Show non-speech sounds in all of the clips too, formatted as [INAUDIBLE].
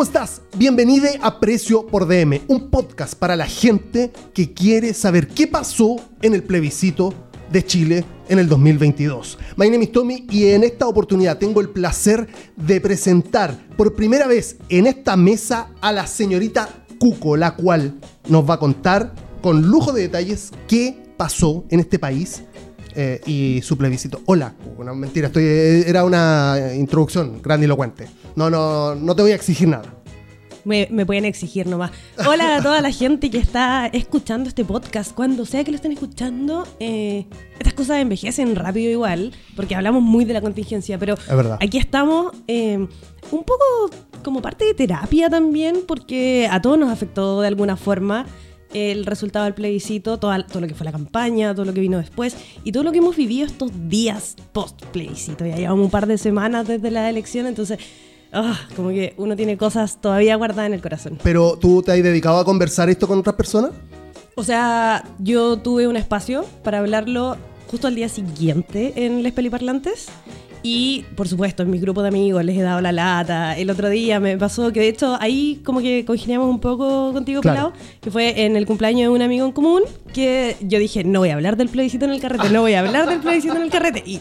¿Cómo estás? Bienvenido a Precio por DM, un podcast para la gente que quiere saber qué pasó en el plebiscito de Chile en el 2022. My name is Tommy y en esta oportunidad tengo el placer de presentar por primera vez en esta mesa a la señorita Cuco, la cual nos va a contar con lujo de detalles qué pasó en este país eh, y su plebiscito. Hola, no, mentira, estoy, era una introducción grandilocuente. No, no, no te voy a exigir nada. Me, me, pueden exigir nomás. Hola a toda la gente que está escuchando este podcast. Cuando sea que lo estén escuchando, eh, estas cosas envejecen rápido igual, porque hablamos muy de la contingencia, pero aquí estamos eh, un poco como parte de terapia también, porque a todos nos afectó de alguna forma el resultado del plebiscito, todo, todo lo que fue la campaña, todo lo que vino después y todo lo que hemos vivido estos días post plebiscito. Ya llevamos un par de semanas desde la elección, entonces Ah, como que uno tiene cosas todavía guardadas en el corazón. ¿Pero tú te has dedicado a conversar esto con otras personas? O sea, yo tuve un espacio para hablarlo justo al día siguiente en Les Peliparlantes. Y, por supuesto, en mi grupo de amigos les he dado la lata. El otro día me pasó que, de hecho, ahí como que congeniamos un poco contigo, claro. que fue en el cumpleaños de un amigo en común, que yo dije, no voy a hablar del plebiscito en el carrete, no voy a hablar del plebiscito en el carrete. ¿Y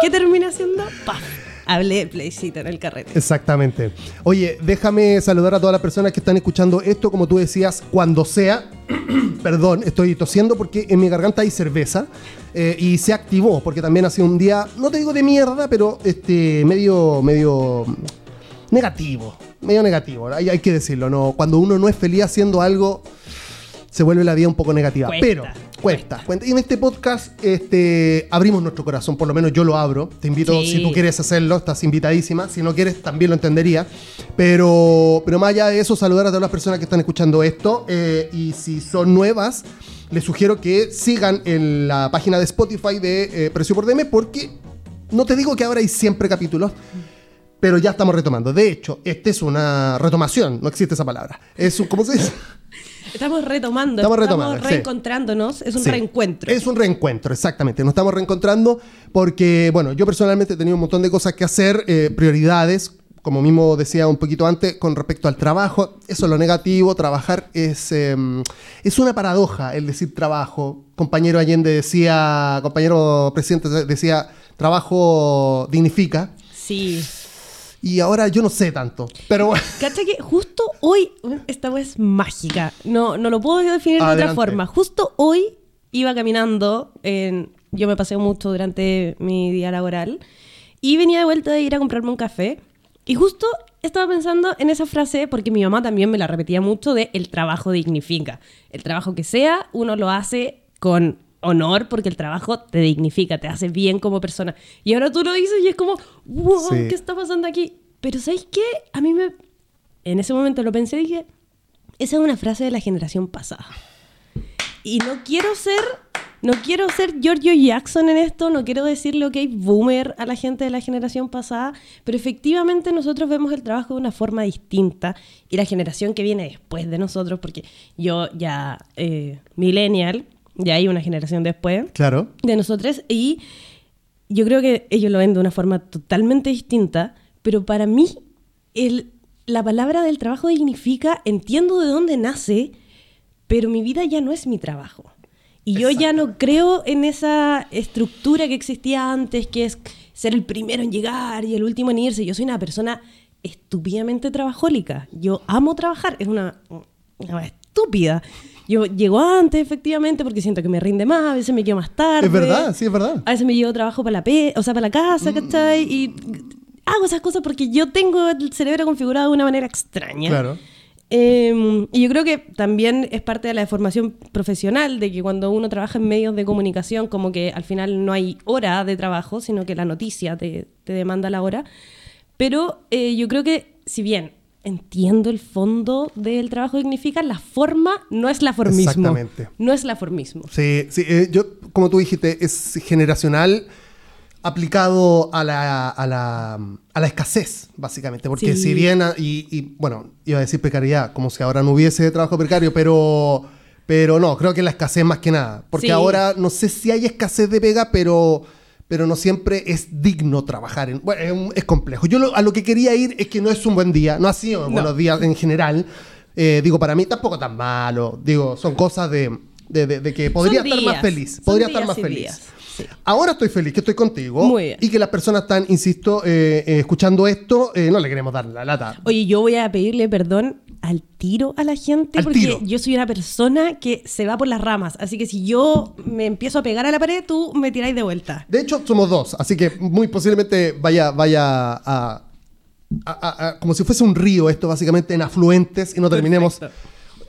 qué termina haciendo? ¡Paf! Hablé plebiscito en el carrete. Exactamente. Oye, déjame saludar a todas las personas que están escuchando esto, como tú decías, cuando sea. [CLEARS THROAT] Perdón, estoy tosiendo porque en mi garganta hay cerveza eh, y se activó porque también ha sido un día, no te digo de mierda, pero este medio, medio negativo, medio negativo. Hay, hay que decirlo, no. Cuando uno no es feliz haciendo algo se vuelve la vida un poco negativa. Pero cuesta, cuesta. Y en este podcast este, abrimos nuestro corazón, por lo menos yo lo abro. Te invito, si tú quieres hacerlo, estás invitadísima. Si no quieres, también lo entendería. Pero, pero más allá de eso, saludar a todas las personas que están escuchando esto. Eh, y si son nuevas, les sugiero que sigan en la página de Spotify de eh, Precio por DM, porque no te digo que ahora hay siempre capítulos pero ya estamos retomando. De hecho, esta es una retomación, no existe esa palabra. Es un, ¿cómo se dice? Estamos retomando, estamos, retomando, reencontrándonos, es un reencuentro. Es un reencuentro, exactamente. Nos estamos reencontrando porque, bueno, yo personalmente he tenido un montón de cosas que hacer, eh, prioridades, como mismo decía un poquito antes, con respecto al trabajo. Eso es lo negativo, trabajar es, em, es una paradoja el decir trabajo. Compañero Allende decía, compañero presidente decía, trabajo dignifica. Sí. Y ahora yo no sé tanto. Pero [LAUGHS] Cacha que justo hoy, esta web es mágica. No, no lo puedo definir de otra forma. Justo hoy iba caminando. En, yo me paseo mucho durante mi día laboral. Y venía de vuelta de ir a comprarme un café. Y justo estaba pensando en esa frase porque mi mamá también me la repetía mucho de el trabajo dignifica. El trabajo que sea, uno lo hace con honor porque el trabajo te dignifica, te hace bien como persona. Y ahora tú lo dices y es como, wow, ¿qué está pasando aquí? Pero ¿sabéis qué? A mí me... En ese momento lo pensé y dije, esa es una frase de la generación pasada. Y no quiero ser... No quiero ser Giorgio Jackson en esto, no quiero decirle, ok, boomer a la gente de la generación pasada, pero efectivamente nosotros vemos el trabajo de una forma distinta y la generación que viene después de nosotros, porque yo ya, eh, millennial, ya hay una generación después claro. de nosotros y yo creo que ellos lo ven de una forma totalmente distinta, pero para mí el, la palabra del trabajo dignifica, entiendo de dónde nace, pero mi vida ya no es mi trabajo. Y yo ya no creo en esa estructura que existía antes, que es ser el primero en llegar y el último en irse. Yo soy una persona estúpidamente trabajólica. Yo amo trabajar, es una, una estúpida. Yo llego antes, efectivamente, porque siento que me rinde más, a veces me quedo más tarde. Es verdad, sí, es verdad. A veces me llevo trabajo para la, pe o sea, para la casa, mm. ¿cachai? Y hago esas cosas porque yo tengo el cerebro configurado de una manera extraña. Claro. Em, y yo creo que también es parte de la formación profesional, de que cuando uno trabaja en medios de comunicación, como que al final no hay hora de trabajo, sino que la noticia te, te demanda la hora. Pero eh, yo creo que, si bien entiendo el fondo del trabajo dignifica, la forma no es la formismo. Exactamente. No es la formismo. Sí, sí eh, yo, como tú dijiste, es generacional aplicado a la, a la, a la escasez, básicamente. Porque si bien, y, bueno, iba a decir precariedad, como si ahora no hubiese trabajo precario, pero, pero no, creo que la escasez más que nada. Porque ahora no sé si hay escasez de pega, pero pero no siempre es digno trabajar. En, bueno, es, complejo. Yo a lo que quería ir es que no es un buen día, no ha sido buenos días en general. Eh, digo, para mí tampoco tan malo. Digo, son cosas de, que podría estar más feliz. Podría estar más feliz. Ahora estoy feliz que estoy contigo y que las personas están, insisto, eh, eh, escuchando esto, no le queremos dar la lata. Oye, yo voy a pedirle perdón al tiro a la gente porque yo soy una persona que se va por las ramas. Así que si yo me empiezo a pegar a la pared, tú me tiráis de vuelta. De hecho, somos dos, así que muy posiblemente vaya, vaya a, como si fuese un río esto, básicamente en afluentes y no terminemos.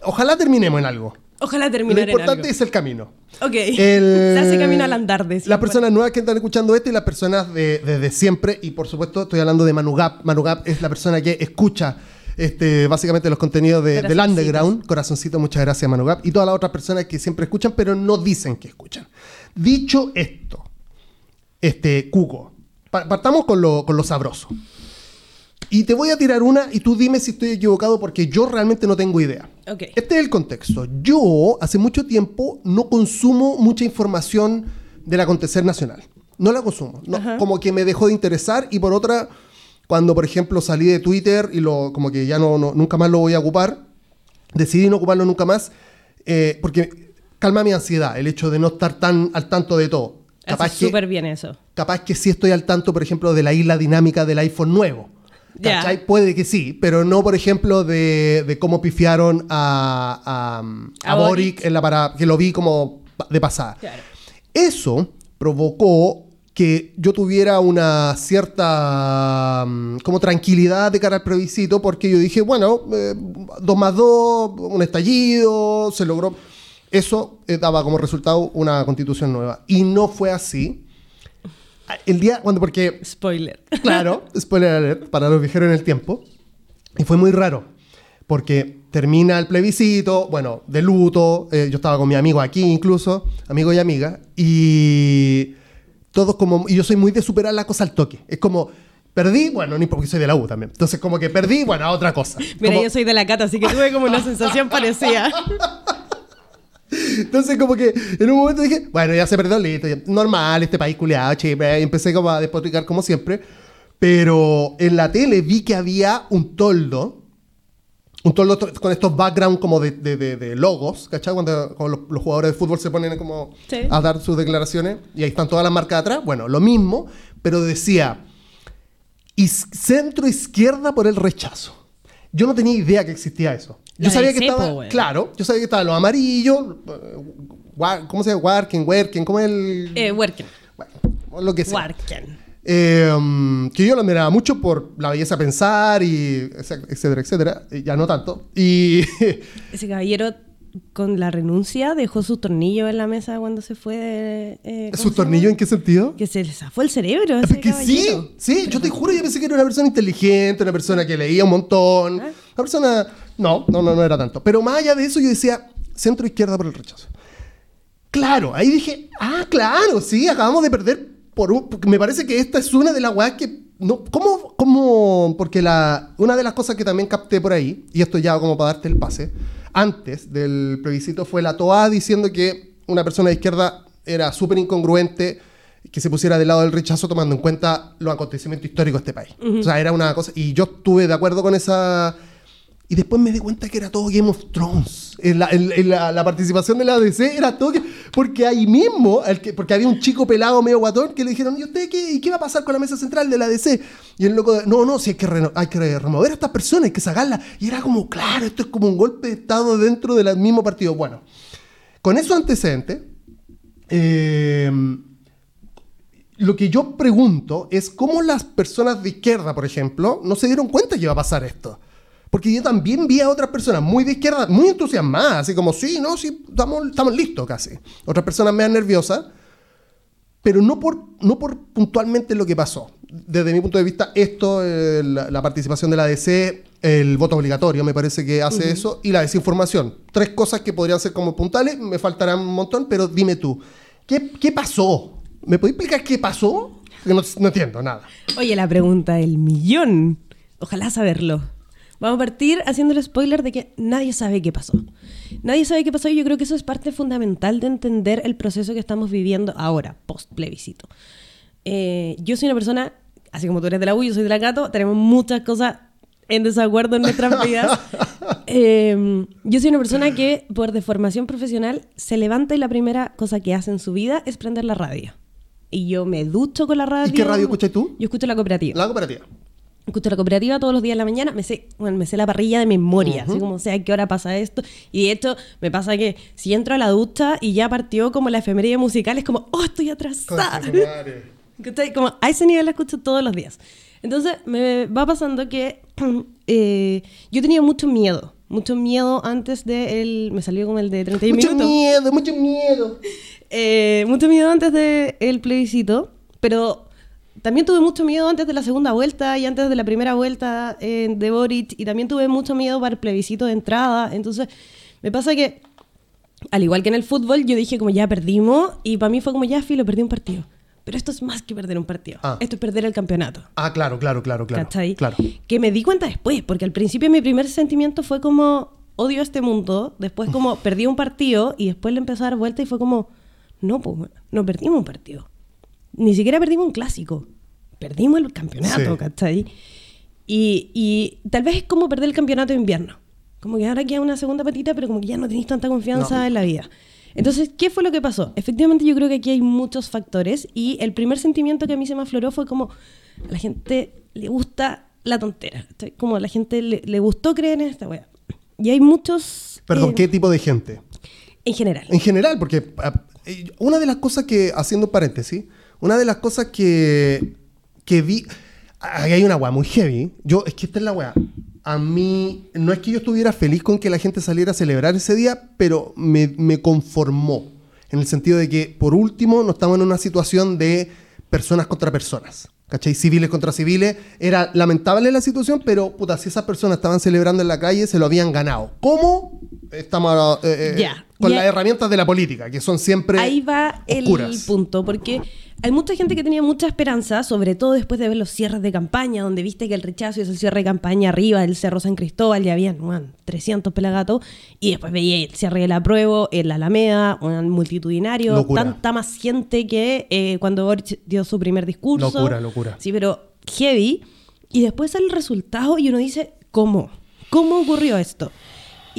Ojalá terminemos en algo. Ojalá termine Lo importante es el camino. Ok. [LAUGHS] Se hace camino al andar, de Las personas nuevas que están escuchando esto y las personas desde de, siempre, y por supuesto estoy hablando de Manugap. Manugap es la persona que escucha este, básicamente los contenidos de, del underground. Corazoncito, muchas gracias, Manugap. Y todas las otras personas que siempre escuchan, pero no dicen que escuchan. Dicho esto, este, Cuco, partamos con lo, con lo sabroso. Y te voy a tirar una y tú dime si estoy equivocado porque yo realmente no tengo idea. Este es el contexto. Yo hace mucho tiempo no consumo mucha información del acontecer nacional. No la consumo. como que me dejó de interesar y por otra cuando, por ejemplo, salí de Twitter y lo, como que ya no, nunca más lo voy a ocupar, decidí no ocuparlo nunca más, eh, porque calma mi ansiedad, el hecho de no estar tan al tanto de todo. Capaz súper bien eso. Capaz que sí estoy al tanto, por ejemplo, de la isla dinámica del iPhone nuevo. ¿Cachai? Puede que sí, pero no, por ejemplo, de, cómo pifiaron a, a, Boric, en la para, que lo vi como de pasada. Eso provocó que yo tuviera una cierta mm, como tranquilidad de cara al plebiscito, porque yo dije, bueno, eh, dos más dos, un estallido, se logró. Eso eh, daba como resultado una constitución nueva. Y no fue así. El día cuando, porque... Spoiler. [LAUGHS] Claro, spoiler alert, para los viajeros en el tiempo. Y fue muy raro, porque termina el plebiscito, bueno, de luto, eh, yo estaba con mi amigo aquí incluso, amigo y amiga, y todos como... Y yo soy muy de superar la cosa al toque. Es como... Perdí, bueno, ni porque soy de la U también. Entonces, como que perdí, bueno, a otra cosa. [LAUGHS] Mira, yo soy de la cata, así que tuve como una [LAUGHS] sensación parecida. Entonces, como que en un momento dije, bueno, ya se perdió listo, normal, este país culiado, chévere. Y empecé como a despotricar como siempre. Pero en la tele vi que había un toldo un toldo con estos backgrounds como de, de, logos, ¿cachai? Cuando, los, jugadores de fútbol se ponen como a dar sus declaraciones y ahí están todas las marcas atrás. Bueno, lo mismo, pero decía centro izquierda por el rechazo. Yo no tenía idea que existía eso. Yo sabía que estaba, claro, yo sabía que estaba lo amarillo, eh, ¿cómo se llama? Working, working, ¿cómo es el...? Eh, working. Bueno, lo que sea. Em, que yo lo admiraba mucho por la belleza pensar y etcétera, etcétera. ya no tanto. Y. [LAUGHS] Ese caballero con la renuncia dejó sus tornillos en la mesa cuando se fue eh, ¿Sus tornillos en qué sentido? Que se le zafó el cerebro. Ese que sí, sí, yo te juro, yo pensé que era una persona inteligente, una persona que leía un montón. Ah. Una persona. No, no, no, no era tanto. Pero más allá de eso, yo decía centro izquierda por el rechazo. Claro, ahí dije, ah, claro, sí, acabamos de perder porque me parece que esta es una de las weas que. No, ¿cómo, ¿Cómo? Porque la, una de las cosas que también capté por ahí, y esto ya como para darte el pase, antes del plebiscito fue la TOA diciendo que una persona de izquierda era súper incongruente que se pusiera del lado del rechazo tomando en cuenta los acontecimientos históricos de este país. O sea, era una cosa. Y yo estuve de acuerdo con esa y después me di cuenta que era todo Game of Thrones. En la, participación de la ADC era todo. porque ahí mismo, porque había un chico pelado medio guatón que le dijeron, ¿y usted qué, qué va a pasar con la mesa central de la ADC? Y el loco, no, no, si hay que, hay que remover a estas personas, hay que sacarlas. Y era como, claro, esto es como un golpe de Estado dentro del mismo partido. Bueno, con eso antecedente, eh, lo que yo pregunto es cómo las personas de izquierda, por ejemplo, no se dieron cuenta que iba a pasar esto. Porque yo también vi a otras personas muy de izquierda, muy entusiasmadas, así como, sí, no, sí, estamos, estamos listos casi. Otras personas me dan nerviosas, pero no por, no por puntualmente lo que pasó. Desde mi punto de vista, esto, eh, la, participación de la DC, el voto obligatorio, me parece que hace eso, y la desinformación. Tres cosas que podrían ser como puntales, me faltarán un montón, pero dime tú, ¿qué, qué pasó? ¿Me puedes explicar qué pasó? No, no entiendo nada. Oye, la pregunta del millón. Ojalá saberlo. Vamos a partir haciendo el spoiler de que nadie sabe qué pasó. Nadie sabe qué pasó y yo creo que eso es parte fundamental de entender el proceso que estamos viviendo ahora, post plebiscito. eh, yo soy una persona, así como tú eres de la U, yo soy de la Gato, tenemos muchas cosas en desacuerdo en nuestras [LAUGHS] vidas. Em, yo soy una persona que, por deformación profesional, se levanta y la primera cosa que hace en su vida es prender la radio. Y yo me ducho con la radio. ¿Y qué radio escuchas tú? Yo escucho la cooperativa. La cooperativa. Escucho la cooperativa todos los días de la mañana, me sé, bueno, me sé la parrilla de memoria, así como sé a qué hora pasa esto. Y de hecho, me pasa que si entro a la ducha y ya partió como la efeméride musical, es como, oh, estoy atrasada. [LAUGHS] como a ese nivel la escucho todos los días. Entonces, me va pasando que [CLEARS THROAT] eh, yo tenía mucho miedo. Mucho miedo antes de el... Me salió como el de 31 mucho minutos. Mucho miedo, mucho miedo. [LAUGHS] Eh, mucho miedo antes del el plebiscito, pero también tuve mucho miedo antes de la segunda vuelta y antes de la primera vuelta eh, de Boric y también tuve mucho miedo para el plebiscito de entrada. Entonces, me pasa que, al igual que en el fútbol, yo dije como ya perdimos y para mí fue como ya, filo, perdí un partido. Pero esto es más que perder un partido. Ah. Esto es perder el campeonato. Ah, claro, claro, claro, claro. ¿Cachai? Claro. Que me di cuenta después, porque al principio mi primer sentimiento fue como odio a este mundo, después como [LAUGHS] perdí un partido y después le empezó a dar vuelta y fue como, no, pues no perdimos un partido. Ni siquiera perdimos un clásico perdimos el campeonato, ¿cachai? Y, y, tal vez es como perder el campeonato de invierno. Como que ahora queda una segunda patita, pero como que ya no tenéis tanta confianza en la vida. Entonces, ¿qué fue lo que pasó? Efectivamente, yo creo que aquí hay muchos factores y el primer sentimiento que a mí se me afloró fue como a la gente le gusta la tontera. Como a la gente le, gustó creer en esta wea. Y hay muchos... Perdón, eh, ¿qué tipo de gente? En general. En general, porque eh, una de las cosas que, haciendo paréntesis, una de las cosas que que vi. Ahí hay una weá muy heavy. Yo, es que esta es la weá. A mí, no es que yo estuviera feliz con que la gente saliera a celebrar ese día, pero me, me conformó. En el sentido de que, por último, no estamos en una situación de personas contra personas. ¿Cachai? Civiles contra civiles. Era lamentable la situación, pero puta, si esas personas estaban celebrando en la calle, se lo habían ganado. ¿Cómo? Estamos eh, eh, con las herramientas de la política, que son siempre. Ahí va el punto, porque hay mucha gente que tenía mucha esperanza, sobre todo después de ver los cierres de campaña, donde viste que el rechazo es el cierre de campaña arriba del Cerro San Cristóbal, y habían 300 pelagatos, y después veía el cierre del apruebo en la Alameda, un multitudinario, tanta más gente que eh, cuando Boric dio su primer discurso. Locura, locura. Sí, pero heavy. Y después sale el resultado y uno dice, ¿cómo? ¿Cómo ocurrió esto?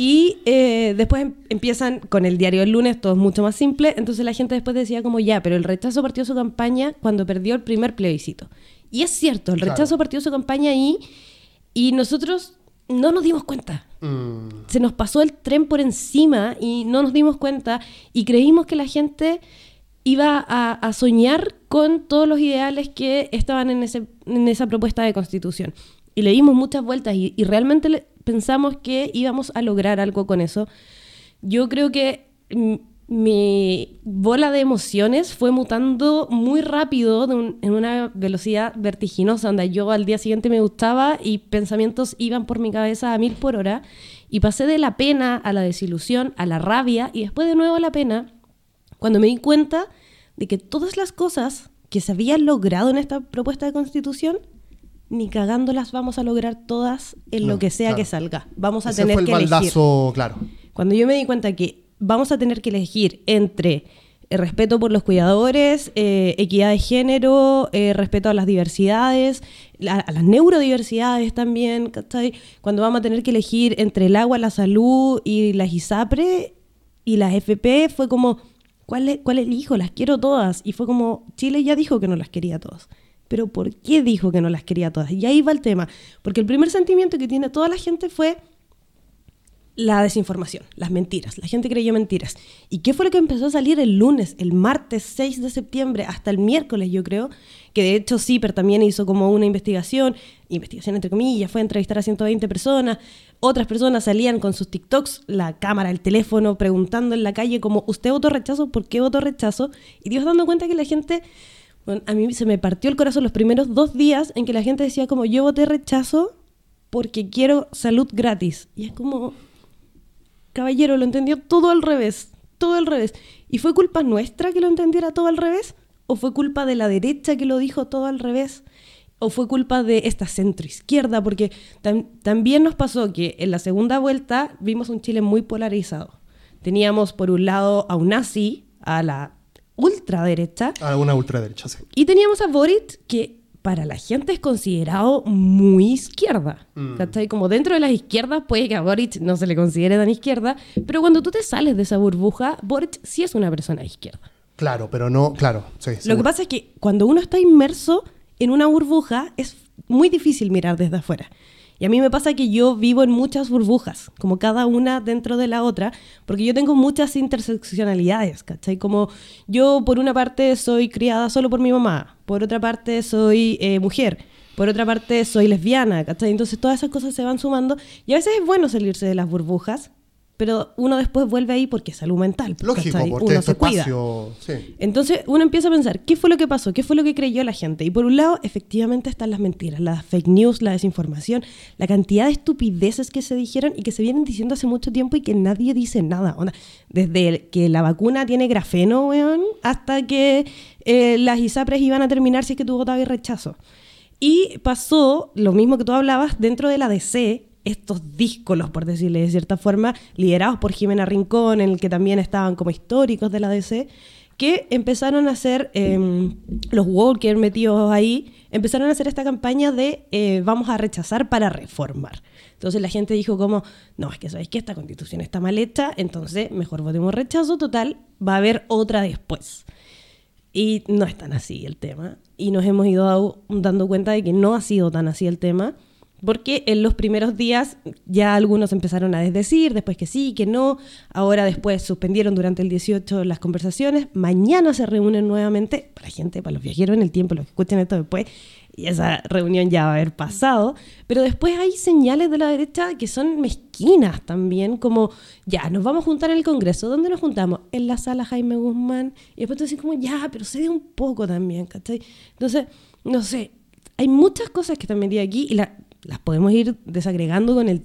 Y eh, después em, empiezan con el diario del lunes, todo es mucho más simple. Entonces la gente después decía como ya, pero el rechazo partió su campaña cuando perdió el primer plebiscito. Y es cierto, el rechazo partió su campaña ahí y nosotros no nos dimos cuenta. Mm. Se nos pasó el tren por encima y no nos dimos cuenta y creímos que la gente iba a, soñar con todos los ideales que estaban en, ese, en esa propuesta de constitución. Y le dimos muchas vueltas y, y realmente le, pensamos que íbamos a lograr algo con eso. Yo creo que mi bola de emociones fue mutando muy rápido en una velocidad vertiginosa, donde yo al día siguiente me gustaba y pensamientos iban por mi cabeza a mil por hora y pasé de la pena a la desilusión, a la rabia y después de nuevo a la pena, cuando me di cuenta de que todas las cosas que se habían logrado en esta propuesta de constitución ni cagándolas vamos a lograr todas en lo que sea que salga. Vamos a tener que elegir. claro. Cuando yo me di cuenta que vamos a tener que elegir entre el respeto por los cuidadores, eh, equidad de género, eh, respeto a las diversidades, a las neurodiversidades también, Cuando vamos a tener que elegir entre el agua, la salud y las ISAPRE y las FP, fue como, ¿cuál, ¿cuál elijo? Las quiero todas. Y fue como, Chile ya dijo que no las quería todas pero ¿por qué dijo que no las quería todas? Y ahí va el tema, porque el primer sentimiento que tiene toda la gente fue la desinformación, las mentiras. La gente creyó mentiras. ¿Y qué fue lo que empezó a salir el lunes, el martes 6 de septiembre, hasta el miércoles, yo creo? Que de hecho CIPER también hizo como una investigación, investigación entre comillas, fue a entrevistar a 120 personas. Otras personas salían con sus TikToks, la cámara, el teléfono, preguntando en la calle como, ¿usted votó rechazo? ¿Por qué votó rechazo? Y Dios dando cuenta que la gente a mí se me partió el corazón los primeros dos días en que la gente decía como yo voté rechazo porque quiero salud gratis. Y es como, caballero, lo entendió todo al revés, todo al revés. ¿Y fue culpa nuestra que lo entendiera todo al revés? ¿O fue culpa de la derecha que lo dijo todo al revés? ¿O fue culpa de esta centroizquierda? Porque también nos pasó que en la segunda vuelta vimos un Chile muy polarizado. Teníamos por un lado a un nazi, a la ultraderecha. A una ultraderecha, sí. Y teníamos a Boric, que para la gente es considerado muy izquierda. Mm. Como dentro de las izquierdas puede que a Boric no se le considere tan izquierda, pero cuando tú te sales de esa burbuja, Boric sí es una persona izquierda. Claro, pero no, claro. Lo que pasa es que cuando uno está inmerso en una burbuja es muy difícil mirar desde afuera. Y a mí me pasa que yo vivo en muchas burbujas, como cada una dentro de la otra, porque yo tengo muchas interseccionalidades, ¿cachai? Como yo por una parte soy criada solo por mi mamá, por otra parte soy eh, mujer, por otra parte soy lesbiana, ¿cachai? Entonces todas esas cosas se van sumando y a veces es bueno salirse de las burbujas pero uno después vuelve ahí porque es salud mental. Lógico, porque uno se cuida. Entonces uno empieza a pensar, ¿qué fue lo que pasó? ¿Qué fue lo que creyó la gente? Y por un lado, efectivamente están las mentiras, las fake news, la desinformación, la cantidad de estupideces que se dijeron y que se vienen diciendo hace mucho tiempo y que nadie dice nada. desde que la vacuna tiene grafeno, weón, hasta que eh, las ISAPRES iban a terminar si es que tuvo todavía rechazo. Y pasó lo mismo que tú hablabas dentro de la DC, estos díscolos, por decirle de cierta forma, liderados por Jimena Rincón, en el que también estaban como históricos de la DC, que empezaron a hacer, em, los Walker metidos ahí, empezaron a hacer esta campaña de eh, vamos a rechazar para reformar. Entonces la gente dijo como, no, es que sabéis que esta constitución está mal hecha, entonces mejor votemos rechazo, total, va a haber otra después. Y no es tan así el tema. Y nos hemos ido dando cuenta de que no ha sido tan así el tema. Porque en los primeros días ya algunos empezaron a desdecir, después que sí, que no, ahora después suspendieron durante el 18 las conversaciones, mañana se reúnen nuevamente, para la gente, para los viajeros en el tiempo, los que escuchen esto después, y esa reunión ya va a haber pasado, pero después hay señales de la derecha que son mezquinas también, como ya, nos vamos a juntar en el Congreso, ¿dónde nos juntamos? En la sala Jaime Guzmán, y después tú dices como ya, pero cede un poco también, ¿cachai? Entonces, no sé, hay muchas cosas que están metidas aquí y la las podemos ir desagregando con el,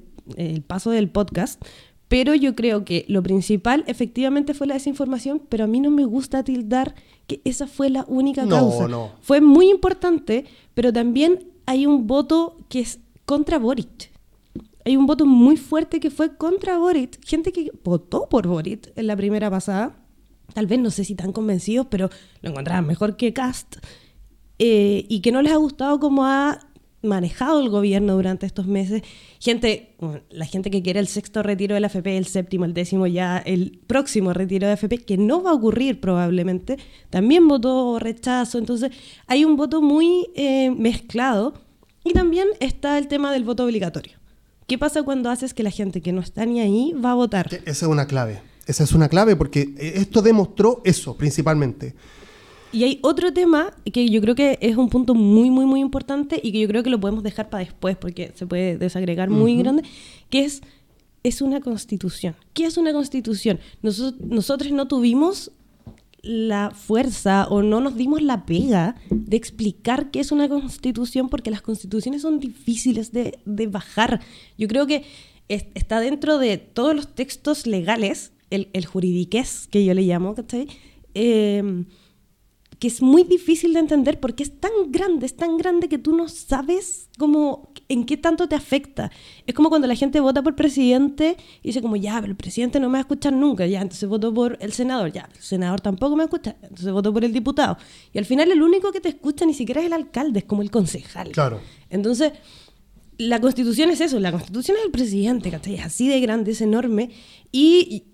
paso del podcast, pero yo creo que lo principal efectivamente fue la desinformación, pero a mí no me gusta tildar que esa fue la única causa. Fue muy importante, pero también hay un voto que es contra Boric. Hay un voto muy fuerte que fue contra Boric. Gente que votó por Boric en la primera pasada. Tal vez no sé si tan convencidos, pero lo encontraban mejor que Cast. Eh, y que no les ha gustado como ha manejado el gobierno durante estos meses. Gente, la gente que quiere el sexto retiro de la AFP, el séptimo, el décimo, ya el próximo retiro de AFP, que no va a ocurrir probablemente, también votó rechazo. Entonces, hay un voto muy eh, mezclado. Y también está el tema del voto obligatorio. ¿Qué pasa cuando haces que la gente que no está ni ahí va a votar? Esa es una clave. Esa es una clave porque esto demostró eso principalmente y hay otro tema que yo creo que es un punto muy, muy, muy importante y que yo creo que lo podemos dejar para después porque se puede desagregar muy grande, que es, es una constitución. ¿Qué es una constitución? nosotros no tuvimos la fuerza o no nos dimos la pega de explicar qué es una constitución porque las constituciones son difíciles de, de bajar. Yo creo que está dentro de todos los textos legales, el, el juridiqués que yo le llamo, ¿cachai? Eh, que es muy difícil de entender porque es tan grande, es tan grande que tú no sabes cómo, en qué tanto te afecta. Es como cuando la gente vota por presidente y dice como, ya, pero el presidente no me va a escuchar nunca, ya, entonces voto por el senador, ya, el senador tampoco me va a escuchar, entonces voto por el diputado. Y al final el único que te escucha ni siquiera es el alcalde, es como el concejal. Claro. Entonces, la constitución es eso, la constitución es el presidente, ¿cachai? Es así de grande, es enorme. Y,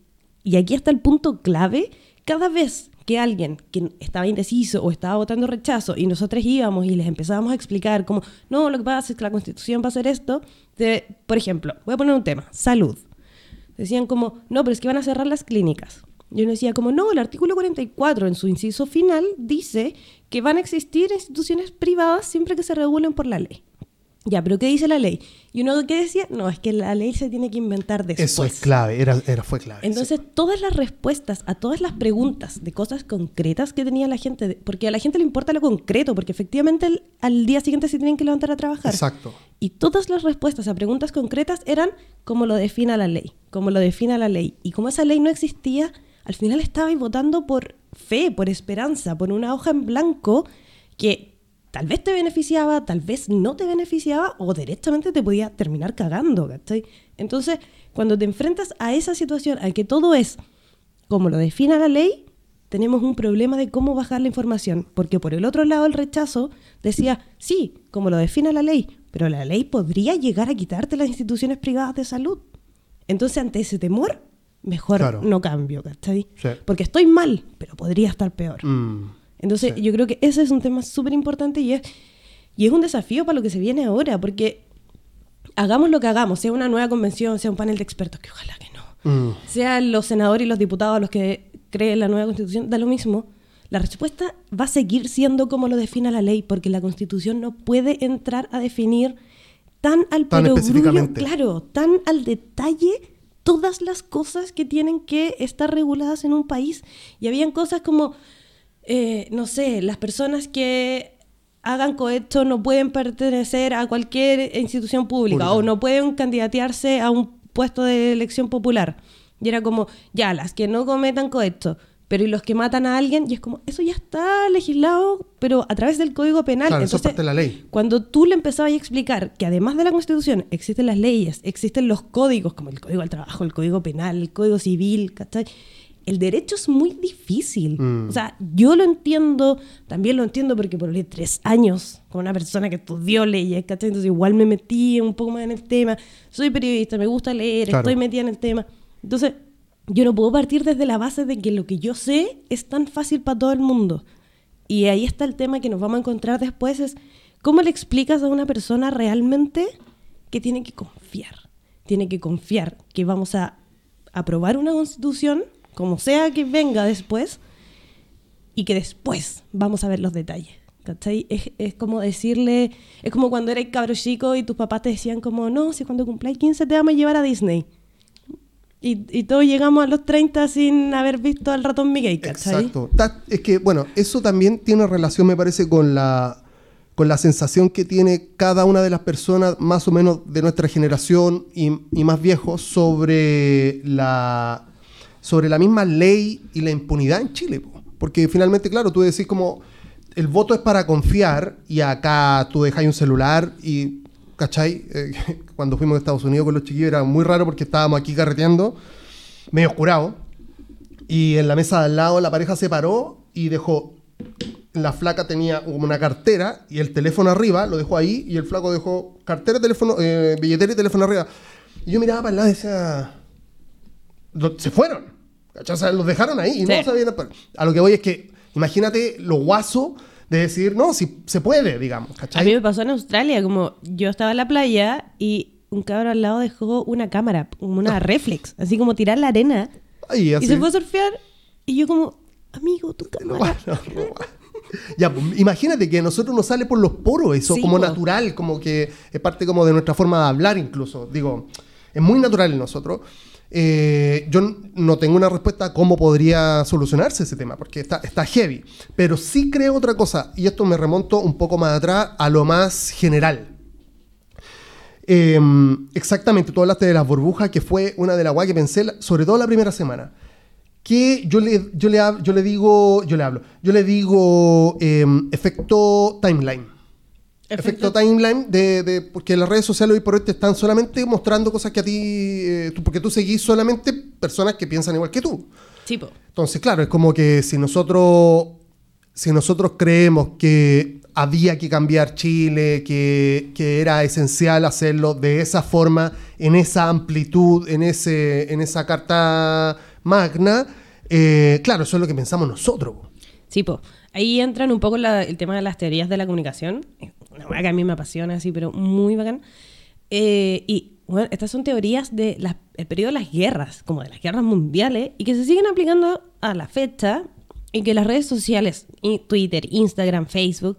y aquí está el punto clave, cada vez que alguien que estaba indeciso o estaba votando rechazo y nosotros íbamos y les empezábamos a explicar como, no, lo que pasa es que la constitución va a hacer esto, por ejemplo, voy a poner un tema, salud. Decían como, no, pero es que van a cerrar las clínicas. Yo decía como, no, el artículo 44 en su inciso final dice que van a existir instituciones privadas siempre que se regulen por la ley. Ya, pero ¿qué dice la ley? Y uno que decía, no, es que la ley se tiene que inventar después. Eso es clave, era, era fue clave. Entonces, todas las respuestas a todas las preguntas de cosas concretas que tenía la gente, porque a la gente le importa lo concreto, porque efectivamente al día siguiente se tienen que levantar a trabajar. Exacto. Y todas las respuestas a preguntas concretas eran como lo defina la ley, como lo defina la ley. Y como esa ley no existía, al final estabais votando por fe, por esperanza, por una hoja en blanco que tal vez te beneficiaba, tal vez no te beneficiaba o directamente te podía terminar cagando, ¿cachai? Entonces, cuando te enfrentas a esa situación, a que todo es como lo defina la ley, tenemos un problema de cómo bajar la información, porque por el otro lado el rechazo decía, sí, como lo define la ley, pero la ley podría llegar a quitarte las instituciones privadas de salud. Entonces, ante ese temor, mejor no cambio, ¿cachai? Porque estoy mal, pero podría estar peor. Mm, Entonces, yo creo que ese es un tema súper importante y es, y es un desafío para lo que se viene ahora, porque hagamos lo que hagamos, sea una nueva convención, sea un panel de expertos, que ojalá que no, mm. sean los senadores y los diputados los que creen la nueva constitución, da lo mismo. La respuesta va a seguir siendo como lo define la ley, porque la constitución no puede entrar a definir tan al tan claro, tan al detalle todas las cosas que tienen que estar reguladas en un país. Y habían cosas como, eh, no sé, las personas que hagan cohecho no pueden pertenecer a cualquier institución pública, o no pueden candidatearse a un puesto de elección popular. Y era como, ya, las que no cometan cohecho, pero y los que matan a alguien, y es como, eso ya está legislado, pero a través del Código Penal. Claro, eso es parte de la ley. Cuando tú le empezabas a explicar que además de la Constitución existen las leyes, existen los códigos, como el Código del Trabajo, el Código Penal, el Código Civil, ¿cachai? El derecho es muy difícil. Mm. O sea, yo lo entiendo, también lo entiendo porque por tres años con una persona que estudió leyes, ¿cachai? Entonces igual me metí un poco más en el tema. Soy periodista, me gusta leer, estoy metida en el tema. Entonces, yo no puedo partir desde la base de que lo que yo sé es tan fácil para todo el mundo. Y ahí está el tema que nos vamos a encontrar después, es cómo le explicas a una persona realmente que tiene que confiar. Tiene que confiar que vamos a aprobar una constitución, como sea que venga después, y que después vamos a ver los detalles. ¿Cachai? Es, como decirle, es como cuando eres cabro chico y tus papás te decían como, no, si cuando cumpláis 15 te vamos a llevar a Disney. Y, todos llegamos a los 30 sin haber visto al ratón Mickey, Exacto. Es que, bueno, eso también tiene relación, me parece, con la, con la sensación que tiene cada una de las personas, más o menos de nuestra generación y, más viejos, sobre la, sobre la misma ley y la impunidad en Chile. Porque finalmente, claro, tú decís como el voto es para confiar y acá tú dejas un celular y ¿cachai? Eh, [LAUGHS] cuando fuimos a Estados Unidos con los chiquillos era muy raro porque estábamos aquí carreteando, medio oscurado, y en la mesa de al lado la pareja se paró y dejó, la flaca tenía una cartera y el teléfono arriba, lo dejó ahí, y el flaco dejó cartera, teléfono, eh, billetera y teléfono arriba. Y yo miraba para el lado y decía, se fueron, ¿cachai? O sea, los dejaron ahí y no sabían... A lo que voy es que, imagínate lo guaso de decir, no, si se puede, digamos. A mí me pasó en Australia, como yo estaba en la playa y un cabrón al lado dejó una cámara, como una [LAUGHS] reflex, así como tirar la arena. y se fue a surfear y yo como, amigo, tu [LAUGHS] cámara. ya, pues, imagínate que a nosotros nos sale por los poros eso, como natural, como que es parte como de nuestra forma de hablar incluso. Digo, es muy natural en nosotros. Eh, yo no tengo una respuesta a cómo podría solucionarse ese tema, porque está, heavy. Pero sí creo otra cosa, y esto me remonto un poco más atrás a lo más general. Em, exactamente, tú hablaste de las burbujas, que fue una de las guay que pensé, sobre todo la primera semana. Que yo le, yo le, yo le digo, yo le hablo, yo le digo em, efecto timeline efecto, timeline de, porque las redes sociales hoy por hoy te están solamente mostrando cosas que a ti eh, porque tú seguís solamente personas que piensan igual que tú. Entonces claro es como que si nosotros si nosotros creemos que había que cambiar Chile que, era esencial hacerlo de esa forma en esa amplitud en ese en esa carta magna eh, claro eso es lo que pensamos nosotros sí pues ahí entran un poco el tema de las teorías de la comunicación una que a mí me apasiona así, pero muy bacán. Eh, y bueno, estas son teorías del periodo de las guerras, como de las guerras mundiales, y que se siguen aplicando a la fecha, y que las redes sociales, Twitter, Instagram, Facebook,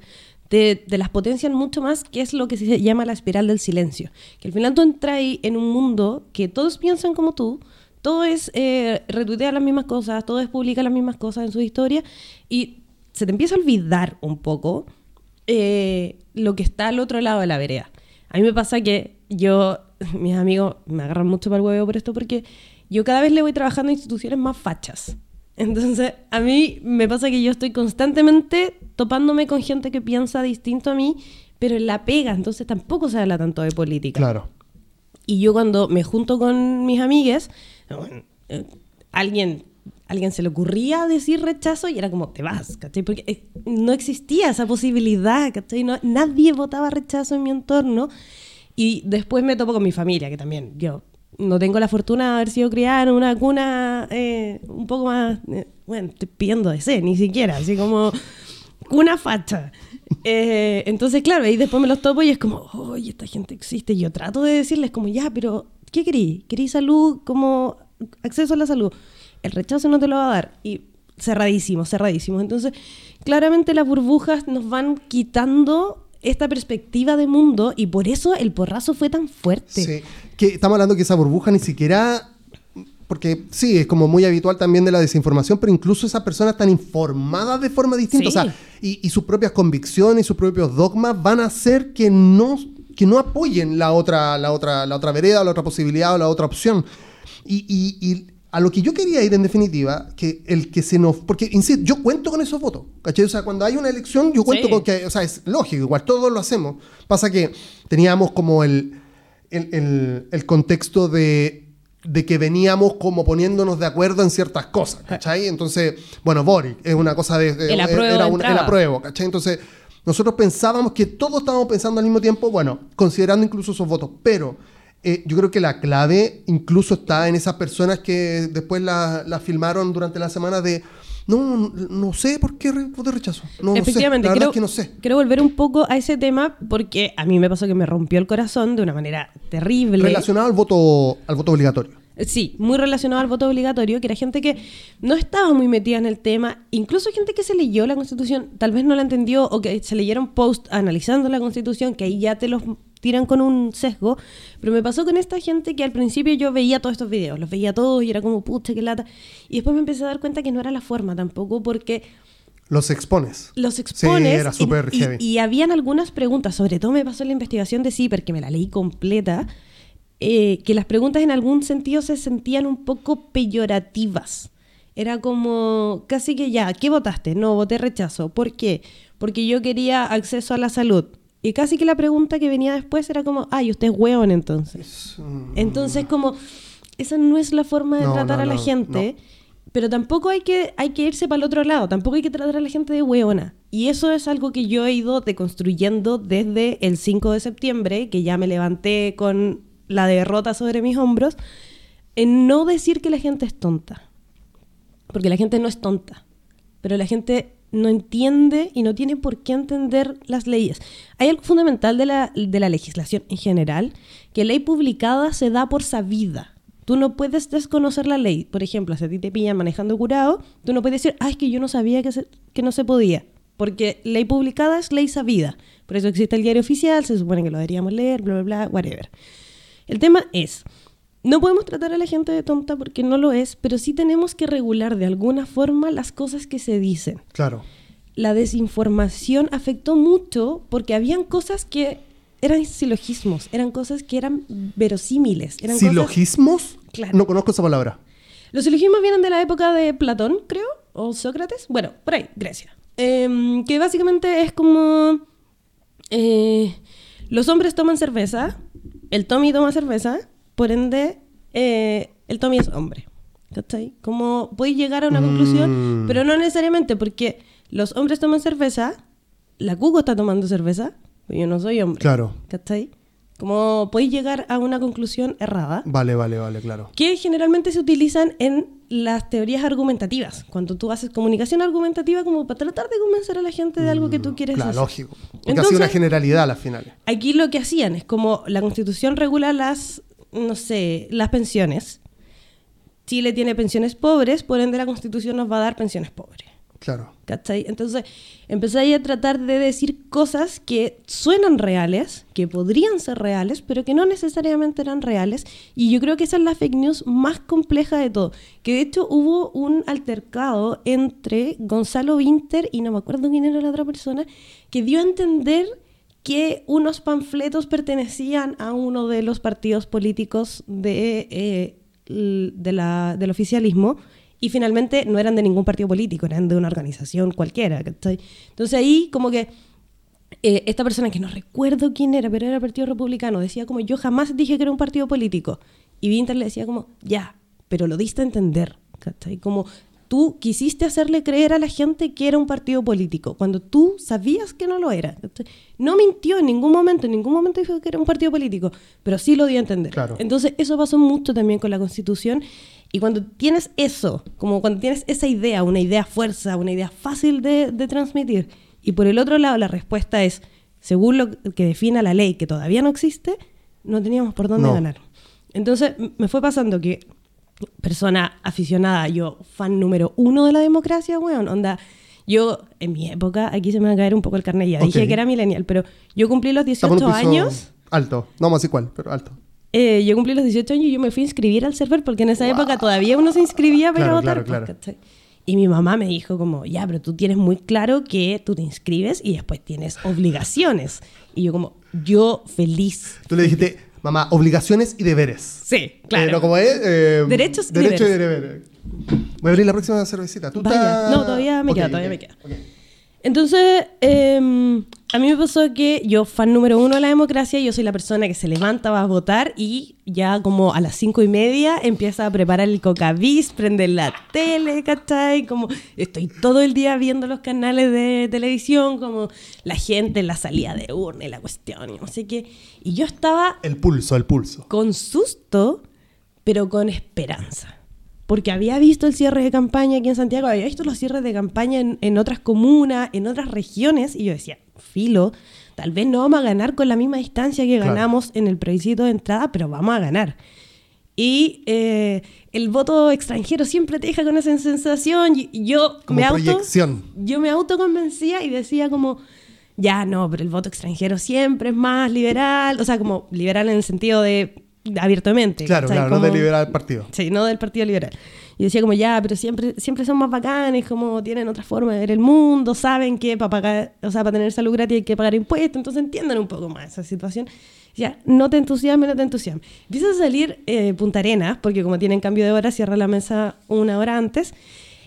te, las potencian mucho más, que es lo que se llama la espiral del silencio. Que al final tú entras ahí en un mundo que todos piensan como tú, todo es eh, retuitear las mismas cosas, todo es publicar las mismas cosas en su historia, y se te empieza a olvidar un poco eh, lo que está al otro lado de la vereda. A mí me pasa que yo, [LAUGHS] mis amigos me agarran mucho para el huevo por esto porque yo cada vez le voy trabajando a instituciones más fachas. Entonces, a mí me pasa que yo estoy constantemente topándome con gente que piensa distinto a mí, pero en la pega, entonces tampoco se habla tanto de política. Claro. Y yo cuando me junto con mis amigues, eh, alguien alguien se le ocurría decir rechazo y era como, te vas, ¿cachai? Porque eh, no existía esa posibilidad, ¿cachai? No, nadie votaba rechazo en mi entorno. Y después me topo con mi familia, que también yo no tengo la fortuna de haber sido criada en una cuna eh, un poco más, eh, bueno, estoy pidiendo de ser, ni siquiera, así como cuna facha. Eh, entonces, claro, ahí después me los topo y es como, oye, esta gente existe. Y yo trato de decirles como, ya, pero ¿qué querí? ¿Querí salud como acceso a la salud? El rechazo no te lo va a dar. Y cerradísimos, cerradísimos. Entonces, claramente las burbujas nos van quitando esta perspectiva de mundo y por eso el porrazo fue tan fuerte. Sí, que estamos hablando que esa burbuja ni siquiera porque sí, es como muy habitual también de la desinformación, pero incluso esas personas están informadas de forma distinta, o sea, y, sus propias convicciones y sus propios dogmas van a hacer que no, que no apoyen la otra, la, otra, la otra vereda, la otra posibilidad o la otra opción. Y, a lo que yo quería ir en definitiva, que el que se nos... Porque, insisto, yo cuento con esos votos, ¿cachai? O sea, cuando hay una elección, yo cuento con que... O sea, es lógico, igual todos lo hacemos. Pasa que teníamos como el, el contexto de de que veníamos como poniéndonos de acuerdo en ciertas cosas, ¿cachai? Entonces, bueno, Boric es una cosa de... el era un, el apruebo, ¿cachai? Entonces, nosotros pensábamos que todos estábamos pensando al mismo tiempo, bueno, considerando incluso esos votos, pero eh, yo creo que la clave incluso está en esas personas que después la, la filmaron durante la semana de... No, no sé por qué voté rechazo. No, Efectivamente, no sé. creo, que no sé. quiero volver un poco a ese tema porque a mí me pasó que me rompió el corazón de una manera terrible. Relacionado al voto, al voto obligatorio. Sí, muy relacionado al voto obligatorio, que era gente que no estaba muy metida en el tema, incluso gente que se leyó la Constitución, tal vez no la entendió, o que se leyeron post analizando la Constitución, que ahí ya te los tiran con un sesgo, pero me pasó con esta gente que al principio yo veía todos estos videos, los veía todos y era como, pucha, qué lata, y después me empecé a dar cuenta que no era la forma tampoco, porque... Los expones. Los expones. Sí, era súper heavy. Y, habían algunas preguntas, sobre todo me pasó en la investigación de CIPER, que me la leí completa, eh, que las preguntas en algún sentido se sentían un poco peyorativas. Era como, casi que ya, ¿qué votaste? No, voté rechazo. ¿Por qué? Porque yo quería acceso a la salud. Y casi que la pregunta que venía después era como, ay, usted es hueón entonces. Entonces como, esa no es la forma de tratar a la gente, pero tampoco hay que, hay que irse para el otro lado, tampoco hay que tratar a la gente de hueona. Y eso es algo que yo he ido deconstruyendo desde el 5 de septiembre, que ya me levanté con la derrota sobre mis hombros, en no decir que la gente es tonta. Porque la gente no es tonta, pero la gente no entiende y no tiene por qué entender las leyes. Hay algo fundamental de la, de la legislación en general, que ley publicada se da por sabida. Tú no puedes desconocer la ley. Por ejemplo, si a ti te pillan manejando curado, tú no puedes decir, ah, es que yo no sabía que, que no se podía. Porque ley publicada es ley sabida. Por eso existe el diario oficial, se supone que lo deberíamos leer, bla, bla, bla, whatever. El tema es, no podemos tratar a la gente de tonta porque no lo es, pero sí tenemos que regular de alguna forma las cosas que se dicen. Claro. La desinformación afectó mucho porque habían cosas que eran silogismos, eran cosas que eran verosímiles. Eran ¿Silogismos? Claro. No conozco esa palabra. Los silogismos vienen de la época de Platón, creo, o Sócrates. Bueno, por ahí, Grecia. Em, que básicamente es como... Eh, los hombres toman cerveza, el Tommy toma cerveza, por ende, eh, el Tommy es hombre. ¿Cachai? Como podéis llegar a una conclusión, mm. pero no necesariamente, porque los hombres toman cerveza, la Cuco está tomando cerveza, pero yo no soy hombre. Claro. ¿Cachai? Como podéis llegar a una conclusión errada. Vale, vale, vale, claro. Que generalmente se utilizan en las teorías argumentativas. Cuando tú haces comunicación argumentativa como para tratar de convencer a la gente de algo que tú mm, quieres claro, lógico. Porque ha sido una generalidad al final. Aquí lo que hacían es como la constitución regula las, no sé, las pensiones. Chile tiene pensiones pobres, por ende la constitución nos va a dar pensiones pobres. Claro. ¿Cachai? Entonces empecé a tratar de decir cosas que suenan reales, que podrían ser reales, pero que no necesariamente eran reales. Y yo creo que esa es la fake news más compleja de todo. Que de hecho hubo un altercado entre Gonzalo Winter y no me acuerdo quién era la otra persona, que dio a entender que unos panfletos pertenecían a uno de los partidos políticos de, eh, de la, del oficialismo y finalmente no eran de ningún partido político, eran de una organización cualquiera. Entonces ahí como que eh, esta persona que no recuerdo quién era, pero era Partido Republicano, decía como yo jamás dije que era un partido político. Y Winter le decía como, ya, pero lo diste a entender. ¿cachai? Como tú quisiste hacerle creer a la gente que era un partido político, cuando tú sabías que no lo era. No mintió en ningún momento, en ningún momento dijo que era un partido político, pero sí lo dio a entender. Entonces, eso pasó mucho también con la Constitución. Y cuando tienes eso, como cuando tienes esa idea, una idea fuerza, una idea fácil de, de transmitir, y por el otro lado la respuesta es, según lo que defina la ley, que todavía no existe, no teníamos por dónde ganar. Entonces me fue pasando que persona aficionada, yo fan número uno de la democracia, weón, onda, yo en mi época, aquí se me va a caer un poco el carnet ya, dije que era millennial, pero yo cumplí los 18 años. Alto, no más igual, pero alto. Eh, yo cumplí los 18 años y yo me fui a inscribir al server porque en esa época todavía uno se inscribía para votar. Claro, claro. Y mi mamá me dijo como, ya, pero tú tienes muy claro que tú te inscribes y después tienes obligaciones. Y yo como, yo feliz. Tú le dijiste, mamá, obligaciones y deberes. Sí, claro. Pero como es... Eh, derechos y derecho deberes. Voy a abrir la próxima cervecita. ¿Tú No, todavía me queda, todavía me queda. Entonces, em, a mí me pasó que yo, fan número uno de la democracia, yo soy la persona que se levanta, va a votar y ya como a las cinco y media empieza a preparar el cocavis, prender la tele, ¿cachai? Como estoy todo el día viendo los canales de televisión, como la gente, la salida de urna y la cuestión y no sé qué. Y yo estaba... El pulso, el pulso. Con susto, pero con esperanza porque había visto el cierre de campaña aquí en Santiago, había visto los cierres de campaña en, otras comunas, en otras regiones, y yo decía, filo, tal vez no vamos a ganar con la misma distancia que ganamos en el plebiscito de entrada, pero vamos a ganar. Y eh, el voto extranjero siempre te deja con esa sensación. Yo me auto, Yo me autoconvencía y decía como, ya no, pero el voto extranjero siempre es más liberal. O sea, como liberal en el sentido de abiertamente. Claro, claro, no del liberal partido. Sí, no del Partido Liberal. Y decía como, ya, pero siempre, siempre son más bacanes, como tienen otra forma de ver el mundo, saben que para pagar, o sea, para tener salud gratis hay que pagar impuestos, entonces entiendan un poco más esa situación. Ya, no te entusiasmes, no te entusiasmes. Empieza a salir eh, Punta Arenas, porque como tienen cambio de hora, cierra la mesa una hora antes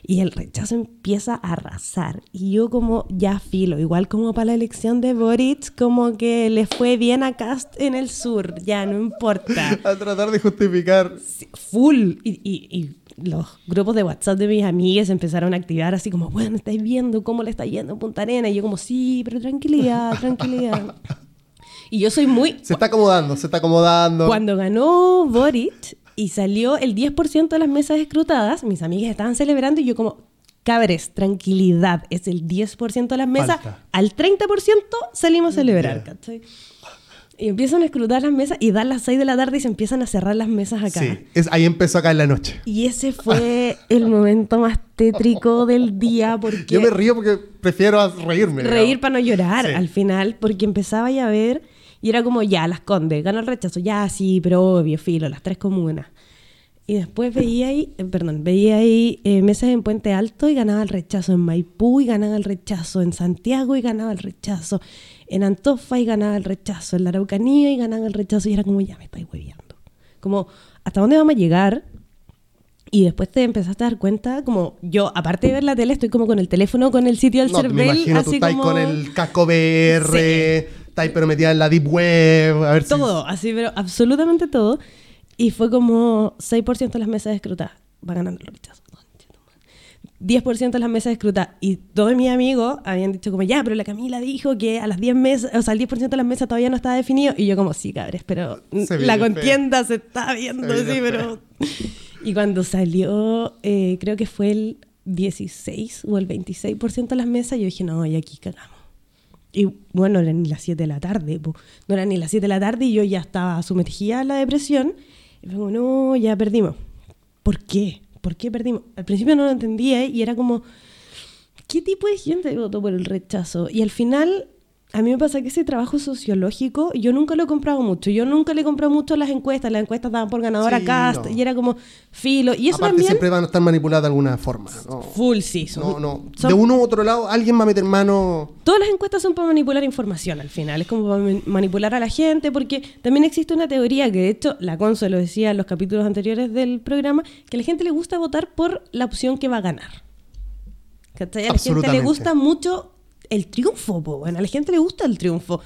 y el rechazo empieza a arrasar. Y yo como ya filo, igual como para la elección de Boric, como que le fue bien a Cast en el sur, ya no importa. [LAUGHS] a tratar de justificar. full. Y, y, los grupos de WhatsApp de mis amigas empezaron a activar así como, bueno, estáis viendo cómo le está yendo a Punta Arena. Y yo como, sí, pero tranquilidad, [LAUGHS] tranquilidad. y yo soy muy... Se está acomodando, se está acomodando. Cuando ganó Boric, y salió el 10% de las mesas escrutadas, mis amigas estaban celebrando y yo como, cabres, tranquilidad, es el 10% de las mesas, al 30% salimos a celebrar, Y empiezan a escrutar las mesas y dan las 6 de la tarde y se empiezan a cerrar las mesas acá. Sí, es, ahí empezó acá en la noche. Y ese fue el momento más tétrico del día porque... Yo me río porque prefiero reírme. Reír para no llorar al final, porque empezaba ya a ver y era como, ya, las condes, ganó el rechazo, ya, sí, pero obvio, filo, las tres comunas. Y después veía ahí, eh, perdón, veía ahí eh, mesas en Puente Alto y ganaba el rechazo en Maipú y ganaba el rechazo en Santiago y ganaba el rechazo en Antofa y ganaba el rechazo en la Araucanía y ganaba el rechazo y era como, ya me estáis hueviando. Como, ¿hasta dónde vamos a llegar? Y después te empezaste a dar cuenta, como yo, aparte de ver la tele, estoy como con el teléfono, con el sitio del no, Me imagino, tú estás con el casco VR, estás pero metida en la deep web, a ver Todo, así, pero absolutamente todo. Y fue como 6% de las mesas escrutadas. Va ganando el rechazo. 10% de las mesas escrutadas. Y todos mis amigos habían dicho como, ya, pero la Camila dijo que a las 10 mesas, o sea, el 10% de las mesas todavía no estaba definido. Y yo como, sí, cabres, pero la contienda se está viendo, sí, pero... Y cuando salió, eh, creo que fue el 16 o el 26% de las mesas, yo dije, no, y aquí cagamos. Y bueno, no eran ni las 7 de la tarde, no eran ni las 7 de la tarde y yo ya estaba sumergida en la depresión. Y luego, no, ya perdimos. ¿Por qué? ¿Por qué perdimos? Al principio no lo entendía y era como, ¿qué tipo de gente votó por el rechazo? Y al final a mí me pasa que ese trabajo sociológico yo nunca lo he comprado mucho. Yo nunca le he comprado mucho las encuestas. Las encuestas daban por ganadora Cast y era como filo. Y eso Aparte también... siempre van a estar manipuladas de alguna forma. Full, sí. no, no. De uno u otro lado alguien va a meter mano... Todas las encuestas son para manipular información al final. Es como para manipular a la gente porque también existe una teoría que de hecho la Conso lo decía en los capítulos anteriores del programa, que a la gente le gusta votar por la opción que va a ganar. A la gente le gusta mucho el triunfo, po, a la gente le gusta el triunfo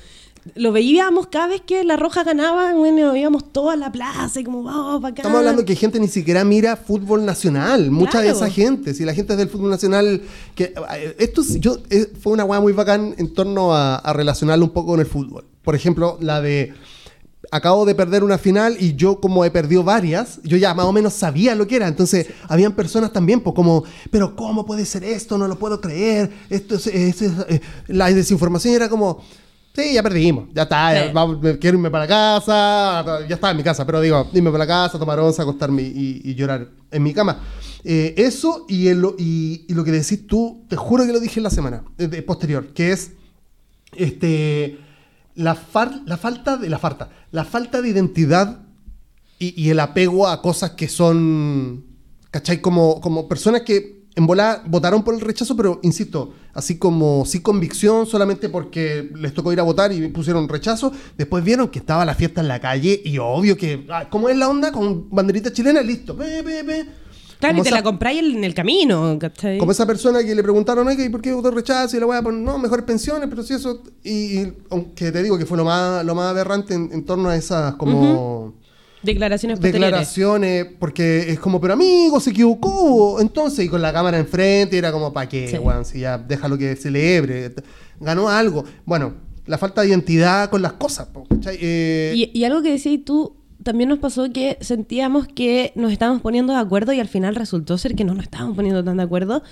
lo veíamos cada vez que la Roja ganaba, bueno, íbamos todos a la plaza y como, vamos, para acá. Estamos hablando que gente ni siquiera mira fútbol nacional, mucha de esa gente, si la gente es del fútbol nacional, que eh, esto yo, eh, fue una hueá muy bacán en torno a, a relacionarlo un poco con el fútbol. Por ejemplo, la de acabo de perder una final y yo como he perdido varias, yo ya más o menos sabía lo que era. Entonces, habían personas también, pues como, pero ¿cómo puede ser esto? No lo puedo creer. Esto es, eh, la desinformación era como, Sí, ya perdimos. Ya está. quiero irme para casa. Ya estaba en mi casa, pero digo, irme para casa, tomar onza, acostarme y, llorar en mi cama. Eh, eso y, el, y, lo que decís tú, te juro que lo dije en la semana posterior, que es este, la, la falta de la falta, la falta de identidad y, el apego a cosas que son, ¿cachai? Como, como personas que en bola votaron por el rechazo, pero insisto, así como sin convicción, solamente porque les tocó ir a votar y pusieron rechazo. Después vieron que estaba la fiesta en la calle y obvio que, ah, ¿cómo es la onda? Con banderita chilena, listo. Claro, y te la compráis en el camino, Como esa persona que le preguntaron, ¿y por qué votó rechazo? Y le voy a poner, no, mejores pensiones, pero si eso. Y, aunque te digo que fue lo más, lo más aberrante en, torno a esas como. Declaraciones posteriores. Declaraciones, porque es como, pero amigo, se equivocó. Entonces, y con la cámara enfrente, era como, ¿para qué, Si ya déjalo que celebre. Ganó algo. Bueno, la falta de identidad con las cosas, eh, y, algo que decías tú, también nos pasó que sentíamos que nos estábamos poniendo de acuerdo y al final resultó ser que no nos estábamos poniendo tan de acuerdo.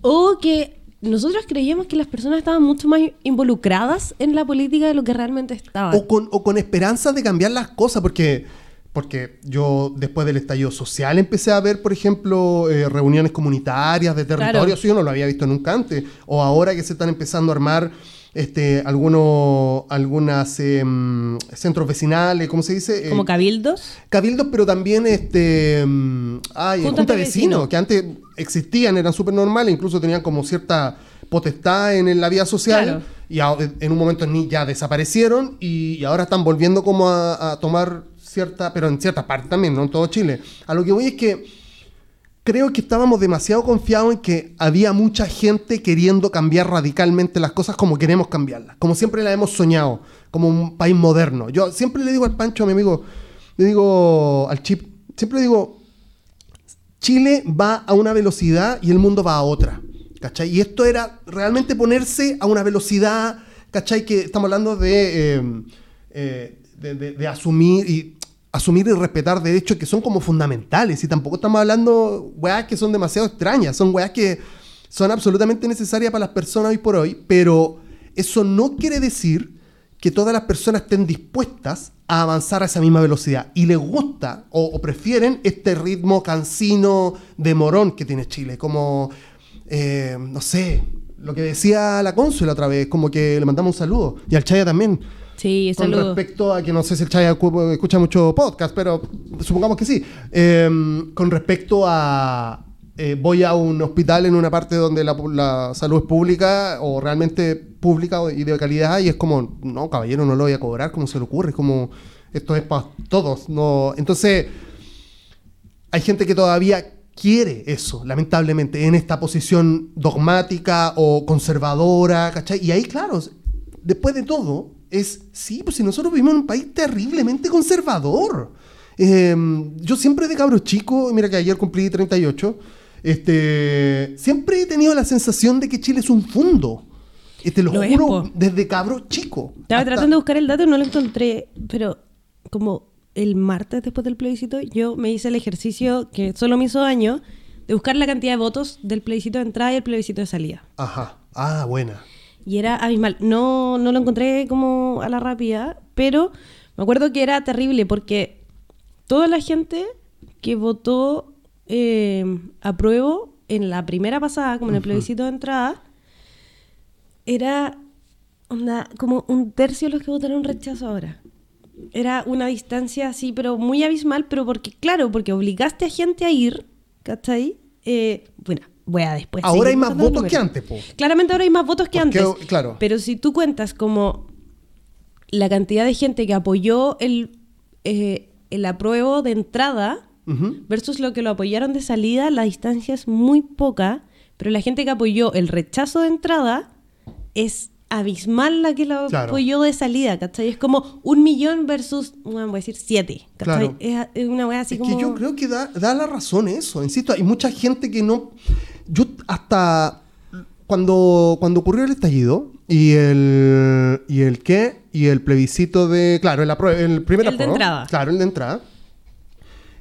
O que nosotros creíamos que las personas estaban mucho más involucradas en la política de lo que realmente estaban. O con, o con esperanza de cambiar las cosas, porque porque yo después del estallido social empecé a ver, por ejemplo, eh, reuniones comunitarias de territorios, yo no lo había visto nunca antes, o ahora que se están empezando a armar este, algunos algunas em, centros vecinales, ¿cómo se dice? Eh, ¿Como cabildos? Cabildos, pero también este, em, ay, junta, de vecinos, que antes existían, eran súper normales, incluso tenían como cierta potestad en, la vida social. Y en un momento ni ya desaparecieron y, ahora están volviendo como a tomar cierta, pero en cierta parte también, no en todo Chile. A lo que voy es que creo que estábamos demasiado confiados en que había mucha gente queriendo cambiar radicalmente las cosas como queremos cambiarlas, como siempre las hemos soñado, como un país moderno. Yo siempre le digo al Pancho, a mi amigo, le digo al Chip, siempre le digo, Chile va a una velocidad y el mundo va a otra. ¿Cachai? Y esto era realmente ponerse a una velocidad, ¿cachai? Que estamos hablando de, eh, eh, de asumir y asumir y respetar derechos que son como fundamentales. Y tampoco estamos hablando weas que son demasiado extrañas, son weas que son absolutamente necesarias para las personas hoy por hoy, pero eso no quiere decir que todas las personas estén dispuestas a avanzar a esa misma velocidad. Y les gusta o, prefieren este ritmo cansino de morón que tiene Chile, como, eh, no sé, lo que decía la cónsula otra vez, como que le mandamos un saludo, y al Chaya también, Sí, Con respecto a que no sé si el Chaya escucha mucho podcast, pero supongamos que sí. Em, con respecto a. Eh, voy a un hospital en una parte donde la, salud es pública o realmente pública y de calidad y es como, no, caballero, no lo voy a cobrar, ¿cómo se le ocurre? Es como, esto es para todos. no Entonces, hay gente que todavía quiere eso, lamentablemente, en esta posición dogmática o conservadora, ¿cachai? Y ahí, claro, después de todo, es, sí, pues si nosotros vivimos en un país terriblemente conservador. Em, yo siempre de cabro chico, mira que ayer cumplí 38, este, siempre he tenido la sensación de que Chile es un fundo. Este, lo, juro desde cabro chico. Estaba tratando de buscar el dato y no lo encontré, pero como el martes después del plebiscito, yo me hice el ejercicio que solo me hizo daño de buscar la cantidad de votos del plebiscito de entrada y el plebiscito de salida. Ajá. Ah, buena. Y era abismal. No, no lo encontré como a la rápida, pero me acuerdo que era terrible porque toda la gente que votó eh, apruebo en la primera pasada, como en el plebiscito de entrada, era como un tercio de los que votaron rechazo ahora. Era una distancia así, pero muy abismal, pero porque, claro, porque obligaste a gente a ir, ¿cachai? Eh, bueno, voy a después. Ahora hay más votos que antes, po. Claramente ahora hay más votos que antes. Claro. Pero si tú cuentas como la cantidad de gente que apoyó el, eh, el apruebo de entrada versus lo que lo apoyaron de salida, la distancia es muy poca, pero la gente que apoyó el rechazo de entrada es abismal la que lo apoyó de salida, ¿cachai? Es como un millón versus, voy a decir, siete, ¿cachai? Es, una wea así como... Que yo creo que da, da la razón eso, insisto, hay mucha gente que no... Yo hasta cuando, cuando ocurrió el estallido y el, y el qué, y el plebiscito de, claro, el, el primer el de entrada. Claro, el de entrada.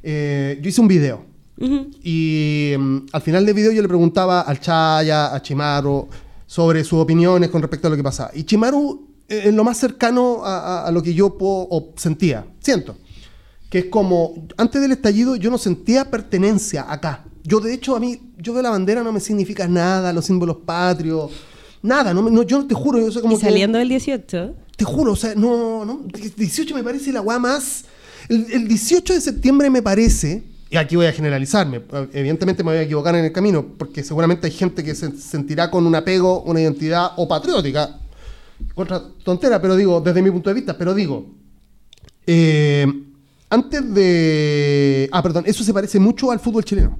Eh, yo hice un video. Y mm, al final del video yo le preguntaba al Chaya, a Chimaru, sobre sus opiniones con respecto a lo que pasaba. Y Chimaru eh, es lo más cercano a, lo que yo puedo, sentía, siento. Que es como, antes del estallido yo no sentía pertenencia acá. Yo, de hecho, a mí, yo de la bandera no me significa nada, los símbolos patrios, nada. No, yo te juro, yo sé como. ¿Y saliendo del 18? Te juro, o sea, no, no. 18 me parece la weá más. El, 18 de septiembre me parece. Y aquí voy a generalizarme. Evidentemente me voy a equivocar en el camino, porque seguramente hay gente que se sentirá con un apego, una identidad o patriótica. Otra tontera, pero digo, desde mi punto de vista, pero digo. Eh, antes de. Ah, perdón, eso se parece mucho al fútbol chileno.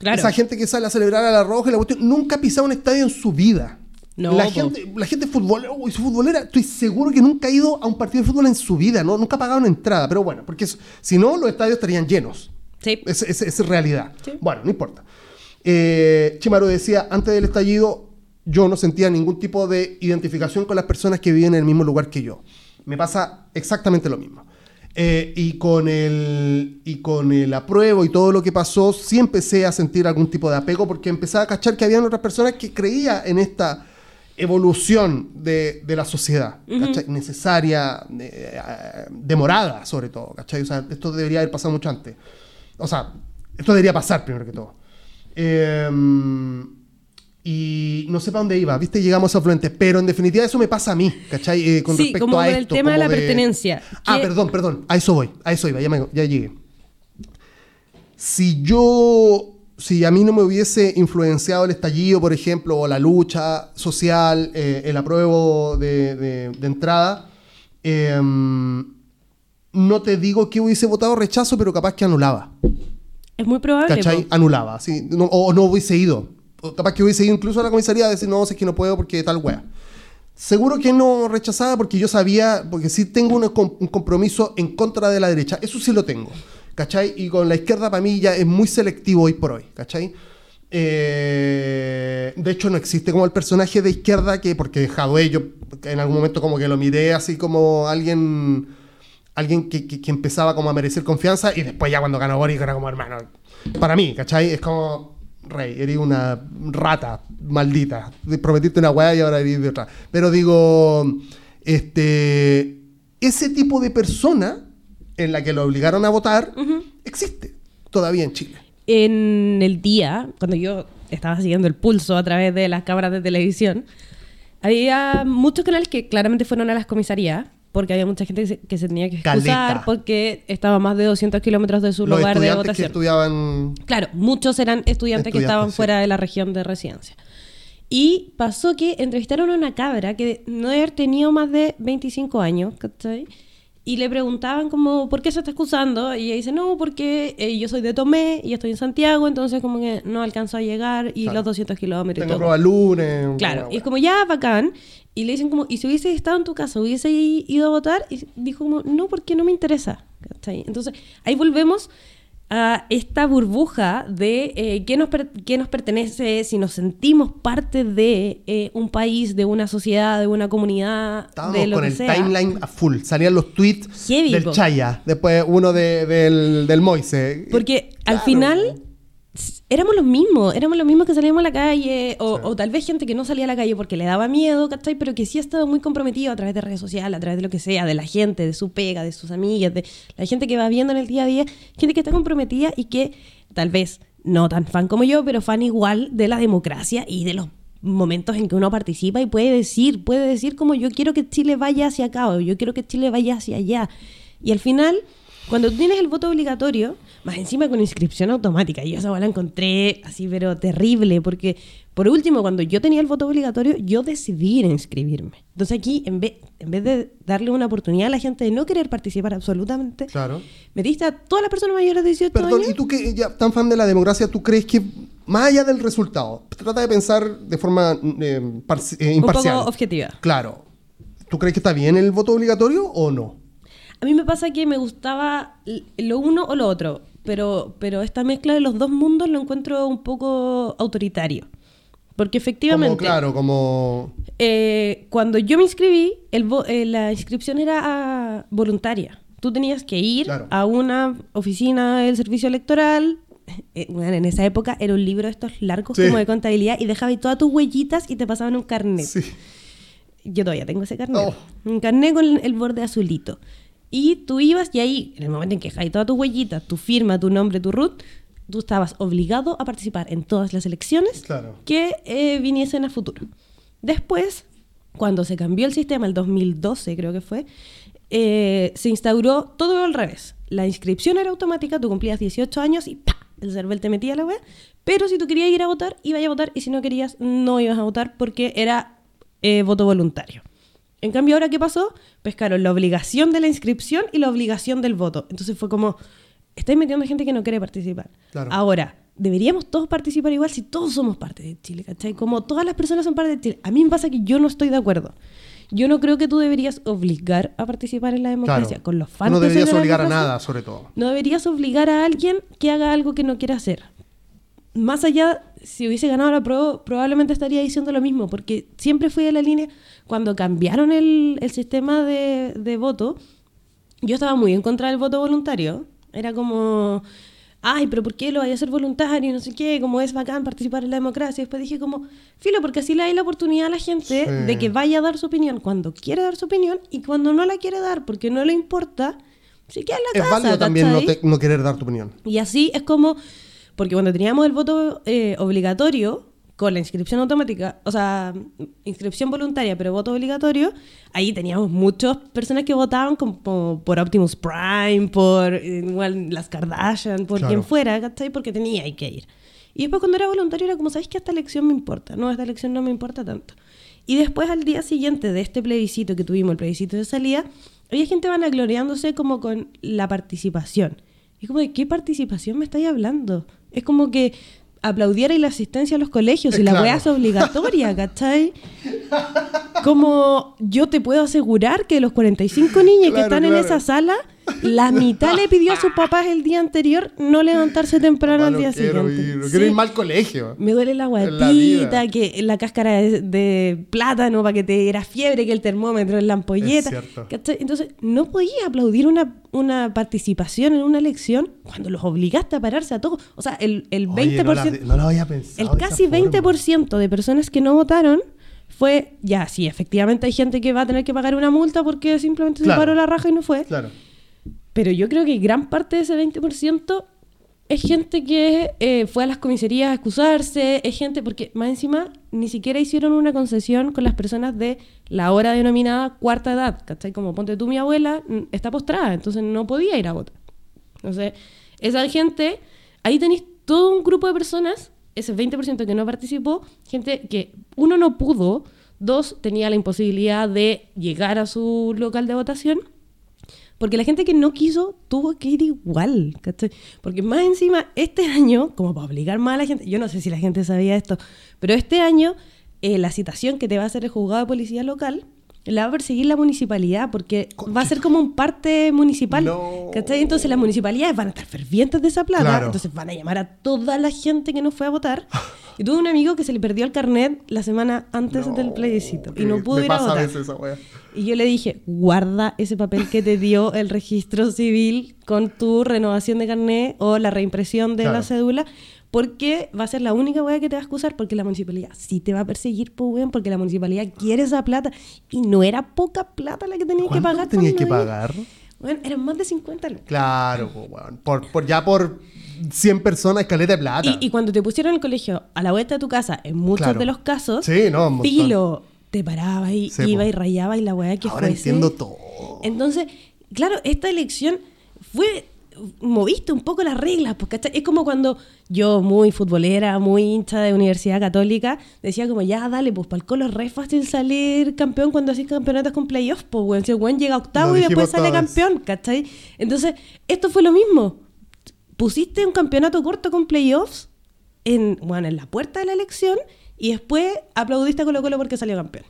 Esa gente que sale a celebrar a la roja y la cuestión nunca ha pisado un estadio en su vida. la, gente, la gente futbolera, futbolera, estoy seguro que nunca ha ido a un partido de fútbol en su vida, ¿no? nunca ha pagado una entrada, pero bueno, porque si no, los estadios estarían llenos. Sí. Esa es, realidad. Bueno, no importa. Eh, Chimaru decía, antes del estallido, yo no sentía ningún tipo de identificación con las personas que viven en el mismo lugar que yo. Me pasa exactamente lo mismo. Eh, y, con el, y con el apruebo y todo lo que pasó, sí empecé a sentir algún tipo de apego porque empecé a cachar que habían otras personas que creían en esta evolución de, de la sociedad, necesaria, eh, demorada sobre todo, ¿cachai? O sea, esto debería haber pasado mucho antes. O sea, esto debería pasar primero que todo. Eh, y no sé para dónde iba, viste, llegamos a Fluente, pero en definitiva eso me pasa a mí, ¿cachai? Eh, con sí, respecto como a el tema de la pertenencia. Ah, perdón, perdón, a eso voy, a eso iba, ya, ya llegué. Si yo, si a mí no me hubiese influenciado el estallido, por ejemplo, o la lucha social, eh, el apruebo de, de, entrada, em, no te digo que hubiese votado rechazo, pero capaz que anulaba. Es muy probable. ¿Cachai? Anulaba, sí. o no hubiese ido capaz que hubiese ido incluso a la comisaría a decir, no, sé que no puedo porque tal wea. Seguro que no rechazaba porque yo sabía, porque sí tengo un, compromiso en contra de la derecha. Eso sí lo tengo, ¿cachai? Y con la izquierda para mí ya es muy selectivo hoy por hoy, ¿cachai? Eh, de hecho, no existe como el personaje de izquierda que, porque Jadwe, yo en algún momento como que lo miré así como alguien alguien que, que, empezaba como a merecer confianza y después ya cuando ganó Boric era como hermano. Para mí, ¿cachai? Es como rey, eres una rata maldita. Prometiste una weá y ahora eres de otra. Pero digo, este, ese tipo de persona en la que lo obligaron a votar existe todavía en Chile. En el día, cuando yo estaba siguiendo el pulso a través de las cámaras de televisión, había muchos canales que claramente fueron a las comisarías porque había mucha gente que se, tenía que excusar porque estaba más de 200 kilómetros de su lugar de votación. Que estudiaban... Claro, muchos eran estudiantes, que estaban fuera de la región de residencia. Y pasó que entrevistaron a una cabra que no haber tenido más de 25 años, ¿cachai? y le preguntaban como, ¿por qué se está excusando? Y ella dice, no, porque eh, yo soy de Tomé y estoy en Santiago, entonces como que no alcanzo a llegar y los 200 kilómetros. Tengo prueba lunes. Claro, y es como, ya, bacán. Y le dicen como, ¿y si hubiese estado en tu casa, hubiese ido a votar? Y dijo como, no, porque no me interesa. Entonces, ahí volvemos a esta burbuja de eh, qué, nos nos pertenece, si nos sentimos parte de eh, un país, de una sociedad, de una comunidad. Estábamos de lo con el timeline a full. Salían los tweets del Chaya, después uno del, del Moise. Porque al final éramos los mismos, éramos los mismos que salíamos a la calle, o, tal vez gente que no salía a la calle porque le daba miedo, ¿cachai? Pero que sí ha estado muy comprometido a través de redes sociales, a través de lo que sea, de la gente, de su pega, de sus amigas, de la gente que va viendo en el día a día, gente que está comprometida y que tal vez no tan fan como yo, pero fan igual de la democracia y de los momentos en que uno participa y puede decir, puede decir como yo quiero que Chile vaya hacia acá o yo quiero que Chile vaya hacia allá. Y al final Cuando tú tienes el voto obligatorio, más encima con inscripción automática, y yo esa la encontré así, pero terrible, porque por último, cuando yo tenía el voto obligatorio, yo decidí inscribirme. Entonces aquí, en vez, en vez de darle una oportunidad a la gente de no querer participar absolutamente, claro. metiste a todas las personas mayores de 18 Perdón, ¿y tú que ya tan fan de la democracia, tú crees que más allá del resultado, trata de pensar de forma eh, eh, imparcial? Un poco objetiva. Claro. ¿Tú crees que está bien el voto obligatorio o no? A mí me pasa que me gustaba lo uno o lo otro, pero, pero esta mezcla de los dos mundos lo encuentro un poco autoritario. Porque efectivamente... Como, claro, como... Eh, cuando yo me inscribí, el eh, la inscripción era ah, voluntaria. Tú tenías que ir a una oficina del servicio electoral. Eh, en esa época era un libro de estos largos como de contabilidad y dejabas todas tus huellitas y te pasaban un carnet. Yo todavía tengo ese carnet. Oh. Un carnet con el borde azulito. Y tú ibas y ahí, en el momento en que dejáis todas tus huellitas, tu firma, tu nombre, tu root, tú estabas obligado a participar en todas las elecciones que eh, viniesen a futuro. Después, cuando se cambió el sistema, el 2012 creo que fue, eh, se instauró todo al revés. La inscripción era automática, tú cumplías 18 años y ¡pa! el CERVEL te metía a la web, pero si tú querías ir a votar, ibas a votar y si no querías, no ibas a votar porque era eh, voto voluntario. En cambio, ahora qué pasó? Pescaron la obligación de la inscripción y la obligación del voto. Entonces fue como, estáis metiendo gente que no quiere participar. Ahora, deberíamos todos participar igual si todos somos parte de Chile, ¿cachai? Como todas las personas son parte de Chile. A mí me pasa que yo no estoy de acuerdo. Yo no creo que tú deberías obligar a participar en la democracia con los fans. No deberías obligar a nada, sobre todo. No deberías obligar a alguien que haga algo que no quiere hacer. Más allá, si hubiese ganado la prueba, probablemente estaría diciendo lo mismo, porque siempre fui de la línea cuando cambiaron el, sistema de, voto, yo estaba muy en contra del voto voluntario. Era como, ay, pero ¿por qué lo vaya a hacer voluntario? No sé qué, como es bacán participar en la democracia. Después dije como, filo, porque así le hay la oportunidad a la gente de que vaya a dar su opinión cuando quiere dar su opinión y cuando no la quiere dar porque no le importa, se queda en la casa. Es válido también no, querer dar tu opinión. Y así es como, porque cuando teníamos el voto eh, obligatorio, con la inscripción automática, o sea, inscripción voluntaria, pero voto obligatorio, ahí teníamos muchas personas que votaban como por Optimus Prime, por igual las Kardashian, por quien fuera, ¿cachai? Porque tenía que ir. Y después cuando era voluntario era como, ¿sabes que esta elección me importa? No, esta elección no me importa tanto. Y después al día siguiente de este plebiscito que tuvimos, el plebiscito de salida, había gente vanagloriándose como con la participación. Y como, ¿de qué participación me estáis hablando? Es como que aplaudiera la asistencia a los colegios y la weá es obligatoria, [LAUGHS] ¿cachai? Como yo te puedo asegurar que los 45 niños que están en esa sala la mitad le pidió a sus papás el día anterior no levantarse temprano al día quiero siguiente. no quiero ir mal colegio. Me duele la guatita, que la cáscara de, plátano para que te diera fiebre, que el termómetro en la ampolleta. Entonces, no podía aplaudir una, una participación en una elección cuando los obligaste a pararse a todos. O sea, el, el 20%. No, lo había pensado. El casi 20% de personas que no votaron fue, ya, sí, efectivamente hay gente que va a tener que pagar una multa porque simplemente se paró la raja y no fue. Claro. Pero yo creo que gran parte de ese 20% es gente que eh, fue a las comisarías a excusarse, es gente, porque más encima ni siquiera hicieron una concesión con las personas de la hora denominada cuarta edad, ¿cachai? Como ponte tú, mi abuela está postrada, entonces no podía ir a votar. Entonces, esa gente, ahí tenéis todo un grupo de personas, ese 20% que no participó, gente que uno no pudo, dos tenía la imposibilidad de llegar a su local de votación porque la gente que no quiso tuvo que ir igual, ¿cachai? Porque más encima, este [LAUGHS] año, como para obligar más a la gente, yo no sé si la gente sabía esto, pero este año eh, la citación que te va a hacer el juzgado de policía local la va a perseguir la municipalidad porque va a ser como un parte municipal. ¿Cachai? Entonces las municipalidades van a estar fervientes de esa plata, entonces van a llamar a toda la gente que no fue a votar. Y tuve un amigo que se le perdió el carnet la semana antes del plebiscito y no pudo ir a votar. y yo le dije, guarda ese papel que te dio el registro civil con tu renovación de carnet o la reimpresión de la cédula porque va a ser la única weá que te va a excusar porque la municipalidad sí te va a perseguir, pues, weón, porque la municipalidad quiere esa plata y no era poca plata la que tenías que pagar. tenías que pagar? Bueno, eran más de 50 Claro, pues, weón. Por, por, ya por 100 personas, escaleta de plata. Y, cuando te pusieron el colegio a la vuelta de tu casa, en muchos de los casos, sí, no, pilo, te paraba y iba y rayaba y la weá que Ahora entiendo todo. Entonces, claro, esta elección fue moviste un poco las reglas, porque es como cuando yo, muy futbolera, muy hincha de Universidad Católica, decía como, ya, dale, pues para el Colo es re fácil salir campeón cuando haces campeonatos con playoffs, pues, bueno, si el buen llega octavo y después sale campeón, ¿cachai? Entonces, esto fue lo mismo. Pusiste un campeonato corto con playoffs en, bueno, en la puerta de la elección y después aplaudiste a Colo Colo porque salió campeón.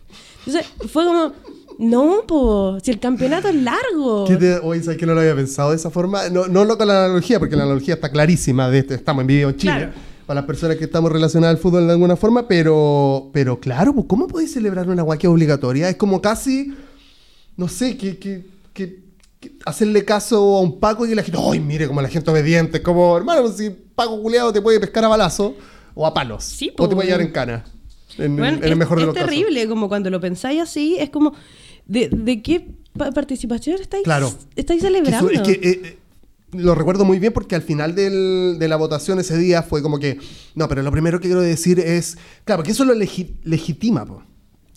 Entonces, fue como no, pues, si el campeonato es largo. Oye, ¿sabes que no lo había pensado de esa forma? No, no lo con la analogía, porque la analogía está clarísima. De este, estamos en vivo en Chile. Para las personas que estamos relacionadas al fútbol de alguna forma, pero, pero claro, pues, ¿cómo podéis celebrar una guaquia obligatoria? Es como casi, no sé, que, que, que, hacerle caso a un Paco y la gente, ¡ay, mire como la gente obediente! Como, hermano, si Paco culiado te puede pescar a balazo o a palos. Sí, o te puede llevar en cana. En, el mejor de los terrible, como cuando lo pensáis así, es como ¿De, qué participación estáis, estáis celebrando? Es que, eh, eh, lo recuerdo muy bien porque al final de la votación ese día fue como que, no, pero lo primero que quiero decir es, claro, porque eso lo legitima, po.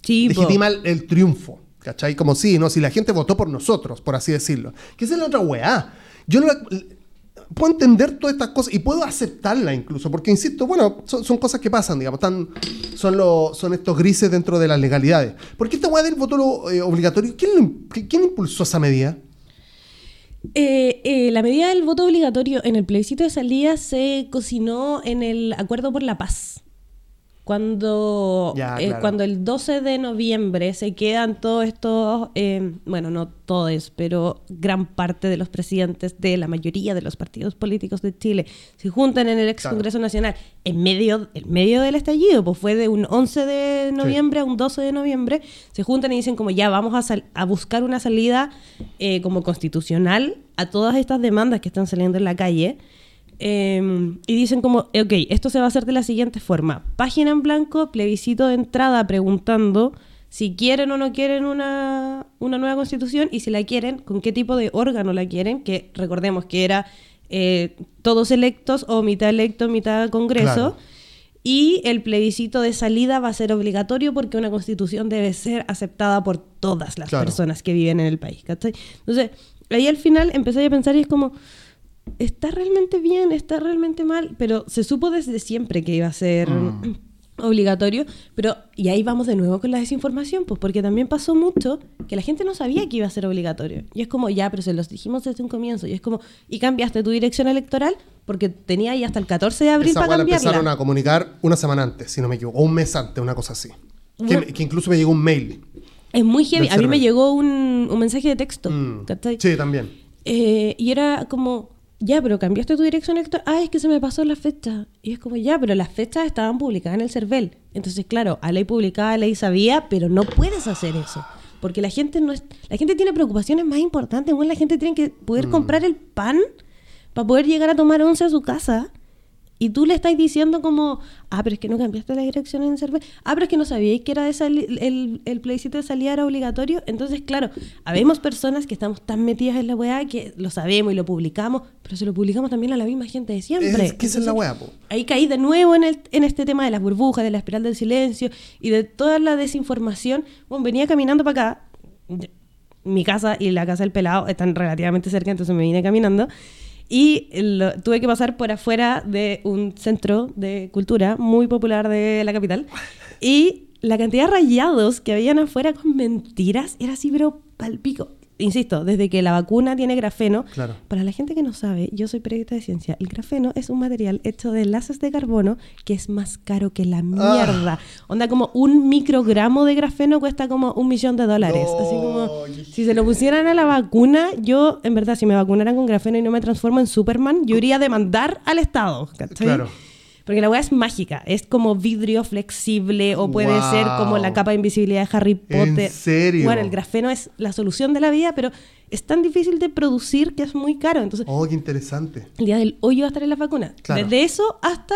legitima el, triunfo, ¿cachai? Como si, ¿no? Si la gente votó por nosotros, por así decirlo. Que esa es la otra weá. Yo no puedo entender todas estas cosas y puedo aceptarla incluso, porque insisto, bueno, son, cosas que pasan, digamos, están, son, son estos grises dentro de las legalidades. ¿Por qué esta hueá del voto eh, obligatorio? ¿Quién, ¿Quién, impulsó esa medida? Eh, eh, la medida del voto obligatorio en el plebiscito de salida se cocinó en el Acuerdo por la Paz cuando, eh, cuando el 12 de noviembre se quedan todos estos, eh, bueno, no todos, pero gran parte de los presidentes de la mayoría de los partidos políticos de Chile se juntan en el ex Congreso Nacional en medio, en medio del estallido, pues fue de un 11 de noviembre a un 12 de noviembre, se juntan y dicen como ya vamos a, a buscar una salida eh, como constitucional a todas estas demandas que están saliendo en la calle. Em, y dicen como, ok, esto se va a hacer de la siguiente forma. Página en blanco, plebiscito de entrada preguntando si quieren o no quieren una, nueva constitución y si la quieren, con qué tipo de órgano la quieren, que recordemos que era eh, todos electos o mitad electo, mitad congreso. Y el plebiscito de salida va a ser obligatorio porque una constitución debe ser aceptada por todas las personas que viven en el país. Entonces, ahí al final empecé a pensar y es como, está realmente bien, está realmente mal, pero se supo desde siempre que iba a ser mm. obligatorio, pero y ahí vamos de nuevo con la desinformación, pues porque también pasó mucho que la gente no sabía que iba a ser obligatorio. Y es como, ya, pero se los dijimos desde un comienzo, y es como, y cambiaste tu dirección electoral porque tenía ahí hasta el 14 de abril para cambiarla. empezaron a comunicar una semana antes, si no me equivoco, o un mes antes, una cosa así. Que, incluso me llegó un mail. Es muy heavy. A mí me llegó un, un mensaje de texto. Mm. Sí, también. Eh, y era como, ya, pero cambiaste tu dirección electoral. Ah, es que se me pasó la fecha. Y es como, ya, pero las fechas estaban publicadas en el CERVEL. Entonces, claro, a ley publicada, a ley sabía, pero no puedes hacer eso. Porque la gente no es, la gente tiene preocupaciones más importantes. Bueno, la gente tiene que poder mm. comprar el pan para poder llegar a tomar once a su casa. Y tú le estás diciendo como, ah, pero es que no cambiaste la dirección en server. Ah, pero es que no sabíais que era de el, el plebiscito de salida era obligatorio. Entonces, claro, habemos personas que estamos tan metidas en la weá que lo sabemos y lo publicamos, pero se lo publicamos también a la misma gente de siempre. Es que es la weá, po. Ahí caí de nuevo en, el, en este tema de las burbujas, de la espiral del silencio y de toda la desinformación. Bueno, venía caminando para acá. Mi casa y la casa del pelado están relativamente cerca, entonces me vine caminando. Y tuve que pasar por afuera de un centro de cultura muy popular de la capital. [LAUGHS] Y la cantidad de rayados que habían afuera con mentiras era así, pero palpico insisto, desde que la vacuna tiene grafeno, para la gente que no sabe, yo soy periodista de ciencia, el grafeno es un material hecho de enlaces de carbono que es más caro que la mierda. Ah. Onda como un microgramo de grafeno cuesta como un millón de dólares. Así como, si se lo pusieran a la vacuna, yo, en verdad, si me vacunaran con grafeno y no me transformo en Superman, yo iría a demandar al Estado. Claro. Porque la weá es mágica. Es como vidrio flexible o puede ser como la capa de invisibilidad de Harry Potter. ¿En serio? Bueno, el grafeno es la solución de la vida, pero es tan difícil de producir que es muy caro. Entonces, oh, qué interesante. El día del hoy va a estar en la vacuna. Desde eso hasta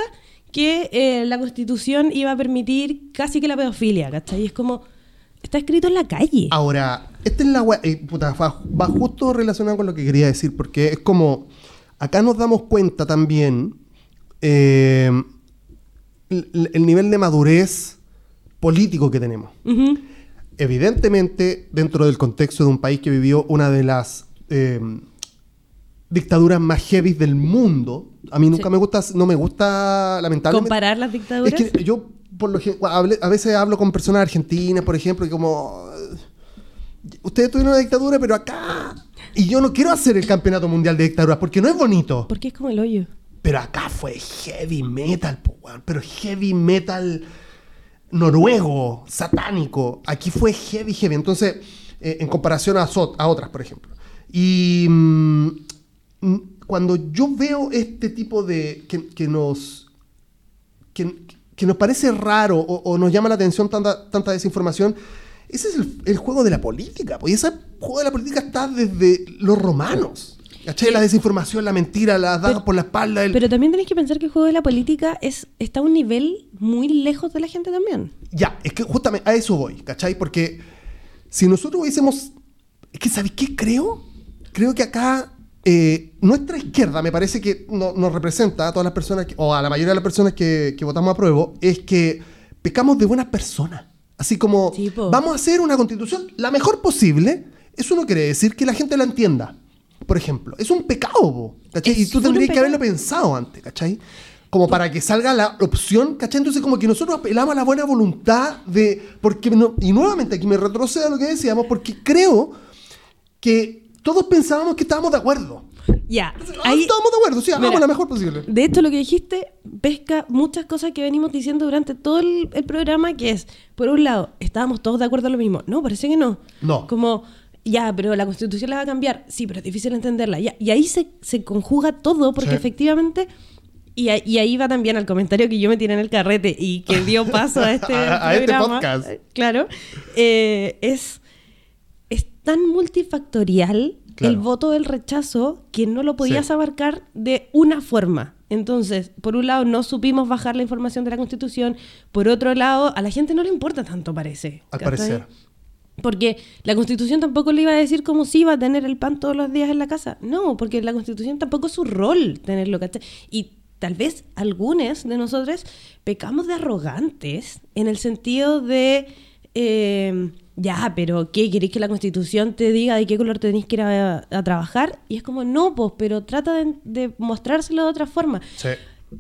que eh, la constitución iba a permitir casi que la pedofilia, ¿cachai? Y es como, está escrito en la calle. Ahora, esta es la eh, puta, va, va, justo relacionado con lo que quería decir, porque es como, acá nos damos cuenta también eh, el, nivel de madurez político que tenemos. Evidentemente, dentro del contexto de un país que vivió una de las... Eh, dictaduras más heavy del mundo. A mí nunca me gusta, no me gusta, lamentablemente. ¿Comparar las dictaduras? Es que yo, por lo a veces hablo con personas argentinas, por ejemplo, y como. Ustedes tuvieron una dictadura, pero acá. Y yo no quiero hacer el campeonato mundial de dictaduras porque no es bonito. Porque es como el hoyo. Pero acá fue heavy metal, pero heavy metal noruego, satánico. Aquí fue heavy, heavy. Entonces, eh, en comparación a, otras, por ejemplo. Y mm, mm, cuando yo veo este tipo de. que, nos. Que, nos parece raro o, nos llama la atención tanta, tanta desinformación, ese es el, juego de la política. Y ese juego de la política está desde los romanos. ¿Cachai? La desinformación, la mentira, las dagas por la espalda. Pero también tenés que pensar que el juego de la política es, está a un nivel muy lejos de la gente también. Ya, es que justamente a eso voy, ¿cachai? Porque si nosotros hubiésemos... Es que, ¿sabes qué creo? Creo que acá eh, nuestra izquierda, me parece que nos representa a todas las personas, o a la mayoría de las personas que, votamos a prueba, es que pecamos de buenas personas. Así como, vamos a hacer una constitución la mejor posible. Eso no quiere decir que la gente la entienda por ejemplo. Es un pecado, ¿cachai? y tú tendrías que haberlo pensado antes, ¿cachai? Como para que salga la opción, ¿cachai? Entonces como que nosotros apelamos a la buena voluntad de... Porque y nuevamente aquí me retrocedo a lo que decíamos, porque creo que todos pensábamos que estábamos de acuerdo. Ya. ahí estábamos de acuerdo, sí, hagamos la mejor posible. De hecho, lo que dijiste pesca muchas cosas que venimos diciendo durante todo el, el programa, que es, por un lado, estábamos todos de acuerdo en lo mismo. No, parece que no. No. Como ya, pero la constitución la va a cambiar. Sí, pero es difícil entenderla. y ahí se, se, conjuga todo porque efectivamente... Y, ahí va también al comentario que yo me tiré en el carrete y que dio [LAUGHS] paso a este, a, este podcast. Claro. Eh, es, es tan multifactorial el voto del rechazo que no lo podías abarcar de una forma. Entonces, por un lado, no supimos bajar la información de la Constitución. Por otro lado, a la gente no le importa tanto, parece. Al parecer. Porque la Constitución tampoco le iba a decir cómo sí iba a tener el pan todos los días en la casa. No, porque la Constitución tampoco es su rol tenerlo, ¿cachai? Y tal vez algunos de nosotros pecamos de arrogantes en el sentido de, eh, ya, pero ¿qué? ¿Queréis que la Constitución te diga de qué color tenéis que ir a, trabajar? Y es como, no, pues, pero trata de, de mostrárselo de otra forma. Sí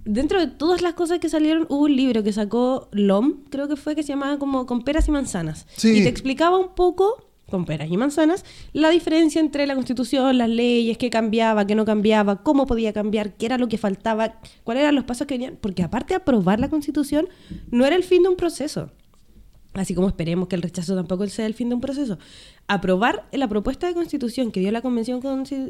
dentro de todas las cosas que salieron, hubo un libro que sacó LOM, creo que fue, que se llamaba como Con peras y manzanas. Y te explicaba un poco, con peras y manzanas, la diferencia entre la constitución, las leyes, qué cambiaba, qué no cambiaba, cómo podía cambiar, qué era lo que faltaba, cuáles eran los pasos que venían. Porque aparte de aprobar la constitución, no era el fin de un proceso. Así como esperemos que el rechazo tampoco sea el fin de un proceso. Aprobar la propuesta de constitución que dio la Convención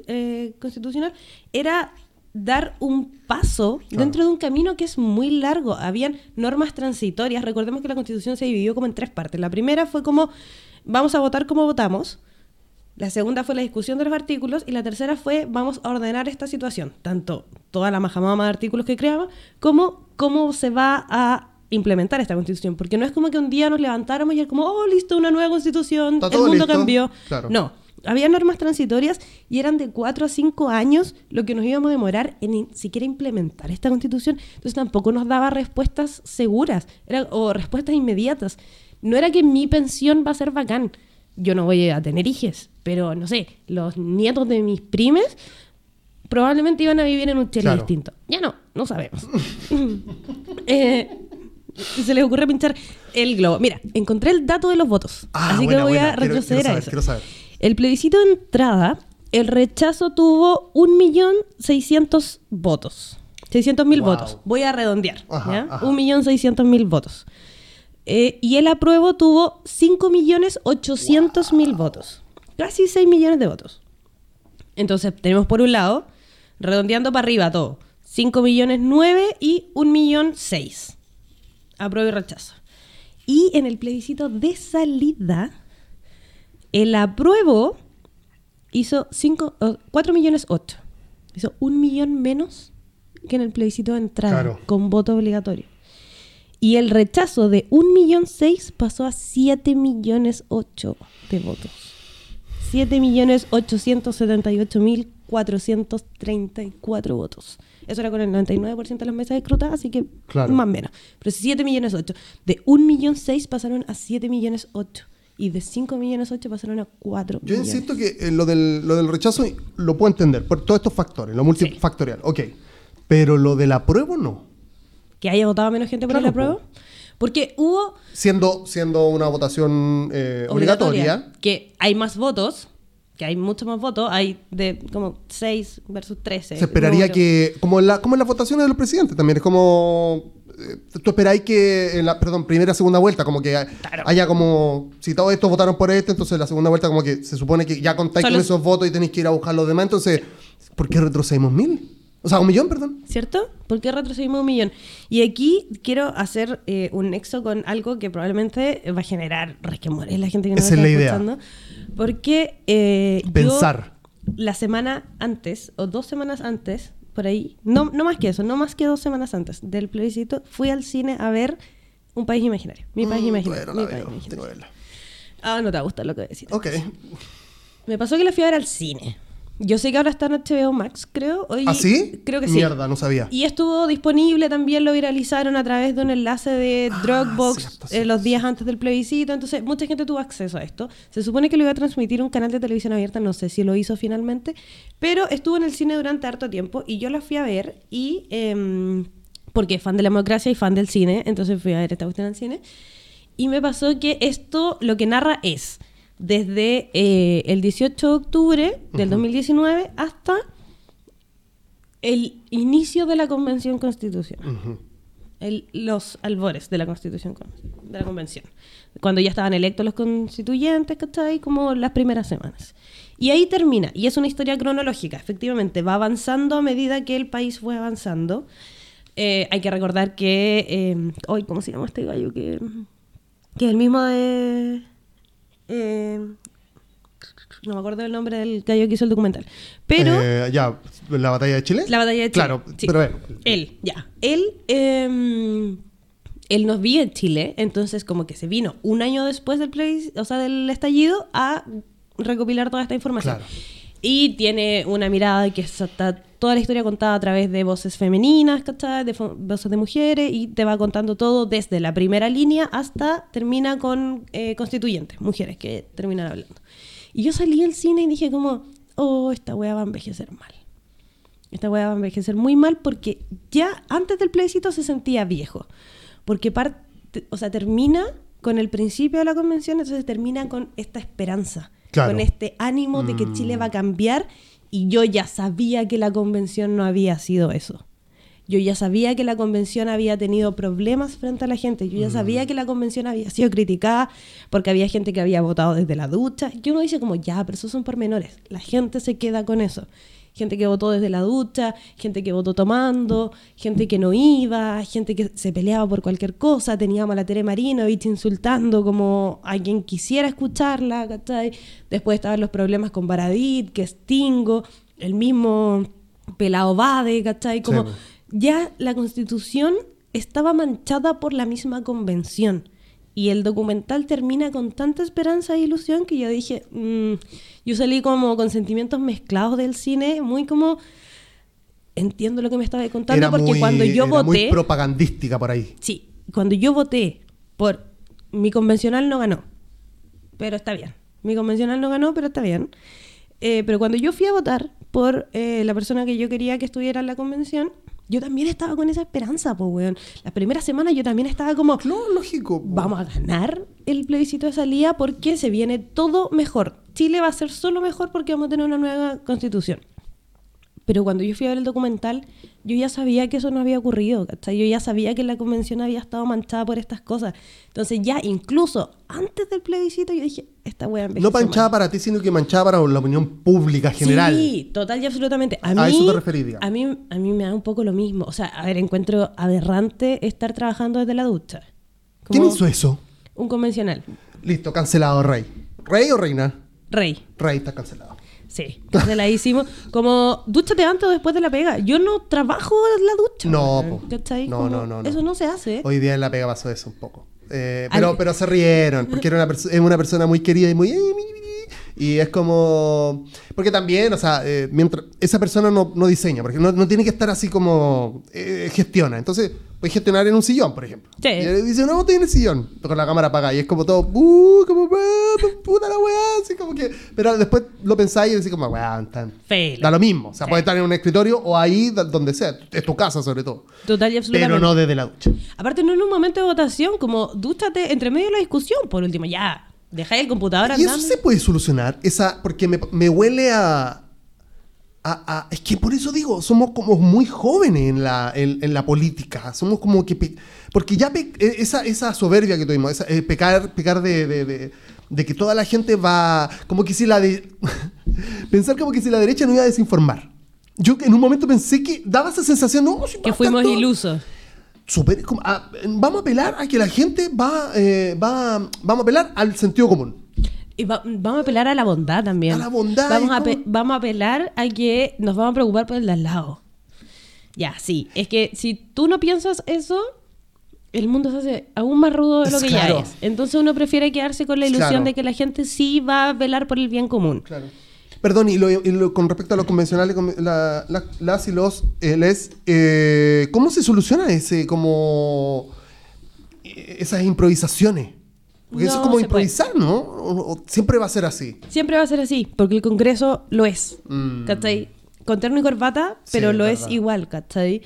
eh, Constitucional era dar un paso dentro de un camino que es muy largo. Habían normas transitorias. Recordemos que la Constitución se dividió como en tres partes. La primera fue como vamos a votar como votamos. La segunda fue la discusión de los artículos y la tercera fue vamos a ordenar esta situación, tanto toda la majamama de artículos que creamos como cómo se va a implementar esta constitución, porque no es como que un día nos levantáramos y es como, oh, listo, una nueva constitución, el mundo cambió. No, había normas transitorias y eran de cuatro a cinco años lo que nos íbamos a demorar en siquiera implementar esta constitución. Entonces tampoco nos daba respuestas seguras o respuestas inmediatas. No era que mi pensión va a ser bacán. Yo no voy a tener hijos, pero no sé, los nietos de mis primes probablemente iban a vivir en un chile distinto. Ya no, no sabemos. [LAUGHS] Eh, se les ocurre pinchar el globo. Mira, encontré el dato de los votos. Ah, así que voy a retroceder a eso. Quiero saber. El plebiscito de entrada, el rechazo tuvo 1.600.000 votos. 600.000 votos. Voy a redondear. 1.600.000 votos. Eh, y el apruebo tuvo 5.800.000 votos. Casi 6 millones de votos. Entonces, tenemos por un lado, redondeando para arriba todo, 5 millones 9 y 1 millón 6. Apruebo y rechazo. Y en el plebiscito de salida, el apruebo hizo 4 millones 8. Hizo un millón menos que en el plebiscito de entrada, con voto obligatorio. Y el rechazo de un millón 6 pasó a 7 millones 8 de votos. 7 millones 878 mil 434 votos. Eso era con el 99% de las mesas escrutadas, así que más o menos. Pero 7 millones 8. De 1 millón 6 pasaron a 7 millones 8. Y de 5 millones 8 pasaron a 4 Yo insisto que eh, lo, del, lo del rechazo lo puedo entender por todos estos factores, lo multifactorial, ok. Pero lo del apruebo no. ¿Que haya votado menos gente por el apruebo? Porque hubo... Siendo, siendo una votación eh, obligatoria, Que hay más votos, que hay muchos más votos, hay de como 6 versus 13. Se esperaría que, como en, la, como en las votaciones de los presidentes también, es como tú esperáis que en la, perdón, primera, segunda vuelta, como que haya como, si todos estos votaron por este, entonces la segunda vuelta como que se supone que ya contáis con esos votos y tenéis que ir a buscar los demás, entonces, ¿por qué retrocedimos mil? O sea, un millón, perdón. ¿Cierto? ¿Por qué retrocedimos un millón? Y aquí quiero hacer eh, un nexo con algo que probablemente va a generar resquemores la gente que nos Esa está es la escuchando. Porque eh, Pensar. la semana antes, o dos semanas antes, por ahí, no, no más que eso, no más que dos semanas antes del plebiscito, fui al cine a ver Un País Imaginario. Mi País mm, Imaginario. mi país imaginario. Ah, no te va a gustar lo que voy a decir. Ok. Me pasó que la fui a ver al cine. Yo sé que ahora está en HBO Max, creo. Hoy, ¿Ah, sí? Creo que sí. Mierda, no sabía. Y estuvo disponible también, lo viralizaron a través de un enlace de ah, Dropbox eh, los días antes del plebiscito. Entonces, mucha gente tuvo acceso a esto. Se supone que lo iba a transmitir un canal de televisión abierta, no sé si lo hizo finalmente. Pero estuvo en el cine durante harto tiempo y yo la fui a ver y... Eh, porque fan de la democracia y fan del cine, entonces fui a ver esta cuestión al cine. Y me pasó que esto lo que narra es desde eh, el 18 de octubre del 2019 hasta el inicio de la Convención Constitucional. los albores de la Constitución, de la Convención. Cuando ya estaban electos los constituyentes, ¿cachai? Como las primeras semanas. Y ahí termina, y es una historia cronológica, efectivamente, va avanzando a medida que el país fue avanzando. Eh, hay que recordar que, eh, hoy, ¿cómo se llama este gallo? Que, que es el mismo de eh, no me acuerdo el nombre del gallo que hizo el documental. Pero. Eh, ya, ¿la batalla de Chile? La batalla de Chile. Claro, pero Él, ya. Él. Em, él nos vio en Chile, entonces como que se vino un año después del play, o sea, del estallido a recopilar toda esta información. Y tiene una mirada que está toda la historia contada a través de voces femeninas, ¿cachai? De voces de mujeres, y te va contando todo desde la primera línea hasta termina con eh, constituyentes, mujeres que terminan hablando. Y yo salí del cine y dije como, oh, esta wea va a envejecer mal. Esta wea va a envejecer muy mal porque ya antes del plebiscito se sentía viejo. Porque parte, o sea, termina con el principio de la convención, entonces termina con esta esperanza, con este ánimo de que Chile va a mm. cambiar y yo ya sabía que la convención no había sido eso. Yo ya sabía que la convención había tenido problemas frente a la gente. Yo ya sabía que la convención había sido criticada porque había gente que había votado desde la ducha. Yo uno dice como, ya, pero esos son pormenores. La gente se queda con eso gente que votó desde la ducha, gente que votó tomando, gente que no iba, gente que se peleaba por cualquier cosa, teníamos a la Tere Marinovich insultando como a quien quisiera escucharla, ¿cachai? Después estaban los problemas con Baradit, que Stingo, el mismo Pelado Bade, ¿cachai? Como ya la constitución estaba manchada por la misma convención. Y el documental termina con tanta esperanza e ilusión que yo dije, mm, yo salí como con sentimientos mezclados del cine, muy como entiendo lo que me estaba contando porque cuando yo era voté muy propagandística por ahí. Sí, cuando yo voté por mi convencional no ganó, pero está bien. Mi convencional no ganó, pero está bien. Eh, pero cuando yo fui a votar por eh, la persona que yo quería que estuviera en la convención, yo también estaba con esa esperanza, pues, weón. Las primeras semanas yo también estaba como, no, lógico. Vamos a ganar el plebiscito de salida porque se viene todo mejor. Chile va a ser solo mejor porque vamos a tener una nueva constitución. Pero cuando yo fui a ver el documental, yo ya sabía que eso no había ocurrido, ¿cachai? Yo ya sabía que la convención había estado manchada por estas cosas. Entonces ya incluso antes del plebiscito yo dije, esta wea No manchada para ti, sino que manchada para la opinión pública general. Sí, total y absolutamente. A, mí, eso te referí, a mí, a mí me da un poco lo mismo. O sea, a ver, encuentro aberrante estar trabajando desde la ducha. ¿Quién hizo eso? Un convencional. Listo, cancelado, rey. ¿Rey o reina? Rey. Rey está cancelado. Sí, hicimos Como, dúchate antes o después de la pega. Yo no trabajo en la ducha. No, No, no, no, Eso no se hace. Hoy día en la pega pasó eso un poco. Eh, pero, pero se rieron, porque era una, es una persona muy querida y muy... Y es como... Porque también, o sea, eh, mientras esa persona no, no diseña, porque no, no, tiene que estar así como eh, gestiona. Entonces, puedes gestionar en un sillón, por ejemplo. Sí. Y dice, no, estoy en el sillón, con la cámara apagada. Y es como todo, uh, como, "Ah, puta la weá, así como que. Pero después lo pensáis y decís, como, weá, da lo mismo. O sea, Sí. puede estar en un escritorio o ahí donde sea. Es tu casa, sobre todo. Total y absolutamente. Pero no desde la ducha. Aparte, no en un momento de votación, como dúchate entre medio de la discusión, por último, ya. Dejáis el computador Y eso andando. se puede solucionar, esa, porque me, me huele a, a- a- Es que por eso digo, somos como muy jóvenes en la, en, en la política. Somos como que... pe- porque ya pe- e- esa, esa soberbia que tuvimos, esa, eh, pecar, pecar de, de- de- de que toda la gente va... Como que si la de... [LAUGHS] pensar como que si la derecha no iba a desinformar. Yo en un momento pensé que daba esa sensación, no, si Que a fuimos ilusos. super- como, ah, vamos a apelar a que la gente va, eh, va, vamos a apelar al sentido común. Y va- vamos a apelar a la bondad también. A la bondad, Vamos a, vamos a apelar a que nos vamos a preocupar por el de al lado. Ya, sí. Es que si tú no piensas eso, el mundo se hace aún más rudo de lo que claro. ya es. Entonces uno prefiere quedarse con la ilusión Claro. de que la gente sí va a velar por el bien común. Claro. Perdón, y, lo- y lo- con respecto a los convencionales, con- la- la- las y los eh, les, eh, ¿cómo se soluciona ese, como, eh, esas improvisaciones? Porque eso es como puede. improvisar, ¿no? O- o siempre va a ser así. Siempre va a ser así, porque el Congreso lo es. Mm. ¿Cachai? Con terno y corbata, pero lo es igual, ¿cachai?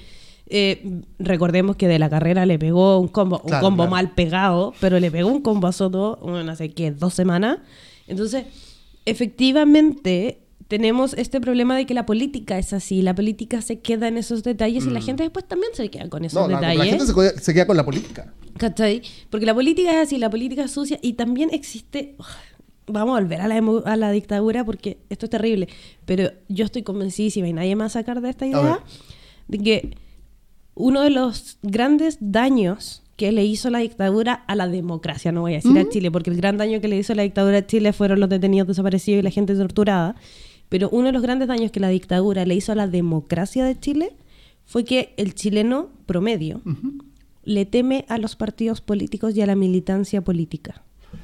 Eh, recordemos que de la carrera le pegó un combo, un combo claro. mal pegado, pero le pegó un combo a Soto, no sé qué, dos semanas. Entonces, efectivamente, tenemos este problema de que la política es así, la política se queda en esos detalles y la gente después también se queda con esos Mm. No, la, la detalles. gente se, queda con la política. ¿Cachai? Porque la política es así, la política es sucia y también existe... Vamos a volver a la, a la dictadura porque esto es terrible, pero yo estoy convencidísima y nadie me va a sacar de esta idea de que uno de los grandes daños que le hizo la dictadura a la democracia, no voy a decir a Chile, porque el gran daño que le hizo la dictadura a Chile fueron los detenidos desaparecidos y la gente torturada, pero uno de los grandes daños que la dictadura le hizo a la democracia de Chile fue que el chileno promedio le teme a los partidos políticos y a la militancia política.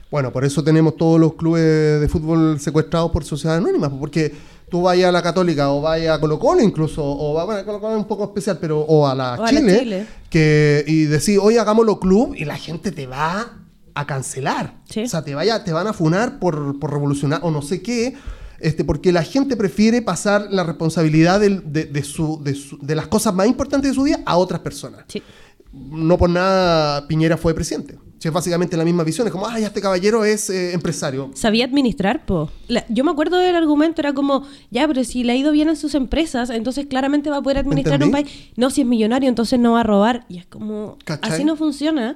Bueno, por eso tenemos todos los clubes de fútbol secuestrados por sociedades anónimas, porque tú vayas a la Católica o vayas a Colo Colo incluso, o va- bueno, Colo Colo es un poco especial, pero o a la O a la Chile, que y decir, oye, hagámoslo club y la gente te va a cancelar. Sí. O sea, te vaya, te van a funar por, por revolucionar o no sé qué. Este, porque la gente prefiere pasar la responsabilidad del- de, de su, de, su- de las cosas más importantes de su día a otras personas Sí. no por nada Piñera fue presidente. Si es básicamente la misma visión. Es como, ay, este caballero es eh, empresario. Sabía administrar, po. La- yo me acuerdo del argumento, era como, ya, pero si le ha ido bien en sus empresas, entonces claramente va a poder administrar un país. No, si es millonario, entonces no va a robar. Y es como, ¿Cachai? así no funciona.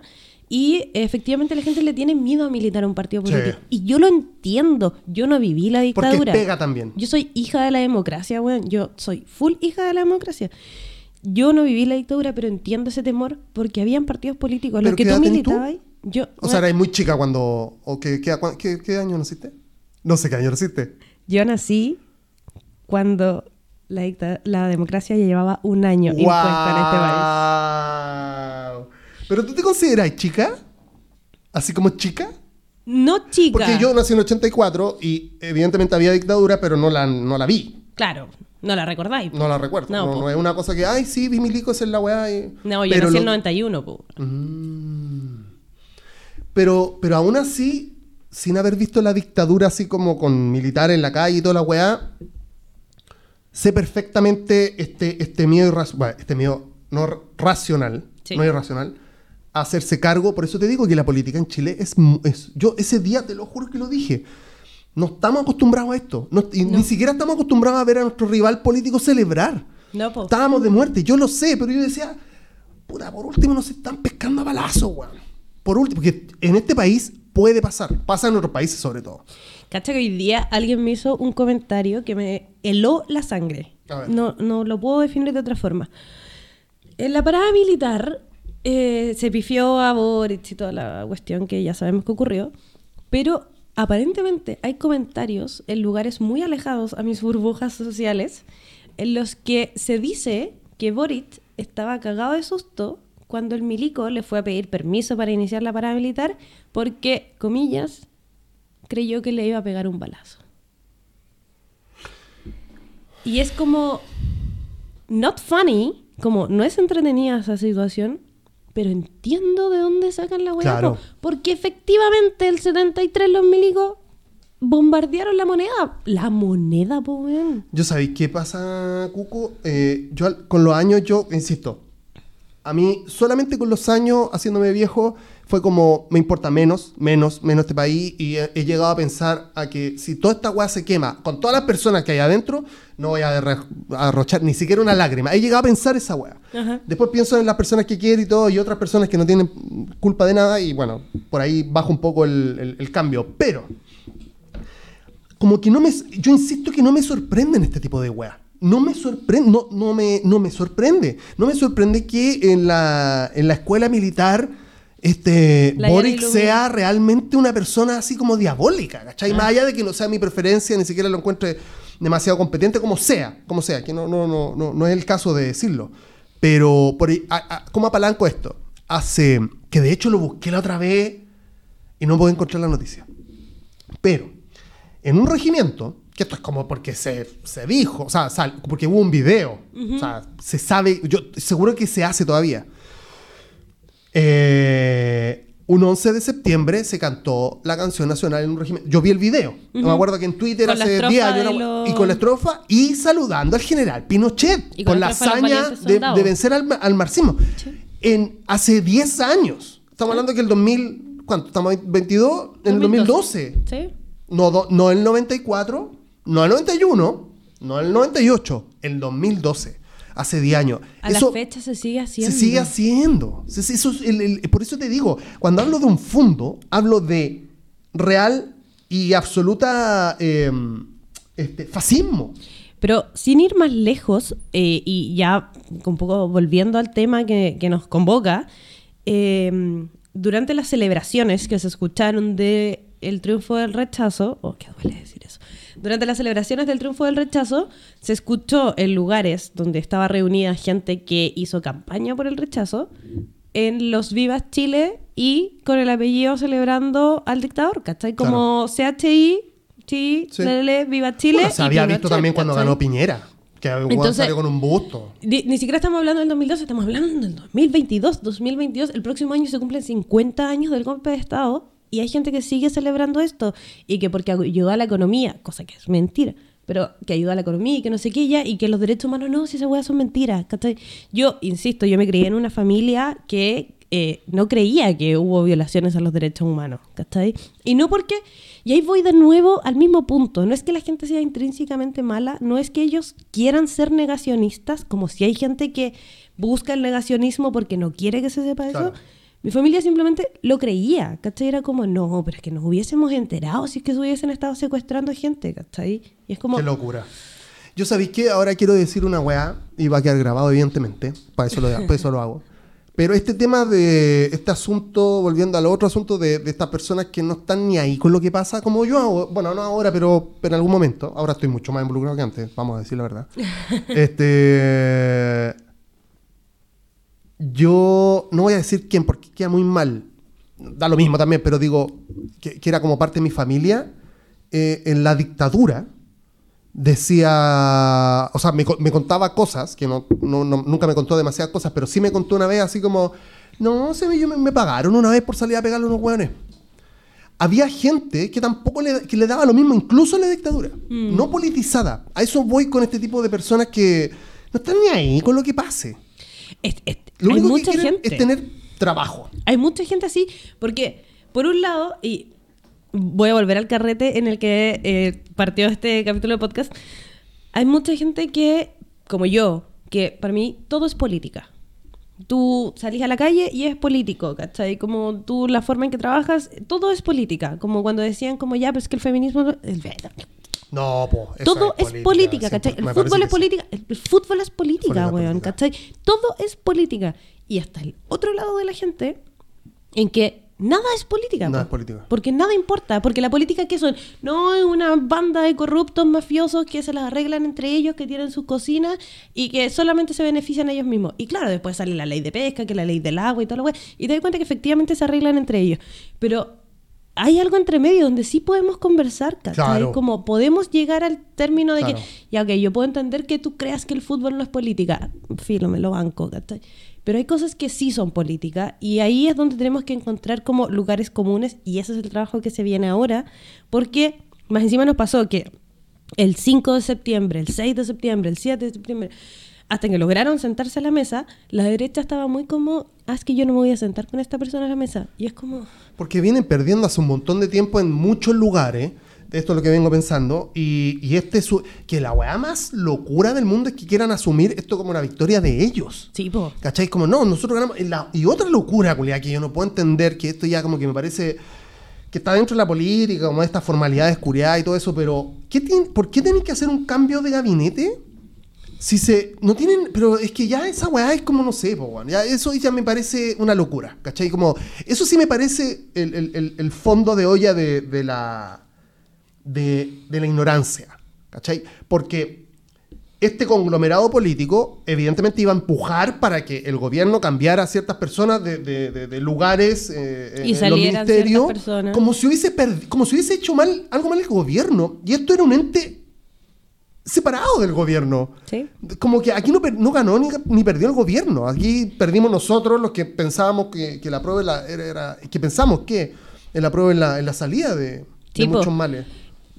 Y efectivamente la gente le tiene miedo a militar a un partido Sí. político. Y yo lo entiendo. Yo no viví la Porque dictadura. pega también. Yo soy hija de la democracia, weón. Yo soy full hija de la democracia. Yo no viví la dictadura, pero entiendo ese temor porque habían partidos políticos. Los ¿Pero que tú militabas, yo... O sea, eres muy chica cuando... O que, que- ¿qué, qué año naciste? No sé qué año naciste. Yo nací cuando la, la democracia ya llevaba un año impuesta en este país. ¿Pero tú te consideras chica? ¿Así como chica? No chica. Porque yo nací en 84 y evidentemente había dictadura, pero no la, no la vi. Claro, no la recordáis. No la recuerdo. No, No, es una cosa que, ay, sí, vi milico, esa es la weá. y- No, yo pero nací en el lo- 91, po. Mm. Pero, pero aún así, sin haber visto la dictadura así como con militares en la calle y toda la weá, sé perfectamente este, este miedo irra- bueno, este miedo no racional, Sí. no irracional, hacerse cargo. Por eso te digo que la política en Chile es, es- yo ese día te lo juro que lo dije. No estamos acostumbrados a esto. No- y No. Ni siquiera estamos acostumbrados a ver a nuestro rival político celebrar. No, po. Estábamos de muerte, yo lo sé, pero yo decía, puta, por último nos están pescando a balazos, weón. Por último, porque en este país puede pasar, pasa en otros países sobre todo. Cacha que hoy día alguien me hizo un comentario que me heló la sangre. No, no lo puedo definir de otra forma. En la parada militar eh, se pifió a Boric y toda la cuestión que ya sabemos que ocurrió, pero aparentemente hay comentarios en lugares muy alejados a mis burbujas sociales en los que se dice que Boric estaba cagado de susto cuando el milico le fue a pedir permiso para iniciar la parada porque, comillas, creyó que le iba a pegar un balazo. Y es como, not funny, como no es entretenida esa situación, pero entiendo de dónde sacan la weá. Porque efectivamente el 73 los milicos bombardearon la moneda. La moneda, po, weón. Yo sabéis qué pasa, Cuco. Eh, yo con los años, yo, insisto, a mí solamente con los años haciéndome viejo fue como me importa menos, menos, menos este país y he, llegado a pensar a que si toda esta weá se quema con todas las personas que hay adentro, no voy a arrochar ni siquiera una lágrima. He llegado a pensar esa weá. Después pienso en las personas que quiero y todo y otras personas que no tienen culpa de nada y bueno, por ahí bajo un poco el, cambio. Pero, como que no me, yo insisto que no me sorprenden este tipo de weá no me sorprende, no, no, me, no me sorprende. No me sorprende que en la, en la escuela militar este Boric sea realmente una persona así como diabólica, ¿cachai? Más allá de que no sea mi preferencia, ni siquiera lo encuentre demasiado competente, como sea, como sea, que no, no, no, no, no es el caso de decirlo. Pero, por, ¿cómo apalanco esto? Hace, que de hecho lo busqué la otra vez y no puedo encontrar la noticia. Pero, en un regimiento, que esto es como porque se, se dijo, o sea, porque hubo un video, o sea, se sabe, yo seguro que se hace todavía eh, un 11 de septiembre se cantó la canción nacional en un régimen. Yo vi el video. No me acuerdo que en Twitter hace 10 años. Y con la estrofa y saludando al general Pinochet. con, la hazaña de, vencer al, marxismo. En, hace 10 años. Estamos hablando que el 2000. ¿Cuánto? ¿Estamos en 22? En el 2012. Sí. No, no el 94, no el 91, no el 98, el 2012 hace 10 años. A la fecha se sigue haciendo. Se sigue haciendo. por eso te digo, cuando hablo de un fondo, hablo de real y absoluta em, este, fascismo. Pero sin ir más lejos, eh, y ya un poco volviendo al tema que, nos convoca, em, durante las celebraciones que se escucharon de el triunfo del rechazo, oh, qué duele decir eso, durante las celebraciones del triunfo del rechazo, se escuchó en lugares donde estaba reunida gente que hizo campaña por el rechazo, en los Vivas Chile y con el apellido celebrando al dictador, ¿cachai? Como CHI, sí, Viva Chile. se había visto también cuando ganó Piñera. Que Entonces, salió con un busto. Ni, siquiera estamos hablando del 2012, estamos hablando del 2022. 2022, el próximo año se cumplen 50 años del golpe de Estado y hay gente que sigue celebrando esto y que porque ayuda a la economía, cosa que es mentira, pero que ayuda a la economía y que no sé qué ya, y que los derechos humanos no, si esas weas son mentiras. Yo, insisto, yo me crié en una familia que eh, no creía que hubo violaciones a los derechos humanos, ¿cachai? Y no porque, y ahí voy de nuevo al mismo punto, no es que la gente sea intrínsecamente mala, no es que ellos quieran ser negacionistas, como si hay gente que busca el negacionismo porque no quiere que se sepa eso mi familia simplemente lo creía, ¿cachai? Era como, no, pero es que nos hubiésemos enterado si es que se hubiesen estado secuestrando gente, ¿cachai? Y es como... Qué locura. Yo sabéis que ahora quiero decir una weá, y va a quedar grabado evidentemente, para eso lo, para eso lo hago. Pero este tema de este asunto, volviendo al otro asunto de, de, estas personas que no están ni ahí con lo que pasa, como yo hago, bueno, no ahora, pero, pero en algún momento, ahora estoy mucho más involucrado que antes, vamos a decir la verdad. [LAUGHS] este, yo no voy a decir quién, porque queda muy mal. Da lo mismo también, pero digo que, era como parte de mi familia. Eh, en la dictadura decía, o sea, me, contaba cosas, que no, nunca me contó demasiadas cosas, pero sí me contó una vez así como, no, sé, yo me, pagaron una vez por salir a pegarle a unos hueones. Había gente que tampoco le, que le daba lo mismo, incluso en la dictadura, mm. no politizada. A eso voy con este tipo de personas que no están ni ahí con lo que pase. Lo único mucha que gente, es tener trabajo. Hay mucha gente así, porque por un lado, y voy a volver al carrete en el que eh, partió este capítulo de podcast, hay mucha gente que, como yo, que para mí todo es política. Tú salís a la calle y es político, ¿cachai? Como tú, la forma en que trabajas, todo es política. Como cuando decían, como ya, pero es que el feminismo... No, po, Todo es política, ¿cachai? El fútbol es política. El fútbol es política, weón, ¿cachai? Todo es política. Y hasta el otro lado de la gente, en que nada es política. Nada es política. Porque nada importa. Porque la política, ¿qué son? No es una banda de corruptos mafiosos que se las arreglan entre ellos, que tienen sus cocinas y que solamente se benefician ellos mismos. Y claro, después sale la ley de pesca, que la ley del agua y todo lo weón. Y te das cuenta que efectivamente se arreglan entre ellos. Pero hay algo entre medio donde sí podemos conversar, ¿cachai? Como podemos llegar al término de que, ya, ok, yo puedo entender que tú creas que el fútbol no es política, filo, me lo banco, ¿cachai? Pero hay cosas que sí son políticas y ahí es donde tenemos que encontrar como lugares comunes y ese es el trabajo que se viene ahora, porque más encima nos pasó que el 5 de septiembre, el 6 de septiembre, el 7 de septiembre, hasta que lograron sentarse a la mesa, la derecha estaba muy como, ah, es que yo no me voy a sentar con esta persona a la mesa. Y es como... Porque vienen perdiendo hace un montón de tiempo en muchos lugares esto es lo que vengo pensando. Y, y este su que la weá más locura del mundo es que quieran asumir esto como una victoria de ellos. Sí, po. ¿Cachai? Como no, nosotros ganamos. y otra locura, culia, que yo no puedo entender, que esto ya como que me parece que está dentro de la política, como estas formalidades curiadas y todo eso, pero ¿qué ¿por qué tienen que hacer un cambio de gabinete? Si se. No tienen. Pero es que ya esa weá es como, no sé, po, ya eso ya me parece una locura, ¿cachai? Como. Eso sí me parece el, el, el fondo de olla de, de la de, la ignorancia, ¿cachai? Porque este conglomerado político evidentemente iba a empujar para que el gobierno cambiara a ciertas personas de, lugares eh, y en los ministerios como si hubiese como si hubiese hecho mal algo mal el gobierno. Y esto era un ente separado del gobierno. Como que aquí no, no ganó ni, perdió el gobierno. Aquí perdimos nosotros los que pensábamos que, la prueba era, que pensamos que la prueba en la, en la salida de, muchos males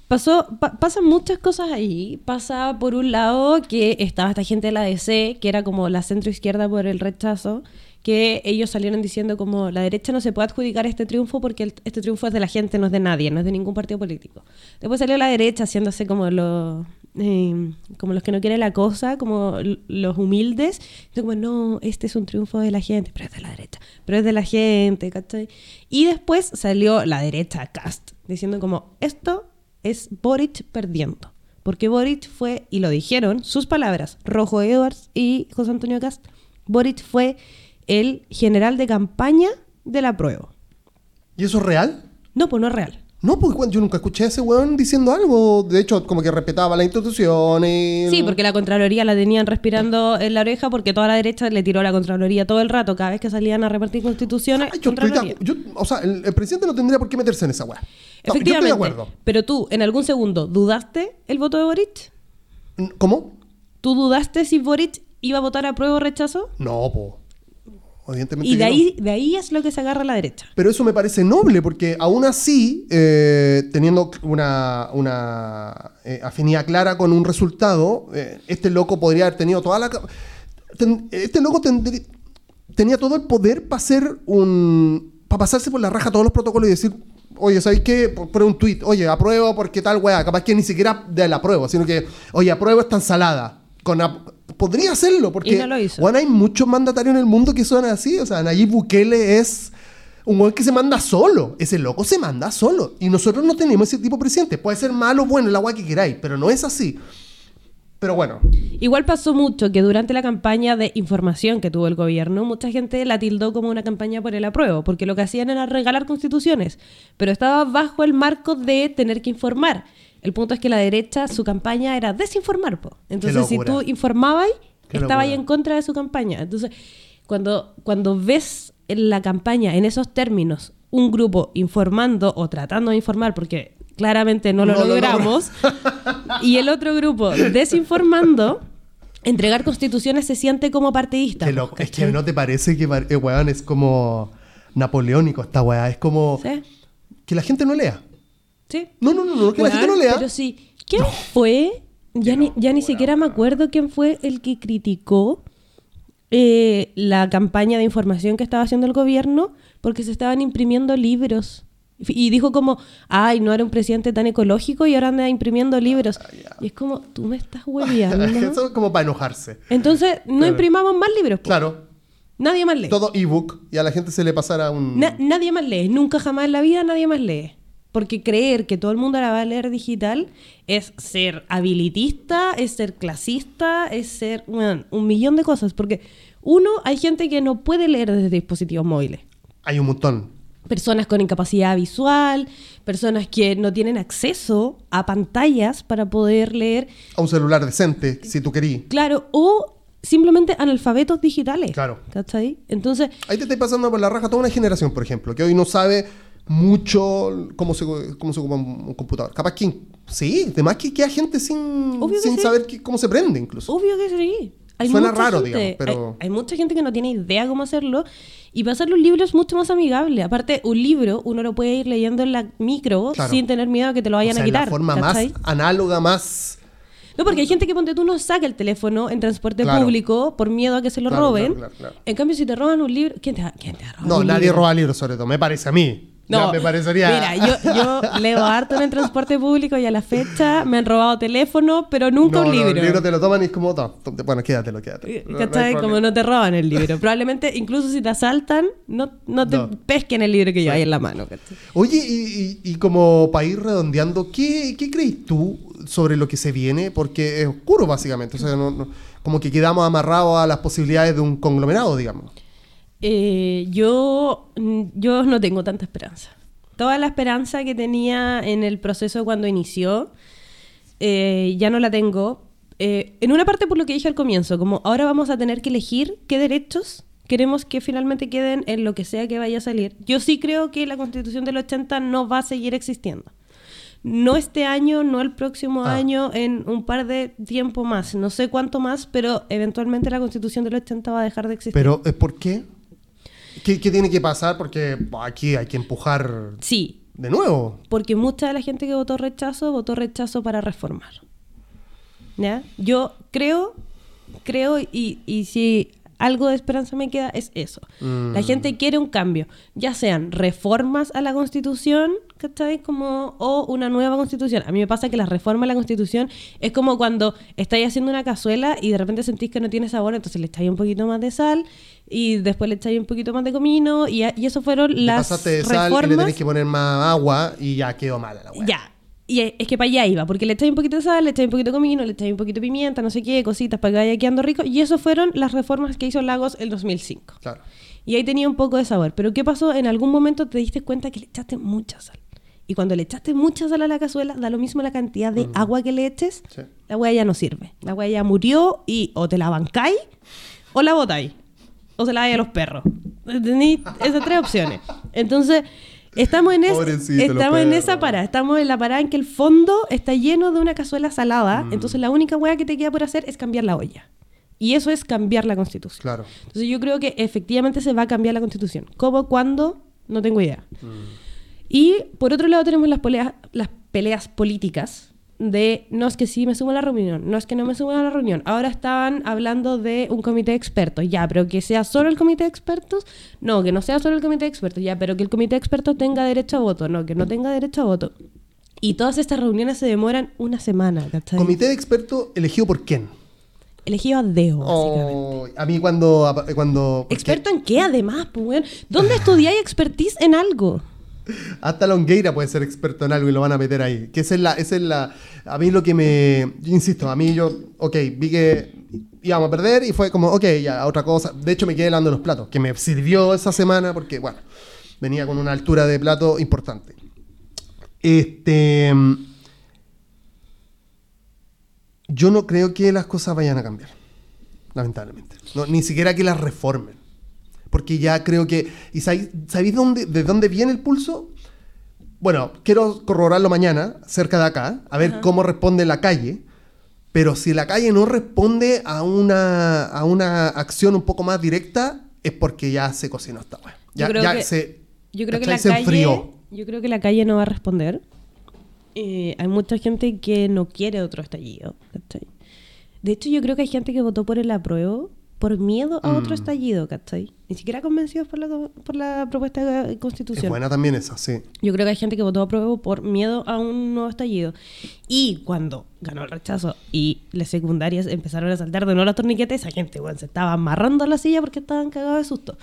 Pasó, pasan muchas cosas ahí. Pasa por un lado que estaba esta gente de la DC, que era como la centro izquierda por el rechazo, que ellos salieron diciendo como la derecha no se puede adjudicar este triunfo porque este triunfo es de la gente, no es de nadie, no es de ningún partido político. Después salió la derecha haciéndose como los eh, como los que no quieren la cosa, como los humildes, y como no, este es un triunfo de la gente, pero es de la derecha, pero es de la gente, ¿cachai? Y después salió la derecha cast diciendo como esto es Boric perdiendo. Porque Boric fue, y lo dijeron, sus palabras, Rojo Edwards y José Antonio Cast, Boric fue el general de campaña de la prueba. ¿Y eso es real? No, pues no es real. No, porque yo nunca escuché a ese weón diciendo algo. De hecho, como que respetaba la institución. Sí, porque la Contraloría la tenían respirando en la oreja porque toda la derecha le tiró la Contraloría todo el rato, cada vez que salían a repartir constituciones. o sea, el, presidente no tendría por qué meterse en esa weá. Efectivamente. estoy de acuerdo. Pero tú, en algún segundo, ¿dudaste el voto de Boric? ¿Cómo? ¿Tú dudaste si Boric iba a votar a prueba o rechazo? No, po y de ahí, de ahí es lo que se agarra a la derecha. Pero eso me parece noble, porque aún así, eh, teniendo una, una eh, afinidad clara con un resultado, eh, este loco podría haber tenido toda la... este loco tenía todo el poder para hacer un... para pasarse por la raja todos los protocolos y decir, oye, ¿sabéis qué? Poner un tweet, oye, apruebo porque tal weá, capaz que ni siquiera de la prueba, sino que, oye, apruebo esta ensalada. Con podría hacerlo, porque Bueno, hay muchos mandatarios en el mundo que son así. O sea, Nayib Bukele es un güey que se manda solo. Ese loco se manda solo. Y nosotros no tenemos ese tipo de presidente. Puede ser malo o bueno, el agua que queráis, pero no es así. Pero bueno. Igual pasó mucho que durante la campaña de información que tuvo el gobierno, mucha gente la tildó como una campaña por el apruebo, porque lo que hacían era regalar constituciones, pero estaba bajo el marco de tener que informar. El punto es que la derecha, su campaña era desinformar. Po. Entonces, si tú informabas, estaba ahí en contra de su campaña. Entonces, cuando, cuando ves en la campaña en esos términos un grupo informando o tratando de informar, porque claramente no lo logramos, y el otro grupo desinformando, entregar constituciones se siente como partidista. es que no te parece que eh, es como napoleónico esta weá, es como que la gente no lea. Sí. No, no, no, que la gente no lea. Pero sí, ¿quién fue? Ya, ni, ya ni siquiera me acuerdo quién fue el que criticó eh, la campaña de información que estaba haciendo el gobierno porque se estaban imprimiendo libros. Y dijo como, ay, no era un presidente tan ecológico y ahora anda imprimiendo libros. Ah, y es como, tú me estás hueviando. [LAUGHS] Eso es como para enojarse. Entonces, no imprimamos más libros. Claro. Nadie más lee. Todo ebook y a la gente se le pasará un... nadie más lee. Nunca jamás en la vida nadie más lee. Porque creer que todo el mundo la va a leer digital es ser habilitista, es ser clasista, es ser un millón de cosas. Porque uno, hay gente que no puede leer desde dispositivos móviles. Hay un montón. Personas con incapacidad visual, personas que no tienen acceso a pantallas para poder leer. A un celular decente, si tú querías. Claro, o simplemente analfabetos digitales. Claro. ¿Cachai? Entonces. Ahí te estoy pasando por la raja toda una generación, por ejemplo, que hoy no sabe mucho cómo se, cómo se ocupa un computador. Capaz que sí, además que queda gente sin, sin saber cómo se prende incluso. Obvio que sí. Suena raro, digamos, pero... Hay, mucha gente que no tiene idea cómo hacerlo y pasar los libros es mucho más amigable. Aparte, un libro uno lo puede ir leyendo en la micro sin tener miedo a que te lo vayan a quitar. De forma más análoga, más... No, porque hay gente que ponte tú no saca el teléfono en transporte público por miedo a que se lo roben. En cambio, si te roban un libro, ¿quién te, quién te roba? No, nadie roba libros, sobre todo, me parece a mí. No, me parecería. Mira, yo, yo [LAUGHS] leo harto en el transporte público y a la fecha me han robado teléfono, pero nunca un libro. el libro te lo toman y es como, bueno, quédatelo, quédatelo. ¿Cachai? como no te roban el libro. Probablemente, incluso si te asaltan, no, no te pesquen el libro que lleváis en la mano. Oye, y, y, como para ir redondeando, ¿qué, ¿qué crees tú sobre lo que se viene? Porque es oscuro, básicamente. O sea, como que quedamos amarrados a las posibilidades de un conglomerado, digamos. Eh, yo, mm, yo no tengo tanta esperanza. Toda la esperanza que tenía en el proceso cuando inició, eh, ya no la tengo. Eh, en una parte por lo que dije al comienzo, como ahora vamos a tener que elegir qué derechos queremos que finalmente queden en lo que sea que vaya a salir. Yo sí creo que la constitución del 80 no va a seguir existiendo. No este año, no el próximo ah. año, en un par de tiempo más. No sé cuánto más, pero eventualmente la constitución del 80 va a dejar de existir. ¿Pero por qué? ¿Qué, tiene que pasar? Porque aquí hay que empujar. Sí. De nuevo. Porque mucha de la gente que votó rechazo, votó rechazo para reformar. ¿Ya? Yo creo, creo, y, y si algo de esperanza me queda, es eso. La gente mm. quiere un cambio, ya sean reformas a la constitución, ¿cachai? Como, o una nueva constitución. A mí me pasa que la reforma a la constitución es como cuando estáis haciendo una cazuela y de repente sentís que no tiene sabor, entonces le echáis un poquito más de sal y después le echáis un poquito más de comino y, y eso fueron las pasaste de sal y le tenéis que poner más agua y ya quedó mala la Ya, y es que para allá iba, porque le echáis un poquito de sal, le echáis un poquito de comino, le echáis un poquito de pimienta, no sé qué, cositas para que vaya quedando rico. Y eso fueron las reformas que hizo Lagos el 2005. Claro. Y ahí tenía un poco de sabor. Pero ¿qué pasó? En algún momento te diste cuenta que le echaste mucha sal. Y cuando le echaste mucha sal a la cazuela, da lo mismo la cantidad de mm. agua que le eches, la hueá ya no sirve. La hueá ya murió y o te la bancáis o la botáis. O se la dais a los perros. Tenéis esas tres opciones. Entonces Estamos en, estamos en esa parada, estamos en la parada en que el fondo está lleno de una cazuela salada, mm. entonces la única hueá que te queda por hacer es cambiar la olla. Y eso es cambiar la constitución. Claro. Entonces yo creo que efectivamente se va a cambiar la constitución. ¿Cómo? ¿Cuándo? No tengo idea. Mm. Y por otro lado tenemos las peleas, las peleas políticas, de no es que sí me subo a la reunión, no es que no me subo a la reunión. Ahora estaban hablando de un comité de expertos, ya, pero que sea solo el comité de expertos, no, que no sea solo el comité de expertos, ya, pero que el comité de expertos tenga derecho a voto, no, que no tenga derecho a voto. Y todas estas reuniones se demoran una semana, ¿cachai? ¿Comité de expertos elegido por quién? Elegido a Deo, básicamente. a mí cuando... cuando ¿Experto en qué, además? Pues, ¿Dónde estudiáis expertise en algo? [LAUGHS] Hasta Longueira puede ser experto en algo y lo van a meter ahí. Que esa es la, esa es la. A mí lo que me. insisto, a mí yo. Ok, vi que íbamos a perder y fue como, ok, ya, otra cosa. De hecho, me quedé lavando los platos, que me sirvió esa semana porque, bueno, venía con una altura de plato importante. Este. Yo no creo que las cosas vayan a cambiar, lamentablemente. ni siquiera que las reformen. Porque ya creo que... ¿Y sabéis, dónde, de dónde viene el pulso? Bueno, quiero corroborarlo mañana, cerca de acá, a ver cómo responde la calle. Pero si la calle no responde a una, a una acción un poco más directa, es porque ya se cocinó esta weá. Ya, ya se, yo creo que la calle, enfrió. Yo creo que la calle no va a responder. Eh, hay mucha gente que no quiere otro estallido. De hecho, yo creo que hay gente que votó por el apruebo por miedo a otro mm. estallido, ¿cachai? Ni siquiera convencidos por la, por la propuesta de constitución. Es buena también esa, sí. Yo creo que hay gente que votó a prueba por miedo a un nuevo estallido. Y cuando ganó el rechazo y las secundarias empezaron a saltar de nuevo las torniquetes, esa gente, bueno, se estaba amarrando a la silla porque estaban cagados de susto.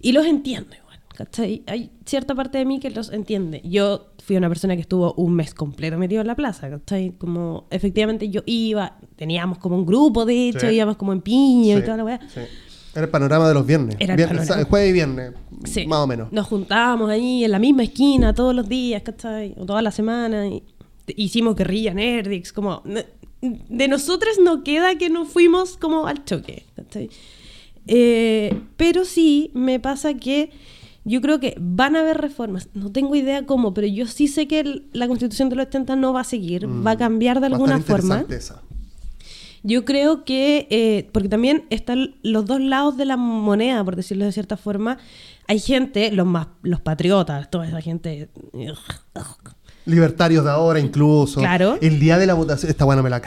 Y los entiendo, ¿cachai? Hay cierta parte de mí que los entiende. Yo fui una persona que estuvo un mes completo metido en la plaza, ¿cachai? Como, efectivamente yo iba, teníamos como un grupo, de hecho, íbamos como en piña y toda la weá. Era el panorama de los viernes. Era el, jueves y viernes, más o menos. Nos juntábamos ahí en la misma esquina todos los días, ¿cachai? O toda la semana. Y hicimos guerrilla Nerdix, como... De nosotros no queda que no fuimos como al choque, ¿cachai? Eh, pero sí me pasa que yo creo que van a haber reformas. No tengo idea cómo, pero yo sí sé que la constitución de los 80 no va a seguir, va a mm, cambiar de alguna forma. Yo creo que, eh, porque también están los dos lados de la moneda, por decirlo de cierta forma. Hay gente, los más, los patriotas, toda esa gente. Libertarios de ahora incluso. Claro. El día de la votación, esta bueno me la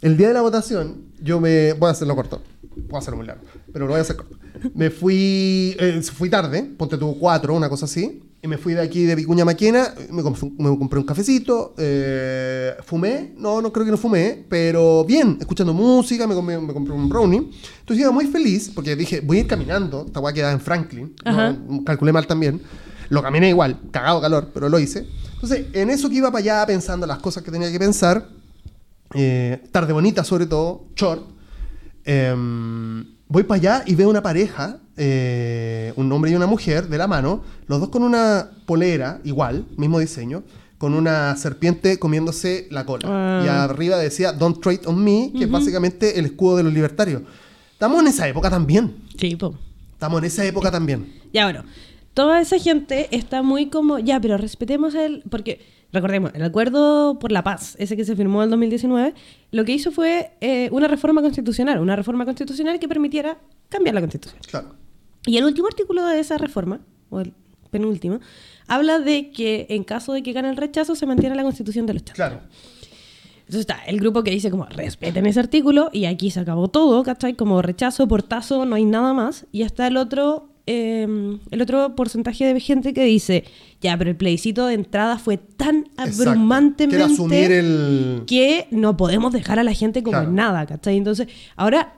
El día de la votación, yo me. Voy a hacerlo corto. Voy a hacerlo muy largo, pero lo voy a hacer corto. Me fui. Eh, fui tarde, ponte tuvo cuatro, una cosa así. Y me fui de aquí de Vicuña Maquena, me, compré un cafecito, eh, fumé, no, no creo que no fumé, pero bien, escuchando música, me, compré un brownie. Entonces iba muy feliz porque dije, voy a ir caminando, esta a quedar en Franklin, calculé mal también. Lo caminé igual, cagado calor, pero lo hice. Entonces, en eso que iba para allá pensando las cosas que tenía que pensar, eh, tarde bonita sobre todo, short, em, voy para allá y veo una pareja eh, un hombre y una mujer de la mano, los dos con una polera igual, mismo diseño, con una serpiente comiéndose la cola. Y ah. arriba decía Don't Trade on Me, que es básicamente el escudo de los libertarios. Estamos en esa época también. Sí, po. Estamos en esa época también. Ya, bueno. Toda esa gente está muy como, ya, pero respetemos el... Porque, recordemos, el acuerdo por la paz, ese que se firmó en 2019, lo que hizo fue eh, una reforma constitucional, una reforma constitucional que permitiera cambiar la constitución. Claro. Y el último artículo de esa reforma, o el penúltimo, habla de que en caso de que gane el rechazo se mantiene la constitución de los chatos. Claro. Entonces está el grupo que dice como respeten ese artículo y aquí se acabó todo, ¿cachai? Como rechazo, portazo, no hay nada más. Y está el otro, em, el otro porcentaje de gente que dice, ya, pero el plebiscito de entrada fue tan abrumantemente el... que no podemos dejar a la gente como nada, ¿cachai? Entonces, ahora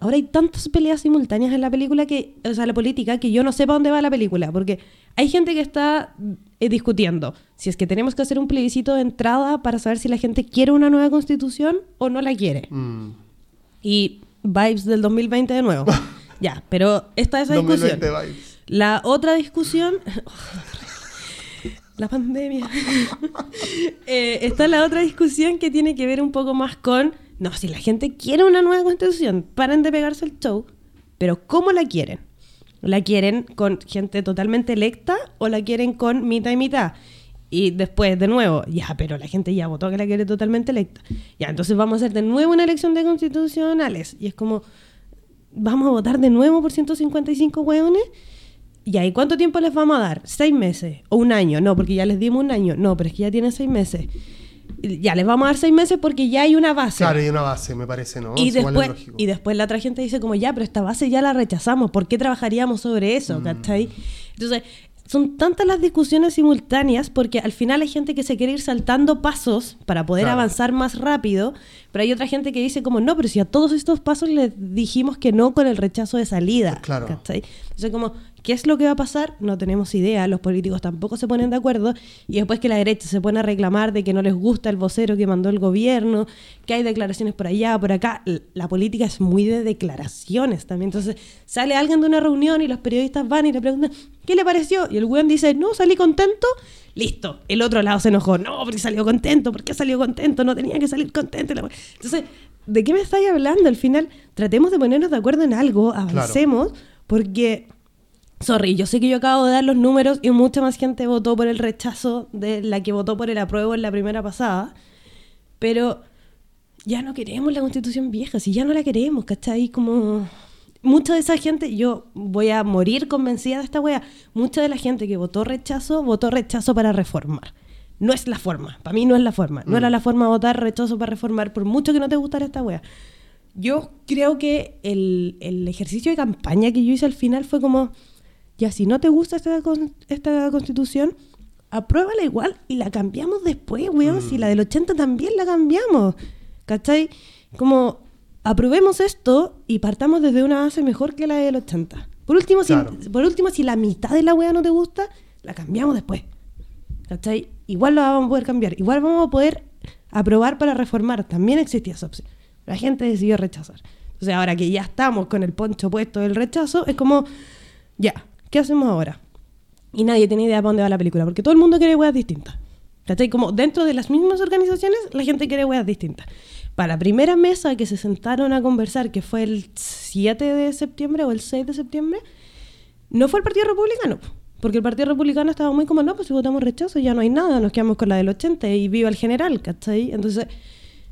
ahora hay tantas peleas simultáneas en la película que, o sea, la política, que yo no sé para dónde va la película, porque hay gente que está eh, discutiendo si es que tenemos que hacer un plebiscito de entrada para saber si la gente quiere una nueva constitución o no la quiere. Mm. Y vibes del 2020 de nuevo. [LAUGHS] ya, pero esta es la discusión. La otra discusión... [LAUGHS] la pandemia. [LAUGHS] eh, está la otra discusión que tiene que ver un poco más con no, si la gente quiere una nueva constitución, paren de pegarse el show, pero ¿cómo la quieren? ¿La quieren con gente totalmente electa o la quieren con mitad y mitad? Y después, de nuevo, ya, pero la gente ya votó que la quiere totalmente electa. Ya, entonces vamos a hacer de nuevo una elección de constitucionales. Y es como, ¿vamos a votar de nuevo por 155 hueones? ¿y cuánto tiempo les vamos a dar? ¿Seis meses? ¿O un año? No, porque ya les dimos un año. No, pero es que ya tienen seis meses ya les vamos a dar seis meses porque ya hay una base. Claro, hay una base, me parece, ¿no? Y, después, y después la otra gente dice como, ya, pero esta base ya la rechazamos, ¿por qué trabajaríamos sobre eso? Mm. Entonces, son tantas las discusiones simultáneas porque al final hay gente que se quiere ir saltando pasos para poder avanzar más rápido, pero hay otra gente que dice como, no, pero si a todos estos pasos les dijimos que no con el rechazo de salida. Claro. Entonces, como, ¿Qué es lo que va a pasar? No tenemos idea, los políticos tampoco se ponen de acuerdo y después que la derecha se pone a reclamar de que no les gusta el vocero que mandó el gobierno, que hay declaraciones por allá, por acá, la política es muy de declaraciones también. Entonces sale alguien de una reunión y los periodistas van y le preguntan, ¿qué le pareció? Y el weón dice, no, salí contento, listo. El otro lado se enojó, no, porque salió contento, ¿por qué salió contento? No tenía que salir contento. Entonces, ¿de qué me estáis hablando? Al final, tratemos de ponernos de acuerdo en algo, avancemos, porque Sorry, yo sé que yo acabo de dar los números y mucha más gente votó por el rechazo de la que votó por el apruebo en la primera pasada, pero ya no queremos la constitución vieja, si ya no la queremos, ¿cachai? Como mucha de esa gente, yo voy a morir convencida de esta wea, mucha de la gente que votó rechazo, votó rechazo para reformar. No es la forma, para mí no es la forma, no era mm. la forma de votar rechazo para reformar, por mucho que no te gustara esta wea. Yo creo que el, el ejercicio de campaña que yo hice al final fue como ya si no te gusta esta, esta constitución, apruébala igual y la cambiamos después, weón. Si la del 80 también la cambiamos. ¿Cachai? Como aprobemos esto y partamos desde una base mejor que la del 80. Por último, si, por último, si la mitad de la weá no te gusta, la cambiamos después. ¿Cachai? Igual la vamos a poder cambiar. Igual vamos a poder aprobar para reformar. También existía esa opción. La gente decidió rechazar. Entonces, ahora que ya estamos con el poncho puesto del rechazo, es como, ya, ¿qué hacemos ahora? Y nadie tiene idea para dónde va la película, porque todo el mundo quiere weas distintas. ¿Cachai? Como dentro de las mismas organizaciones, la gente quiere weas distintas. Para la primera mesa que se sentaron a conversar, que fue el 7 de septiembre o el 6 de septiembre, no fue el Partido Republicano. Porque el Partido Republicano estaba muy como, no, pues si votamos rechazo ya no hay nada, nos quedamos con la del 80 y viva el general, ¿cachai? Entonces,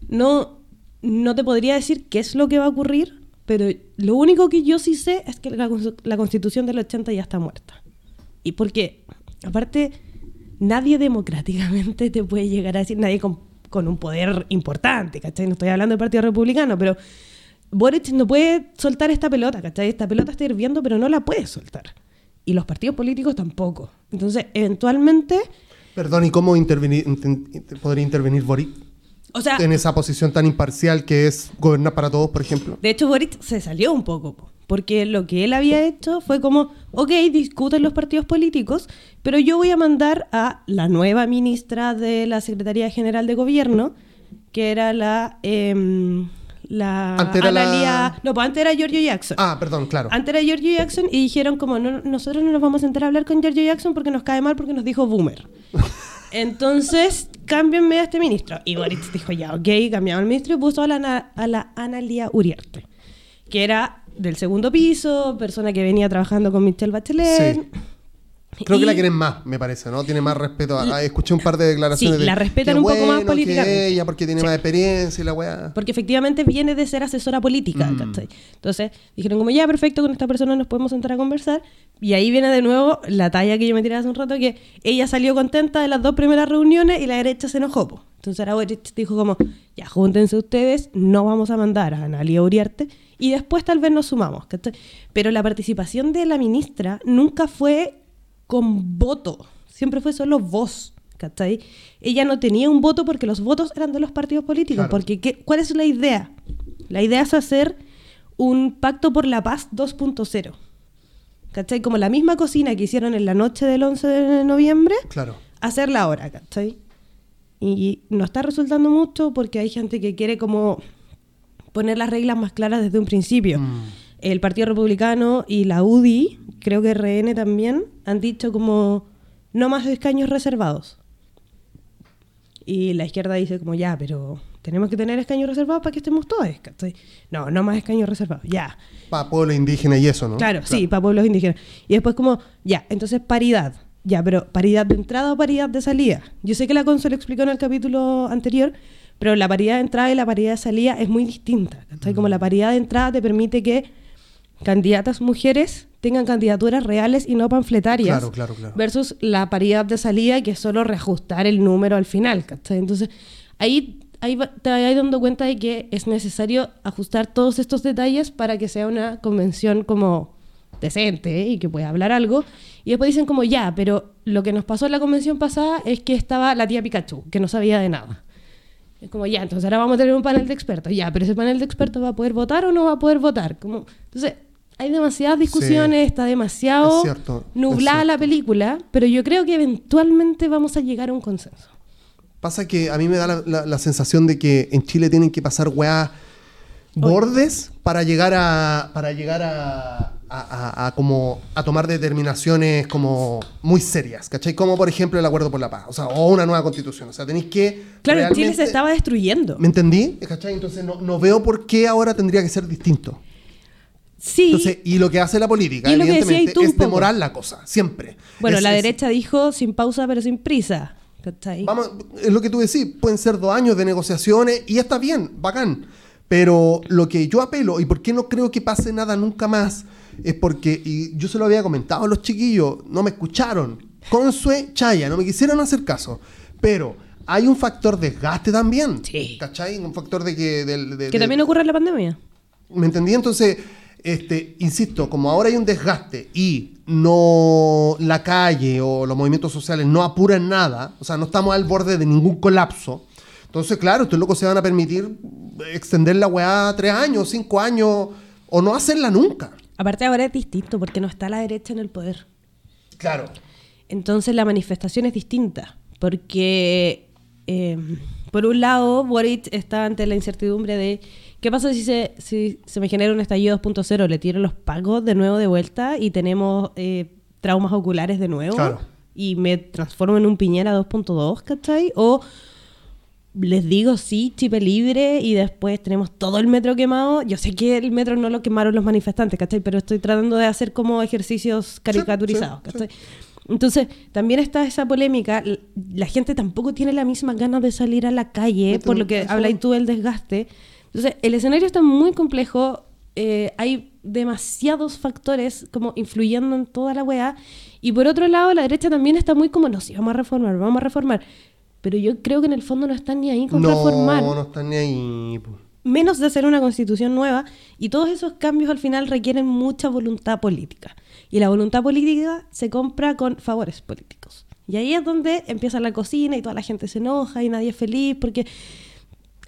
no, no te podría decir qué es lo que va a ocurrir, pero lo único que yo sí sé es que la, constitución del 80 ya está muerta. Y porque, aparte, nadie democráticamente te puede llegar a decir, nadie con, con un poder importante, ¿cachai? No estoy hablando del Partido Republicano, pero Boric no puede soltar esta pelota, ¿cachai? Esta pelota está hirviendo, pero no la puede soltar. Y los partidos políticos tampoco. Entonces, eventualmente... Perdón, ¿y cómo intervenir, podría intervenir Boric? O sea, en esa posición tan imparcial que es gobernar para todos, por ejemplo. De hecho, Boric se salió un poco, porque lo que él había hecho fue como, ok, discuten los partidos políticos, pero yo voy a mandar a la nueva ministra de la Secretaría General de Gobierno, que era la... Eh, la antes la... No, pues antes era Giorgio Jackson. Ah, perdón, claro. Antes era Giorgio Jackson y dijeron como, no, nosotros no nos vamos a entrar a hablar con Giorgio Jackson porque nos cae mal porque nos dijo boomer. [LAUGHS] Entonces, cámbienme a este ministro. Y Boris dijo, ya, ok, cambiamos al ministro y puso a la, a la Analia Uriarte, que era del segundo piso, persona que venía trabajando con Michelle Bachelet. Creo que la quieren más, me parece, ¿no? Tiene más respeto. A, escuché un par de declaraciones sí, la respetan un poco más políticamente. ella porque tiene más experiencia y la weá. Porque efectivamente viene de ser asesora política, mm. Entonces dijeron como ya, perfecto, con esta persona nos podemos entrar a conversar. Y ahí viene de nuevo la talla que yo me tiré hace un rato, que ella salió contenta de las dos primeras reuniones y la derecha se enojó. Entonces ahora dijo como, ya, júntense ustedes, no vamos a mandar a Analia Uriarte y después tal vez nos sumamos. Pero la participación de la ministra nunca fue con voto. Siempre fue solo voz. ¿cachai? Ella no tenía un voto porque los votos eran de los partidos políticos. Porque ¿qué, ¿cuál es la idea? La idea es hacer un pacto por la paz 2.0. ¿Cachai? Como la misma cocina que hicieron en la noche del 11 de noviembre, claro. hacerla ahora, ¿cachai? Y no está resultando mucho porque hay gente que quiere como poner las reglas más claras desde un principio. Mm el Partido Republicano y la UDI, creo que RN también, han dicho como no más escaños reservados. Y la izquierda dice como ya, pero tenemos que tener escaños reservados para que estemos todos. No, no más escaños reservados, ya. Para pueblos indígenas y eso, ¿no? Claro, sí, para pueblos indígenas. Y después como, ya, entonces paridad. Ya, pero paridad de entrada o paridad de salida. Yo sé que la consola explicó en el capítulo anterior, pero la paridad de entrada y la paridad de salida es muy distinta. Como la paridad de entrada te permite que candidatas mujeres tengan candidaturas reales y no panfletarias. Versus la paridad de salida, que es solo reajustar el número al final. Entonces, ahí, ahí te vas dando cuenta de que es necesario ajustar todos estos detalles para que sea una convención como decente y que pueda hablar algo. Y después dicen como, ya, pero lo que nos pasó en la convención pasada es que estaba la tía Pikachu, que no sabía de nada. Es como, ya, entonces ahora vamos a tener un panel de expertos. Ya, pero ese panel de expertos va a poder votar o no va a poder votar. Como, entonces, hay demasiadas discusiones, está demasiado nublada la película, pero yo creo que eventualmente vamos a llegar a un consenso. Pasa que a mí me da la, sensación de que en Chile tienen que pasar weá bordes para llegar a para llegar a, como a tomar determinaciones como muy serias, ¿cachai? Como por ejemplo el acuerdo por la paz, o sea, o una nueva constitución, o sea, tenéis que Claro, Chile se estaba destruyendo. ¿Me entendí? ¿Cachai? Entonces no, no veo por qué ahora tendría que ser distinto. Sí. y lo que hace la política, evidentemente, es demorar la cosa, siempre. Bueno, la derecha dijo sin pausa pero sin prisa. Vamos, es lo que tú decís, pueden ser dos años de negociaciones y está bien, bacán. Pero lo que yo apelo, y por qué no creo que pase nada nunca más, es porque, y yo se lo había comentado a los chiquillos, no me escucharon. Consue, Chaya, no me quisieron hacer caso. Pero hay un factor desgaste también. Sí. ¿Cachai? Un factor de que... que también ocurre en la pandemia. ¿Me entendí? Entonces este, insisto, como ahora hay un desgaste y no la calle o los movimientos sociales no apuran nada, o sea, no estamos al borde de ningún colapso, entonces, claro, estos locos se van a permitir extender la weá tres años, cinco años, o no hacerla nunca. Aparte ahora es distinto, porque no está la derecha en el poder. Claro. Entonces la manifestación es distinta, porque eh, por un lado, Boric está ante la incertidumbre de ¿Qué pasa si se, si se me genera un estallido 2.0? ¿Le tiro los pagos de nuevo de vuelta y tenemos eh, traumas oculares de nuevo? Y me transformo en un Piñera 2.2, ¿cachai? O les digo sí, chipe libre y después tenemos todo el metro quemado. Yo sé que el metro no lo quemaron los manifestantes, ¿cachai? Pero estoy tratando de hacer como ejercicios caricaturizados, ¿cachai? Entonces, también está esa polémica. La gente tampoco tiene la misma ganas de salir a la calle, por lo que habláis tú del desgaste Entonces, el escenario está muy complejo, eh, hay demasiados factores como influyendo en toda la weá, y por otro lado, la derecha también está muy como, no, sí, vamos a reformar, vamos a reformar. Pero yo creo que en el fondo no están ni ahí con reformar. No, no están ni ahí. Menos de hacer una constitución nueva. Y todos esos cambios al final requieren mucha voluntad política. Y la voluntad política se compra con favores políticos. Y ahí es donde empieza la cocina y toda la gente se enoja y nadie es feliz porque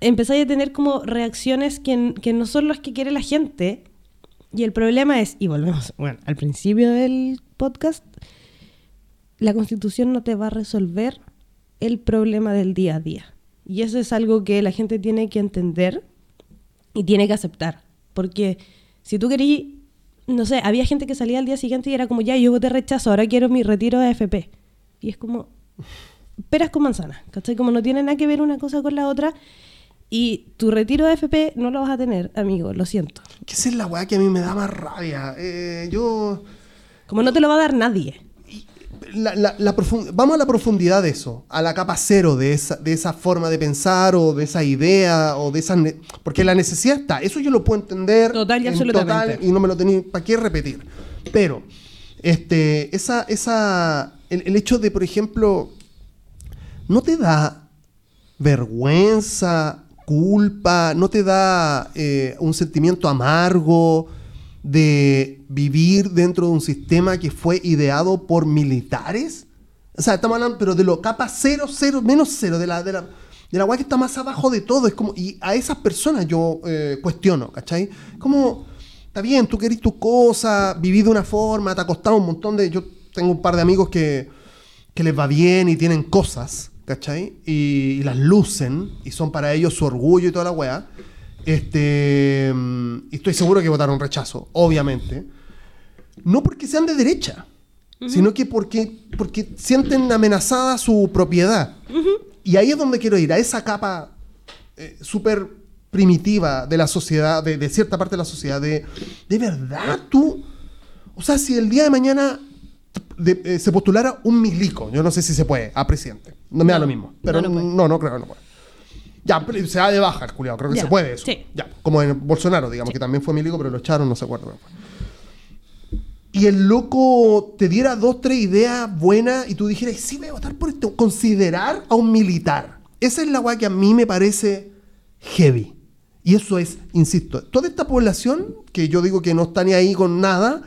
empezáis a tener como reacciones que, no son las que quiere la gente. Y el problema es, y volvemos, bueno, al principio del podcast, la constitución no te va a resolver el problema del día a día. Y eso es algo que la gente tiene que entender y tiene que aceptar. Porque si tú querías, no sé, había gente que salía al día siguiente y era como, ya, yo te rechazo, ahora quiero mi retiro de AFP. Y es como, peras con manzanas, ¿cachai? Como no tiene nada que ver una cosa con la otra. Y tu retiro de AFP no lo vas a tener, amigo, lo siento. Que esa es la weá que a mí me da más rabia. Eh, yo... Como no te lo va a dar nadie. La, vamos a la profundidad de eso, a la capa cero de esa, de esa forma de pensar o de esa idea o de esa... porque la necesidad está, eso yo lo puedo entender. Total y absolutamente. y no me lo tenía para qué repetir. Pero, este, esa, esa, el, el hecho de, por ejemplo, no te da vergüenza culpa, no te da eh, un sentimiento amargo de vivir dentro de un sistema que fue ideado por militares. O sea, estamos hablando, pero de lo capa cero, cero, menos cero, de la, de la, de la que está más abajo de todo. Es como, y a esas personas yo eh, cuestiono, ¿cachai? Como, está bien, tú querés tus cosas, vivís de una forma, te ha costado un montón de. Yo tengo un par de amigos que, que les va bien y tienen cosas. ¿Cachai? Y, las lucen, y son para ellos su orgullo y toda la weá. Este, y estoy seguro que votaron rechazo, obviamente. No porque sean de derecha, sino que porque, porque sienten amenazada su propiedad. Y ahí es donde quiero ir, a esa capa eh, súper primitiva de la sociedad, de, cierta parte de la sociedad, de, de verdad tú, o sea, si el día de mañana eh, se postulara un milico, yo no sé si se puede, a presidente. No me da lo mismo. Pero no, no, creo que no puede. Ya, se da de baja el culiado, creo que se puede eso. Ya, como en Bolsonaro, digamos, que también fue milico, pero lo echaron, no se acuerda. Y el loco te diera dos, tres ideas buenas y tú dijeras, sí, voy a votar por esto. Considerar a un militar. Esa es la weá que a mí me parece heavy. Y eso es, insisto, toda esta población, que yo digo que no está ni ahí con nada,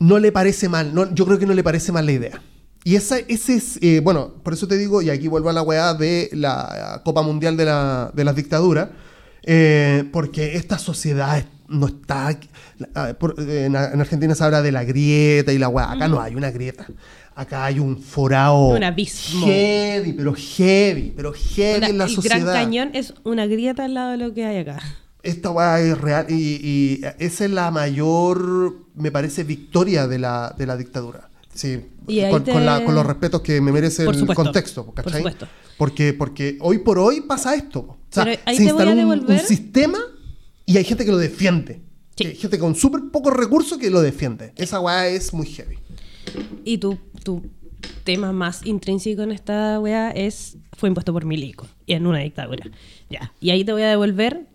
no le parece mal. No, yo creo que no le parece mal la idea. Y esa, ese es, eh, bueno, por eso te digo, y aquí vuelvo a la weá de la Copa Mundial de, la, de las dictaduras, eh, porque esta sociedad no está... en, Argentina se habla de la grieta y la weá, acá no hay una grieta. Acá hay un forao. Un abismo. Heavy, pero heavy, pero heavy en la sociedad. El Gran Cañón es una grieta al lado de lo que hay acá. Esta weá es real y, y, esa es la mayor, me parece, victoria de la, de la dictadura. Sí, con, los respetos que me merece el contexto, ¿cachai? Por Porque, porque hoy por hoy pasa esto. O sea, se instaló un, sistema y hay gente que lo defiende. Hay gente con súper pocos recursos que lo defiende. Esa weá es muy heavy. Y tu, tu tema más intrínseco en esta weá es fue impuesto por milico y en una dictadura. Ya. Y ahí te voy a devolver,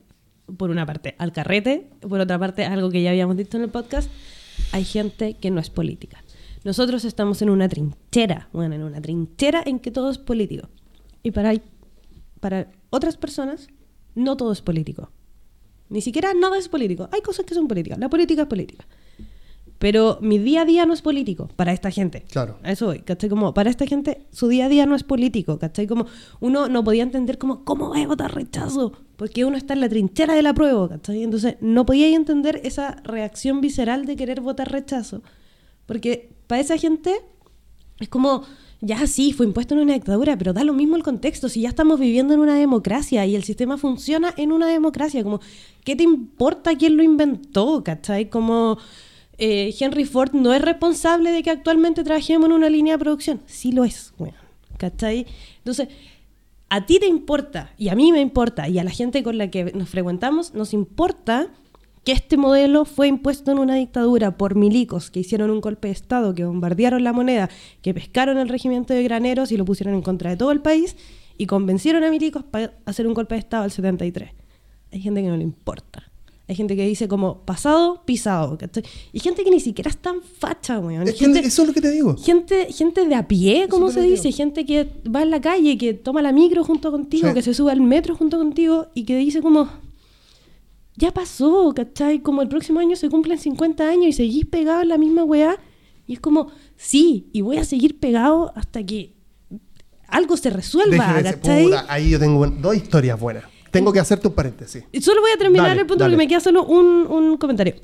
por una parte, al carrete, por otra parte, algo que ya habíamos dicho en el podcast. Hay gente que no es política nosotros estamos en una trinchera, bueno, en una trinchera en que todo es político. Y para, para otras personas, no todo es político. Ni siquiera nada es político. Hay cosas que son políticas. La política es política. Pero mi día a día no es político para esta gente. Claro. A eso voy, ¿cachai? Como para esta gente, su día a día no es político, ¿cachai? Como uno no podía entender como, ¿cómo voy a votar rechazo? Porque uno está en la trinchera de la prueba, ¿cachai? Entonces no podía entender esa reacción visceral de querer votar rechazo. Porque para esa gente es como, ya sí, fue impuesto en una dictadura, pero da lo mismo el contexto, si ya estamos viviendo en una democracia y el sistema funciona en una democracia, como, ¿qué te importa quién lo inventó? ¿Cachai? Como eh, Henry Ford no es responsable de que actualmente trabajemos en una línea de producción. Sí lo es, bueno. Entonces, a ti te importa, y a mí me importa, y a la gente con la que nos frecuentamos, nos importa que este modelo fue impuesto en una dictadura por milicos que hicieron un golpe de Estado, que bombardearon la moneda, que pescaron el regimiento de graneros y lo pusieron en contra de todo el país, y convencieron a milicos para hacer un golpe de Estado al 73. Hay gente que no le importa. Hay gente que dice como pasado, pisado. Y gente que ni siquiera es tan facha, weón. eso es lo que te digo. Gente, gente de a pie, como se dice. Gente que va en la calle, que toma la micro junto contigo, que se sube al metro junto contigo y que dice como, ya pasó, ¿cachai? Como el próximo año se cumplen 50 años y seguís pegado en la misma weá. Y es como, sí, y voy a seguir pegado hasta que algo se resuelva, ¿cachai? ahí yo tengo dos historias buenas. Tengo que hacerte un paréntesis. Solo voy a terminar el punto porque me queda solo un, comentario.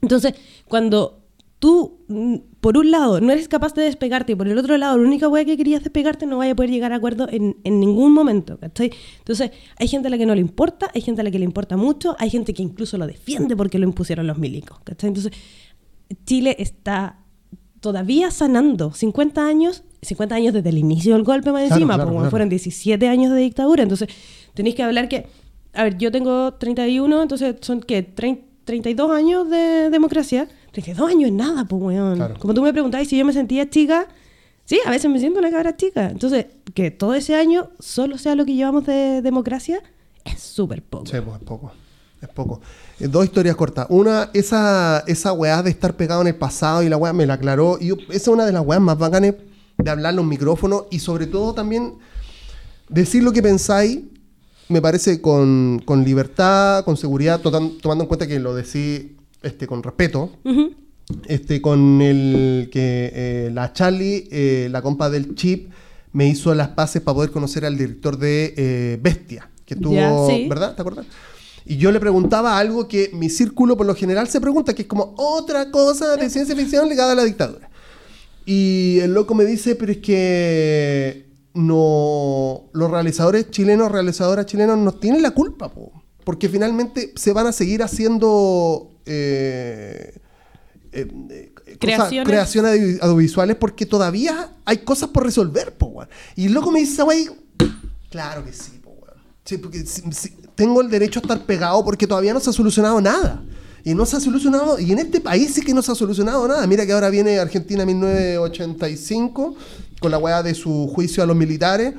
Entonces, cuando tú, mm, por un lado, no eres capaz de despegarte y por el otro lado, la única weá que querías despegarte no vaya a poder llegar a acuerdo en, ningún momento, ¿cachai? Entonces, hay gente a la que no le importa, hay gente a la que le importa mucho, hay gente que incluso lo defiende porque lo impusieron los milicos, ¿cachai? Entonces, Chile está todavía sanando 50 años, 50 años desde el inicio del golpe más encima, como fueron 17 años de dictadura, entonces tenéis que hablar que, a ver, yo tengo 31, entonces son que 32 años de democracia. 32 años es nada, pues, weón. Como tú me preguntabas si yo me sentía chica, sí, a veces me siento una cabra chica. Entonces, que todo ese año solo sea lo que llevamos de democracia, es súper poco. Sí, pues es poco. Es poco. Eh, dos historias cortas. Una, esa, esa weá de estar pegado en el pasado y la weá me la aclaró. Y esa es una de las weas más bacanes de hablar en un micrófono y sobre todo también decir lo que pensáis me parece con, libertad, con seguridad, tomando en cuenta que lo decís este, con respeto. este, con el que eh, la Charlie, eh, la compa del chip, me hizo las paces para poder conocer al director de eh, Bestia, que tuvo, ¿verdad? ¿Te acuerdas? Y yo le preguntaba algo que mi círculo por lo general se pregunta, que es como otra cosa de ciencia ficción ligada a la dictadura. Y el loco me dice, pero es que no los realizadores chilenos, realizadoras chilenos no tienen la culpa, porque finalmente se van a seguir haciendo eh, eh, creaciones. audiovisuales porque todavía hay cosas por resolver, po, Y luego me dice, güey, claro que sí, po, sí, porque tengo el derecho a estar pegado porque todavía no se ha solucionado nada. Y no se ha solucionado, y en este país sí que no se ha solucionado nada. Mira que ahora viene Argentina 1985 con la weá de su juicio a los militares,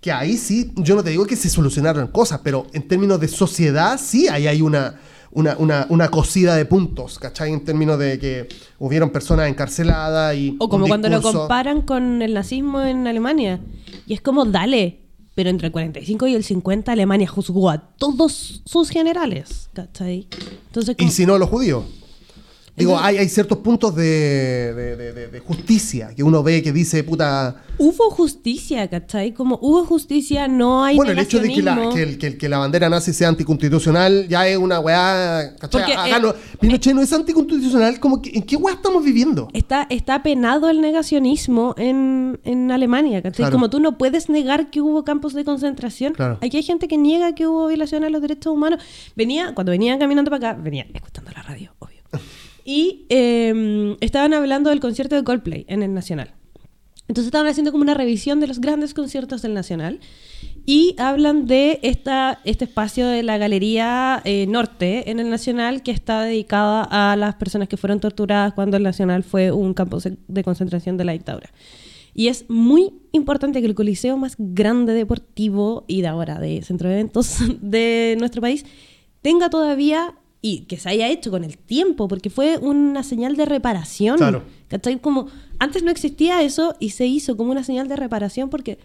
que ahí sí, yo no te digo que se solucionaron cosas, pero en términos de sociedad sí ahí hay una, una, una, una cosida de puntos, ¿cachai? En términos de que hubieron personas encarceladas y... O como cuando lo comparan con el nazismo en Alemania. Y es como, dale, pero entre el 45 y el 50 Alemania juzgó a todos sus generales, ¿cachai? Entonces, ¿Y si no los judíos? Digo, hay, hay ciertos puntos de, de, justicia que uno ve que dice, puta... Hubo justicia, ¿cachai? Como hubo justicia, no hay Bueno, el hecho de que la, que, que, la bandera nazi sea anticonstitucional ya es una weá, ¿cachai? Acá no, Pinochet no es anticonstitucional, como que, ¿en qué weá estamos viviendo? Está, está penado el negacionismo en, en Alemania, ¿cachai? Como tú no puedes negar que hubo campos de concentración. Aquí hay gente que niega que hubo violaciones a los derechos humanos. Venía, cuando venían caminando para acá, venía escuchando la radio, obvio. [LAUGHS] Y em, estaban hablando del concierto de Coldplay en el Nacional. Entonces estaban haciendo como una revisión de los grandes conciertos del Nacional y hablan de esta, este espacio de la Galería eh, Norte en el Nacional que está dedicada a las personas que fueron torturadas cuando el Nacional fue un campo de concentración de la dictadura. Y es muy importante que el coliseo más grande deportivo y de ahora de centro de eventos [LAUGHS] de nuestro país tenga todavía y que se haya hecho con el tiempo, porque fue una señal de reparación. Claro. ¿Cachai? Como antes no existía eso y se hizo como una señal de reparación porque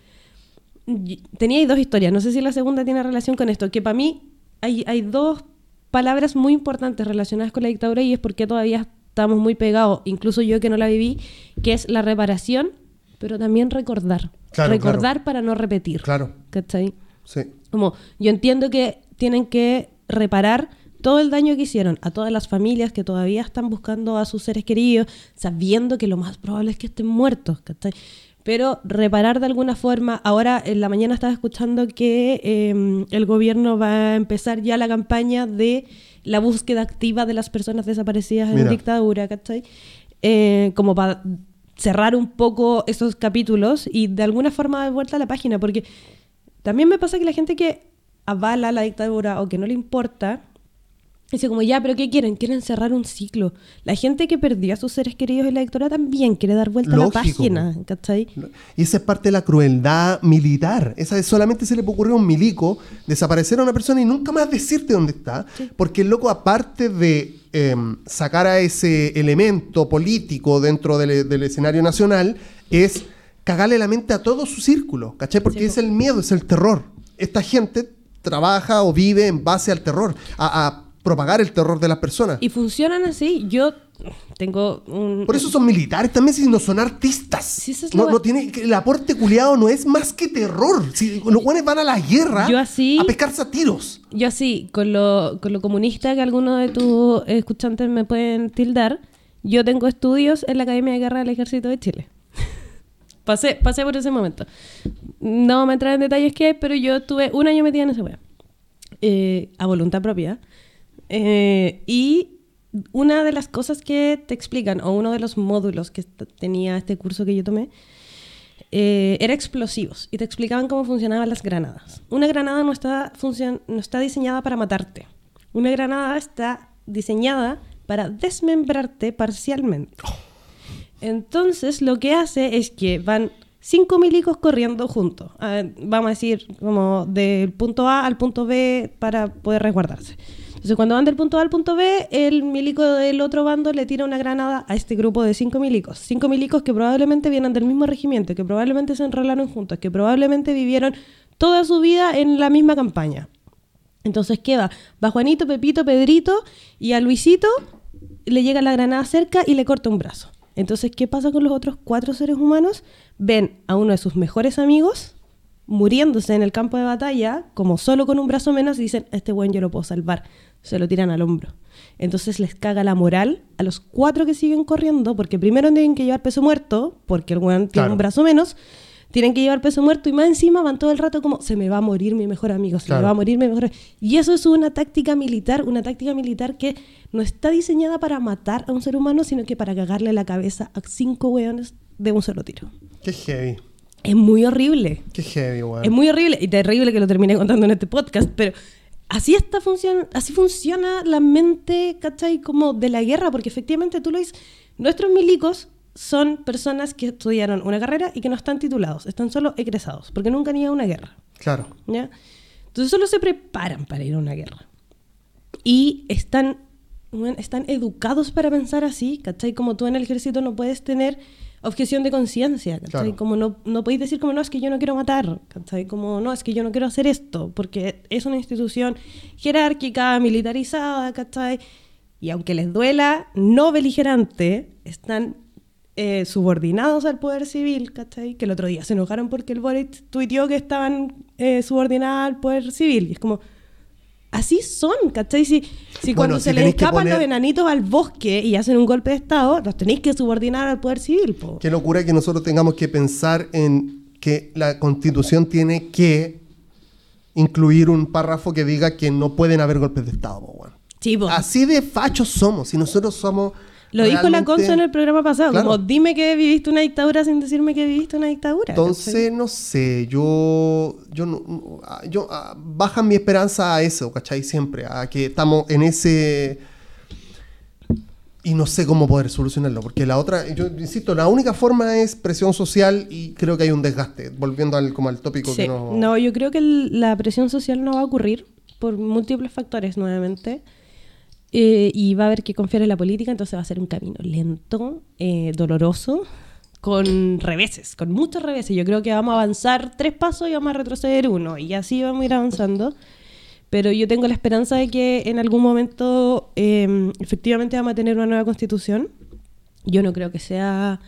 tenía dos historias, no sé si la segunda tiene relación con esto, que para mí hay, hay dos palabras muy importantes relacionadas con la dictadura y es porque todavía estamos muy pegados, incluso yo que no la viví, que es la reparación, pero también recordar. recordar para no repetir. Claro. ¿Cachai? Sí. Como yo entiendo que tienen que reparar todo el daño que hicieron a todas las familias que todavía están buscando a sus seres queridos, sabiendo que lo más probable es que estén muertos, Pero reparar de alguna forma, ahora en la mañana estaba escuchando que em, el gobierno va a empezar ya la campaña de la búsqueda activa de las personas desaparecidas en dictadura, ¿cachai? Eh, como para cerrar un poco esos capítulos y de alguna forma dar vuelta a la página, porque también me pasa que la gente que avala la dictadura o que no le importa, Dice como, ya, pero ¿qué quieren? Quieren cerrar un ciclo. La gente que perdió a sus seres queridos en la dictadura también quiere dar vuelta a la página, ¿cachai? Y esa es parte de la crueldad militar. Esa es solamente se le ocurrió a un milico desaparecer a una persona y nunca más decirte dónde está. Porque el loco, aparte de em, sacar a ese elemento político dentro del, escenario nacional, es cagarle la mente a todo su círculo, ¿cachai? Porque es el miedo, es el terror. Esta gente trabaja o vive en base al terror, a propagar el terror de las personas. Y funcionan así. Yo tengo un... Por eso son militares también, si no son artistas. no, tiene, el aporte culiado no es más que terror. Si los buenos van a la guerra yo así, a pescarse a tiros. Yo así, con lo, con lo comunista que algunos de tus escuchantes me pueden tildar, yo tengo estudios en la Academia de Guerra del Ejército de Chile. [LAUGHS] pasé, pasé por ese momento. No me entrar en detalles qué, pero yo tuve un año metida en esa wea. Eh, a voluntad propia. Eh, y una de las cosas que te explican, o uno de los módulos que tenía este curso que yo tomé, eh, era explosivos y te explicaban cómo funcionaban las granadas. Una granada no está, diseñada para matarte. Una granada está diseñada para desmembrarte parcialmente. Entonces lo que hace es que van cinco milicos corriendo juntos. Vamos a decir, como del punto A al punto B para poder resguardarse. Entonces, cuando van del punto A al punto B, el milico del otro bando le tira una granada a este grupo de cinco milicos. Cinco milicos que probablemente vienen del mismo regimiento, que probablemente se enrolaron juntos, que probablemente vivieron toda su vida en la misma campaña. Entonces queda, va Juanito, Pepito, Pedrito y a Luisito le llega la granada cerca y le corta un brazo. Entonces, ¿qué pasa con los otros cuatro seres humanos? Ven a uno de sus mejores amigos muriéndose en el campo de batalla, como solo con un brazo menos, y dicen, este buen yo lo puedo salvar se lo tiran al hombro. Entonces les caga la moral a los cuatro que siguen corriendo, porque primero tienen que llevar peso muerto, porque el weón tiene un brazo menos, tienen que llevar peso muerto y más encima van todo el rato como, se me va a morir mi mejor amigo, se me va a morir mi mejor Y eso es una táctica militar, una táctica militar que no está diseñada para matar a un ser humano, sino que para cagarle la cabeza a cinco weones de un solo tiro. Qué heavy. Es muy horrible. Qué heavy, weón. Es muy horrible y terrible que lo termine contando en este podcast, pero así está funciona, así funciona la mente, ¿cachai? Como de la guerra, porque efectivamente tú lo dices, nuestros milicos son personas que estudiaron una carrera y que no están titulados, están solo egresados, porque nunca han ido a una guerra. Claro. ¿ya? Entonces solo se preparan para ir a una guerra. Y están, están educados para pensar así, ¿cachai? Como tú en el ejército no puedes tener objeción de conciencia, Como no, no podéis decir como, no, es que yo no quiero matar, Como, no, es que yo no quiero hacer esto, porque es una institución jerárquica, militarizada, ¿cachai? Y aunque les duela, no beligerante, están eh, subordinados al poder civil, ¿cachai? Que el otro día se enojaron porque el Boric tuiteó que estaban eh, subordinados al poder civil. Y es como, así son, ¿cachai? Si, si cuando se les escapan los enanitos al bosque y hacen un golpe de Estado, los tenéis que subordinar al poder civil. Po. Qué locura que nosotros tengamos que pensar en que la constitución tiene que incluir un párrafo que diga que no pueden haber golpes de Estado. Po, sí, Así de fachos somos, y nosotros somos lo dijo la Conso en el programa pasado, como dime que viviste una dictadura sin decirme que viviste una dictadura. Entonces, no sé, yo, yo, no, ah, yo ah, bajan mi esperanza a eso, ¿cachai? Siempre, a que estamos en ese... Y no sé cómo poder solucionarlo, porque la otra, yo insisto, la única forma es presión social y creo que hay un desgaste, volviendo al, como al tópico que no... No, yo creo que la presión social no va a ocurrir por múltiples factores nuevamente. Eh, y va a haber que confiar en la política, entonces va a ser un camino lento, eh, doloroso, con reveses, con muchos reveses. Yo creo que vamos a avanzar tres pasos y vamos a retroceder uno, y así vamos a ir avanzando. Pero yo tengo la esperanza de que en algún momento em, efectivamente vamos a tener una nueva constitución. Yo no creo que sea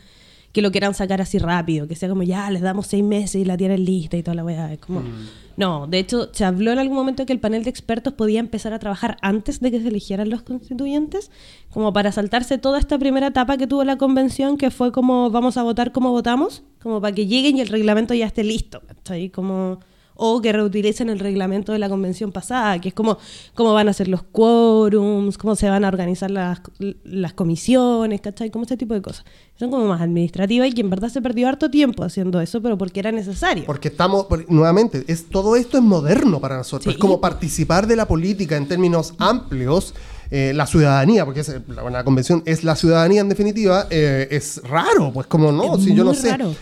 que lo quieran sacar así rápido, que sea como ya les damos seis meses y la tienen lista y toda la weá. Es como. Mm. No, de hecho, se habló en algún momento que el panel de expertos podía empezar a trabajar antes de que se eligieran los constituyentes, como para saltarse toda esta primera etapa que tuvo la convención, que fue como vamos a votar como votamos, como para que lleguen y el reglamento ya esté listo, ahí como o que reutilicen el reglamento de la convención pasada, que es como cómo van a ser los quórums, cómo se van a organizar las, las comisiones, ¿cachai? Como ese tipo de cosas. Son como más administrativas y que en verdad se perdió harto tiempo haciendo eso, pero porque era necesario. Porque estamos, nuevamente, es, todo esto es moderno para nosotros. Es como participar de la política en términos amplios. Eh, la ciudadanía, porque es, la, convención es la ciudadanía en definitiva, eh, es raro, pues como no, si yo no sé. Raro.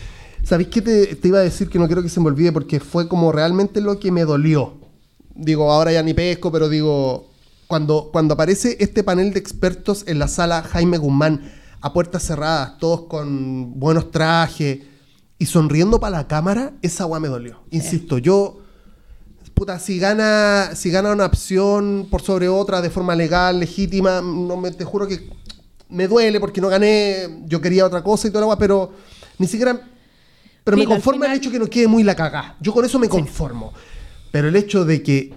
¿Sabéis qué te, iba a decir que no quiero que se me olvide? Porque fue como realmente lo que me dolió. Digo, ahora ya ni pesco, pero digo, cuando, cuando aparece este panel de expertos en la sala Jaime Guzmán, a puertas cerradas, todos con buenos trajes y sonriendo para la cámara, esa agua me dolió. Insisto, yo, puta, si gana, si gana una opción por sobre otra de forma legal, legítima, no me, te juro que me duele porque no gané, yo quería otra cosa y toda la agua, pero ni siquiera pero me conforma el hecho que no quede muy la cagá. Yo con eso me conformo. Pero el hecho de que.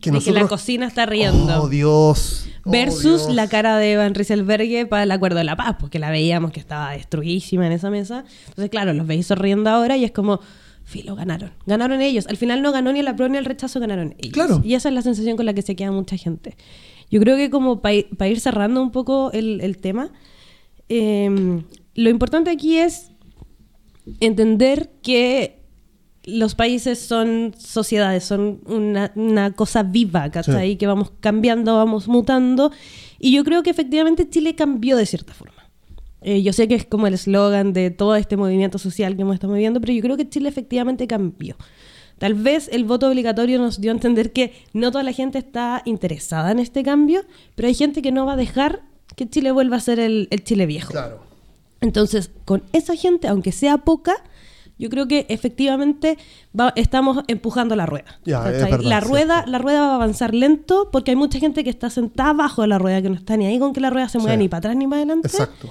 Que, de que la cocina está riendo. Oh, Dios. Oh, Versus la cara de Van Rieselberghe para el Acuerdo de la Paz, porque la veíamos que estaba destruidísima en esa mesa. Entonces, claro, los veis sonriendo ahora y es como. Filo, ganaron. Ganaron ellos. Al final no ganó ni la pro ni el rechazo, ganaron ellos. Claro. Y esa es la sensación con la que se queda mucha gente. Yo creo que como para ir cerrando un poco el, tema, em, lo importante aquí es entender que los países son sociedades, son una, cosa viva, ¿cachai? Que vamos cambiando, vamos mutando. Y yo creo que efectivamente Chile cambió de cierta forma. Eh, yo sé que es como el eslogan de todo este movimiento social que hemos estado viviendo, pero yo creo que Chile efectivamente cambió. Tal vez el voto obligatorio nos dio a entender que no toda la gente está interesada en este cambio, pero hay gente que no va a dejar que Chile vuelva a ser el, el Chile viejo. Claro. Entonces, con esa gente, aunque sea poca, yo creo que efectivamente estamos empujando la rueda. la, rueda la rueda va a avanzar lento porque hay mucha gente que está sentada abajo de la rueda, que no está ni ahí con que la rueda se mueva ni para atrás ni para adelante. Exacto.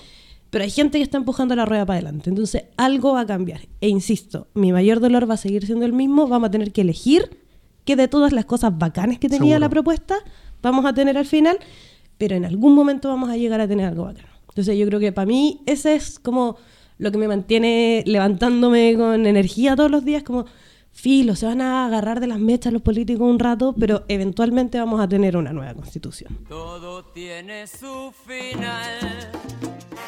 Pero hay gente que está empujando la rueda para adelante. Entonces, algo va a cambiar. E insisto, mi mayor dolor va a seguir siendo el mismo. Vamos a tener que elegir que de todas las cosas bacanes que tenía la propuesta, vamos a tener al final, pero en algún momento vamos a llegar a tener algo bacán. Entonces yo creo que para mí ese es como lo que me mantiene levantándome con energía todos los días, como, filo, se van a agarrar de las mechas los políticos un rato, pero eventualmente vamos a tener una nueva constitución. Todo tiene su final.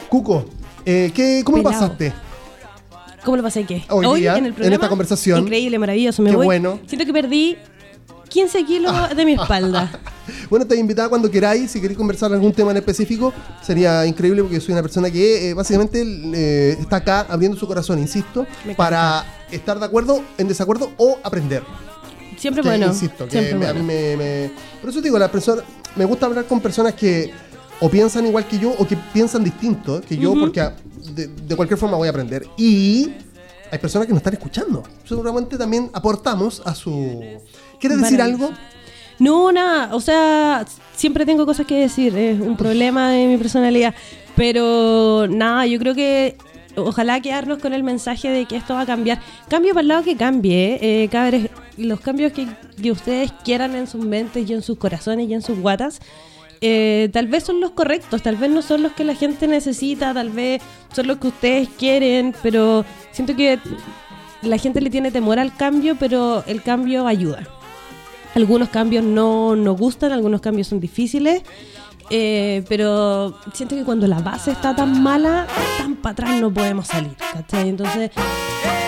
Cuco, eh, ¿qué, ¿cómo lo pasaste? ¿Cómo lo pasé qué? Hoy, en, el en, esta conversación. Increíble, maravilloso. Me qué bueno. Siento que perdí 15 kilos de mi espalda. [LAUGHS] bueno, te invitada cuando queráis, si queréis conversar algún tema en específico, sería increíble porque soy una persona que eh, básicamente eh, está acá abriendo su corazón, insisto, para estar de acuerdo, en desacuerdo o aprender. Siempre bueno. Insisto, que a mí me, Por eso digo, la persona, me gusta hablar con personas que o piensan igual que yo o que piensan distinto que yo, porque de, de cualquier forma voy a aprender. Y hay personas que nos están escuchando. Seguramente también aportamos a su ¿Quieres decir algo? No, nada. O sea, siempre tengo cosas que decir. Es un problema de mi personalidad. Pero nada, yo creo que ojalá quedarnos con el mensaje de que esto va a cambiar. Cambio para el lado que cambie. Eh, los cambios que, ustedes quieran en sus mentes y en sus corazones y en sus guatas. Eh, tal vez son los correctos, tal vez no son los que la gente necesita, tal vez son los que ustedes quieren, pero siento que la gente le tiene temor al cambio, pero el cambio ayuda. Algunos cambios no nos gustan, algunos cambios son difíciles, eh, pero siento que cuando la base está tan mala, tan para atrás no podemos salir, ¿cachai? Entonces,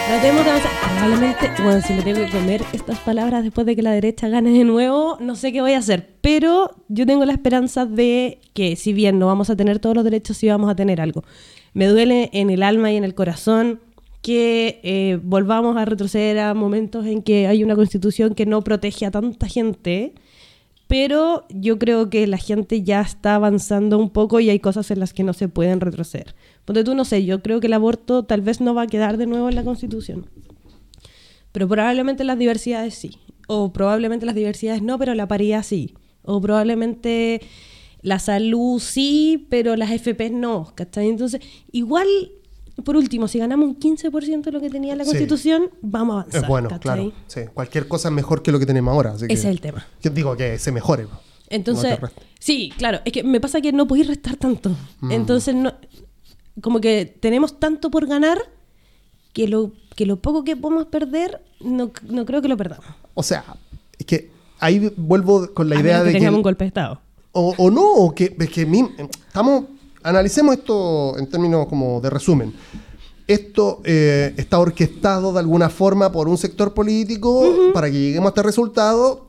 tratemos de avanzar. Probablemente, bueno, si me tengo que comer estas palabras después de que la derecha gane de nuevo, no sé qué voy a hacer, pero yo tengo la esperanza de que si bien no vamos a tener todos los derechos, sí vamos a tener algo. Me duele en el alma y en el corazón que eh, volvamos a retroceder a momentos en que hay una constitución que no protege a tanta gente, pero yo creo que la gente ya está avanzando un poco y hay cosas en las que no se pueden retroceder. Porque tú no sé, yo creo que el aborto tal vez no va a quedar de nuevo en la constitución, pero probablemente las diversidades sí, o probablemente las diversidades no, pero la paridad sí, o probablemente la salud sí, pero las FP no, ¿cachai? Entonces, igual por último, si ganamos un 15% de lo que tenía la Constitución, vamos a avanzar. Es bueno, claro. Cualquier cosa es mejor que lo que tenemos ahora. Ese es el tema. Yo digo que se mejore. Entonces, sí, claro. Es que me pasa que no podéis restar tanto. Mm. Entonces, no, como que tenemos tanto por ganar que lo que lo poco que podemos perder, no, no creo que lo perdamos. O sea, es que ahí vuelvo con la A idea menos de que que... tengamos un golpe de Estado. O, o no, o que, es que mi- estamos, analicemos esto en términos como de resumen. Esto eh, está orquestado de alguna forma por un sector político para que lleguemos a este resultado.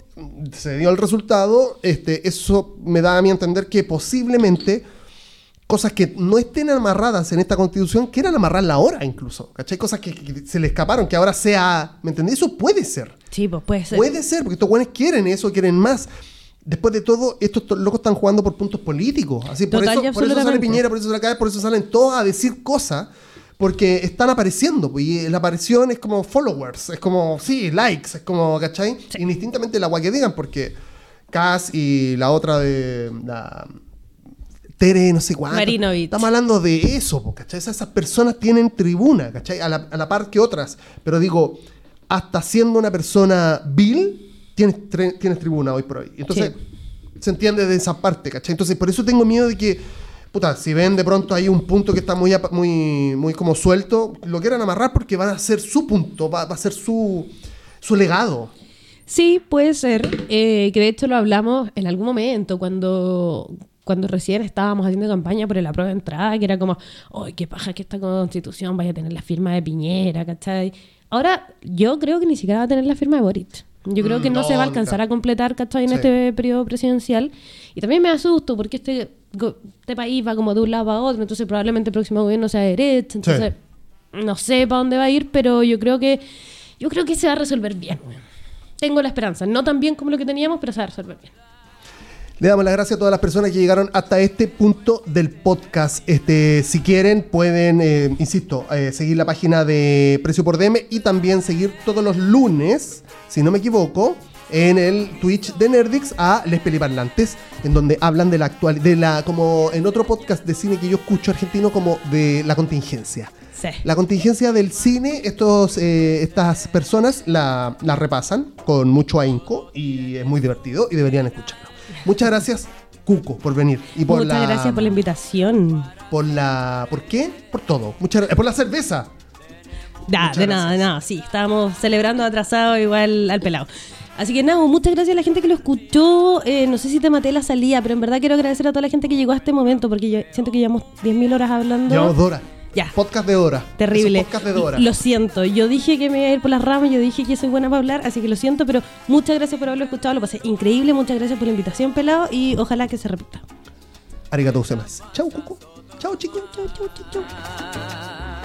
Se dio el resultado. Este, eso me da a mí entender que posiblemente cosas que no estén amarradas en esta constitución quieran amarrarla ahora incluso. ¿Cachai? Cosas que, que se le escaparon, que ahora sea. ¿Me entendés? Eso puede ser. Sí, pues puede ser. Puede ser, porque estos güeyes quieren eso, quieren más. Después de todo, estos to- locos están jugando por puntos políticos. Así, por, eso, por eso sale. Piñera, por eso sale acá, por eso salen todos a decir cosas, porque están apareciendo. pues, Y la aparición es como followers, es como, sí, likes, es como, ¿cachai? Indistintamente el agua que digan, porque Cass y la otra de. La, Tere, no sé cuánto. Marinovich. Estamos hablando de eso, po, ¿cachai? Esas, esas personas tienen tribuna, ¿cachai? A la, a la par que otras. Pero digo, hasta siendo una persona vil, tienes, tienes tribuna hoy por hoy. Entonces, se entiende de esa parte, ¿cachai? Entonces, por eso tengo miedo de que, puta, si ven de pronto hay un punto que está muy, muy, muy como suelto, lo quieran amarrar porque van a ser su punto, va, va a ser su, su legado. Sí, puede ser. eh, que de hecho lo hablamos en algún momento cuando, cuando recién estábamos haciendo campaña por el apruebo de entrada, que era como, ¡ay, qué paja que esta constitución vaya a tener la firma de Piñera, ¿cachai? Ahora, yo creo que ni siquiera va a tener la firma de Boric. Yo creo que no, no, se va a alcanzar a completar, ¿cachai? En Sí. este periodo presidencial. Y también me asusto porque este, este país va como de un lado a otro, entonces probablemente el próximo gobierno sea de derecha, entonces no sé para dónde va a ir, pero yo creo que yo creo que se va a resolver bien. Tengo la esperanza, no tan bien como lo que teníamos, pero se va a resolver bien. Le damos las gracias a todas las personas que llegaron hasta este punto del podcast. Este, si quieren, pueden, eh, insisto, eh, seguir la página de Precio por DM y también seguir todos los lunes, si no me equivoco, en el Twitch de Nerdix a Les Peliparlantes, en donde hablan de la actual, de la, como en otro podcast de cine que yo escucho argentino, como de la contingencia. Sí. La contingencia del cine, estos, eh, estas personas la, la repasan con mucho ahínco y es muy divertido y deberían escucharlo. Muchas gracias, Cuco, por venir. Y por Muchas la, gracias por la invitación. Por la. ¿Por qué? Por todo. Muchas gracias. Por la cerveza. Da, Muchas de nada, de nada. Sí, estábamos celebrando atrasado igual al pelado. Así que nada, muchas gracias a la gente que lo escuchó. Eh, no sé si te maté la salida, pero en verdad quiero agradecer a toda la gente que llegó a este momento, porque yo siento que llevamos 10.000 horas hablando. Llevamos Dora. Ya. Podcast de Dora. Terrible. Podcast de Dora. Lo siento, yo dije que me iba a ir por las ramas, yo dije que soy buena para hablar, así que lo siento, pero muchas gracias por haberlo escuchado, lo pasé increíble, muchas gracias por la invitación, pelado, y ojalá que se repita. Arigatou gozaimasu. Chao, Cuco. Chao, chicos. Chau, chau, chau, chau.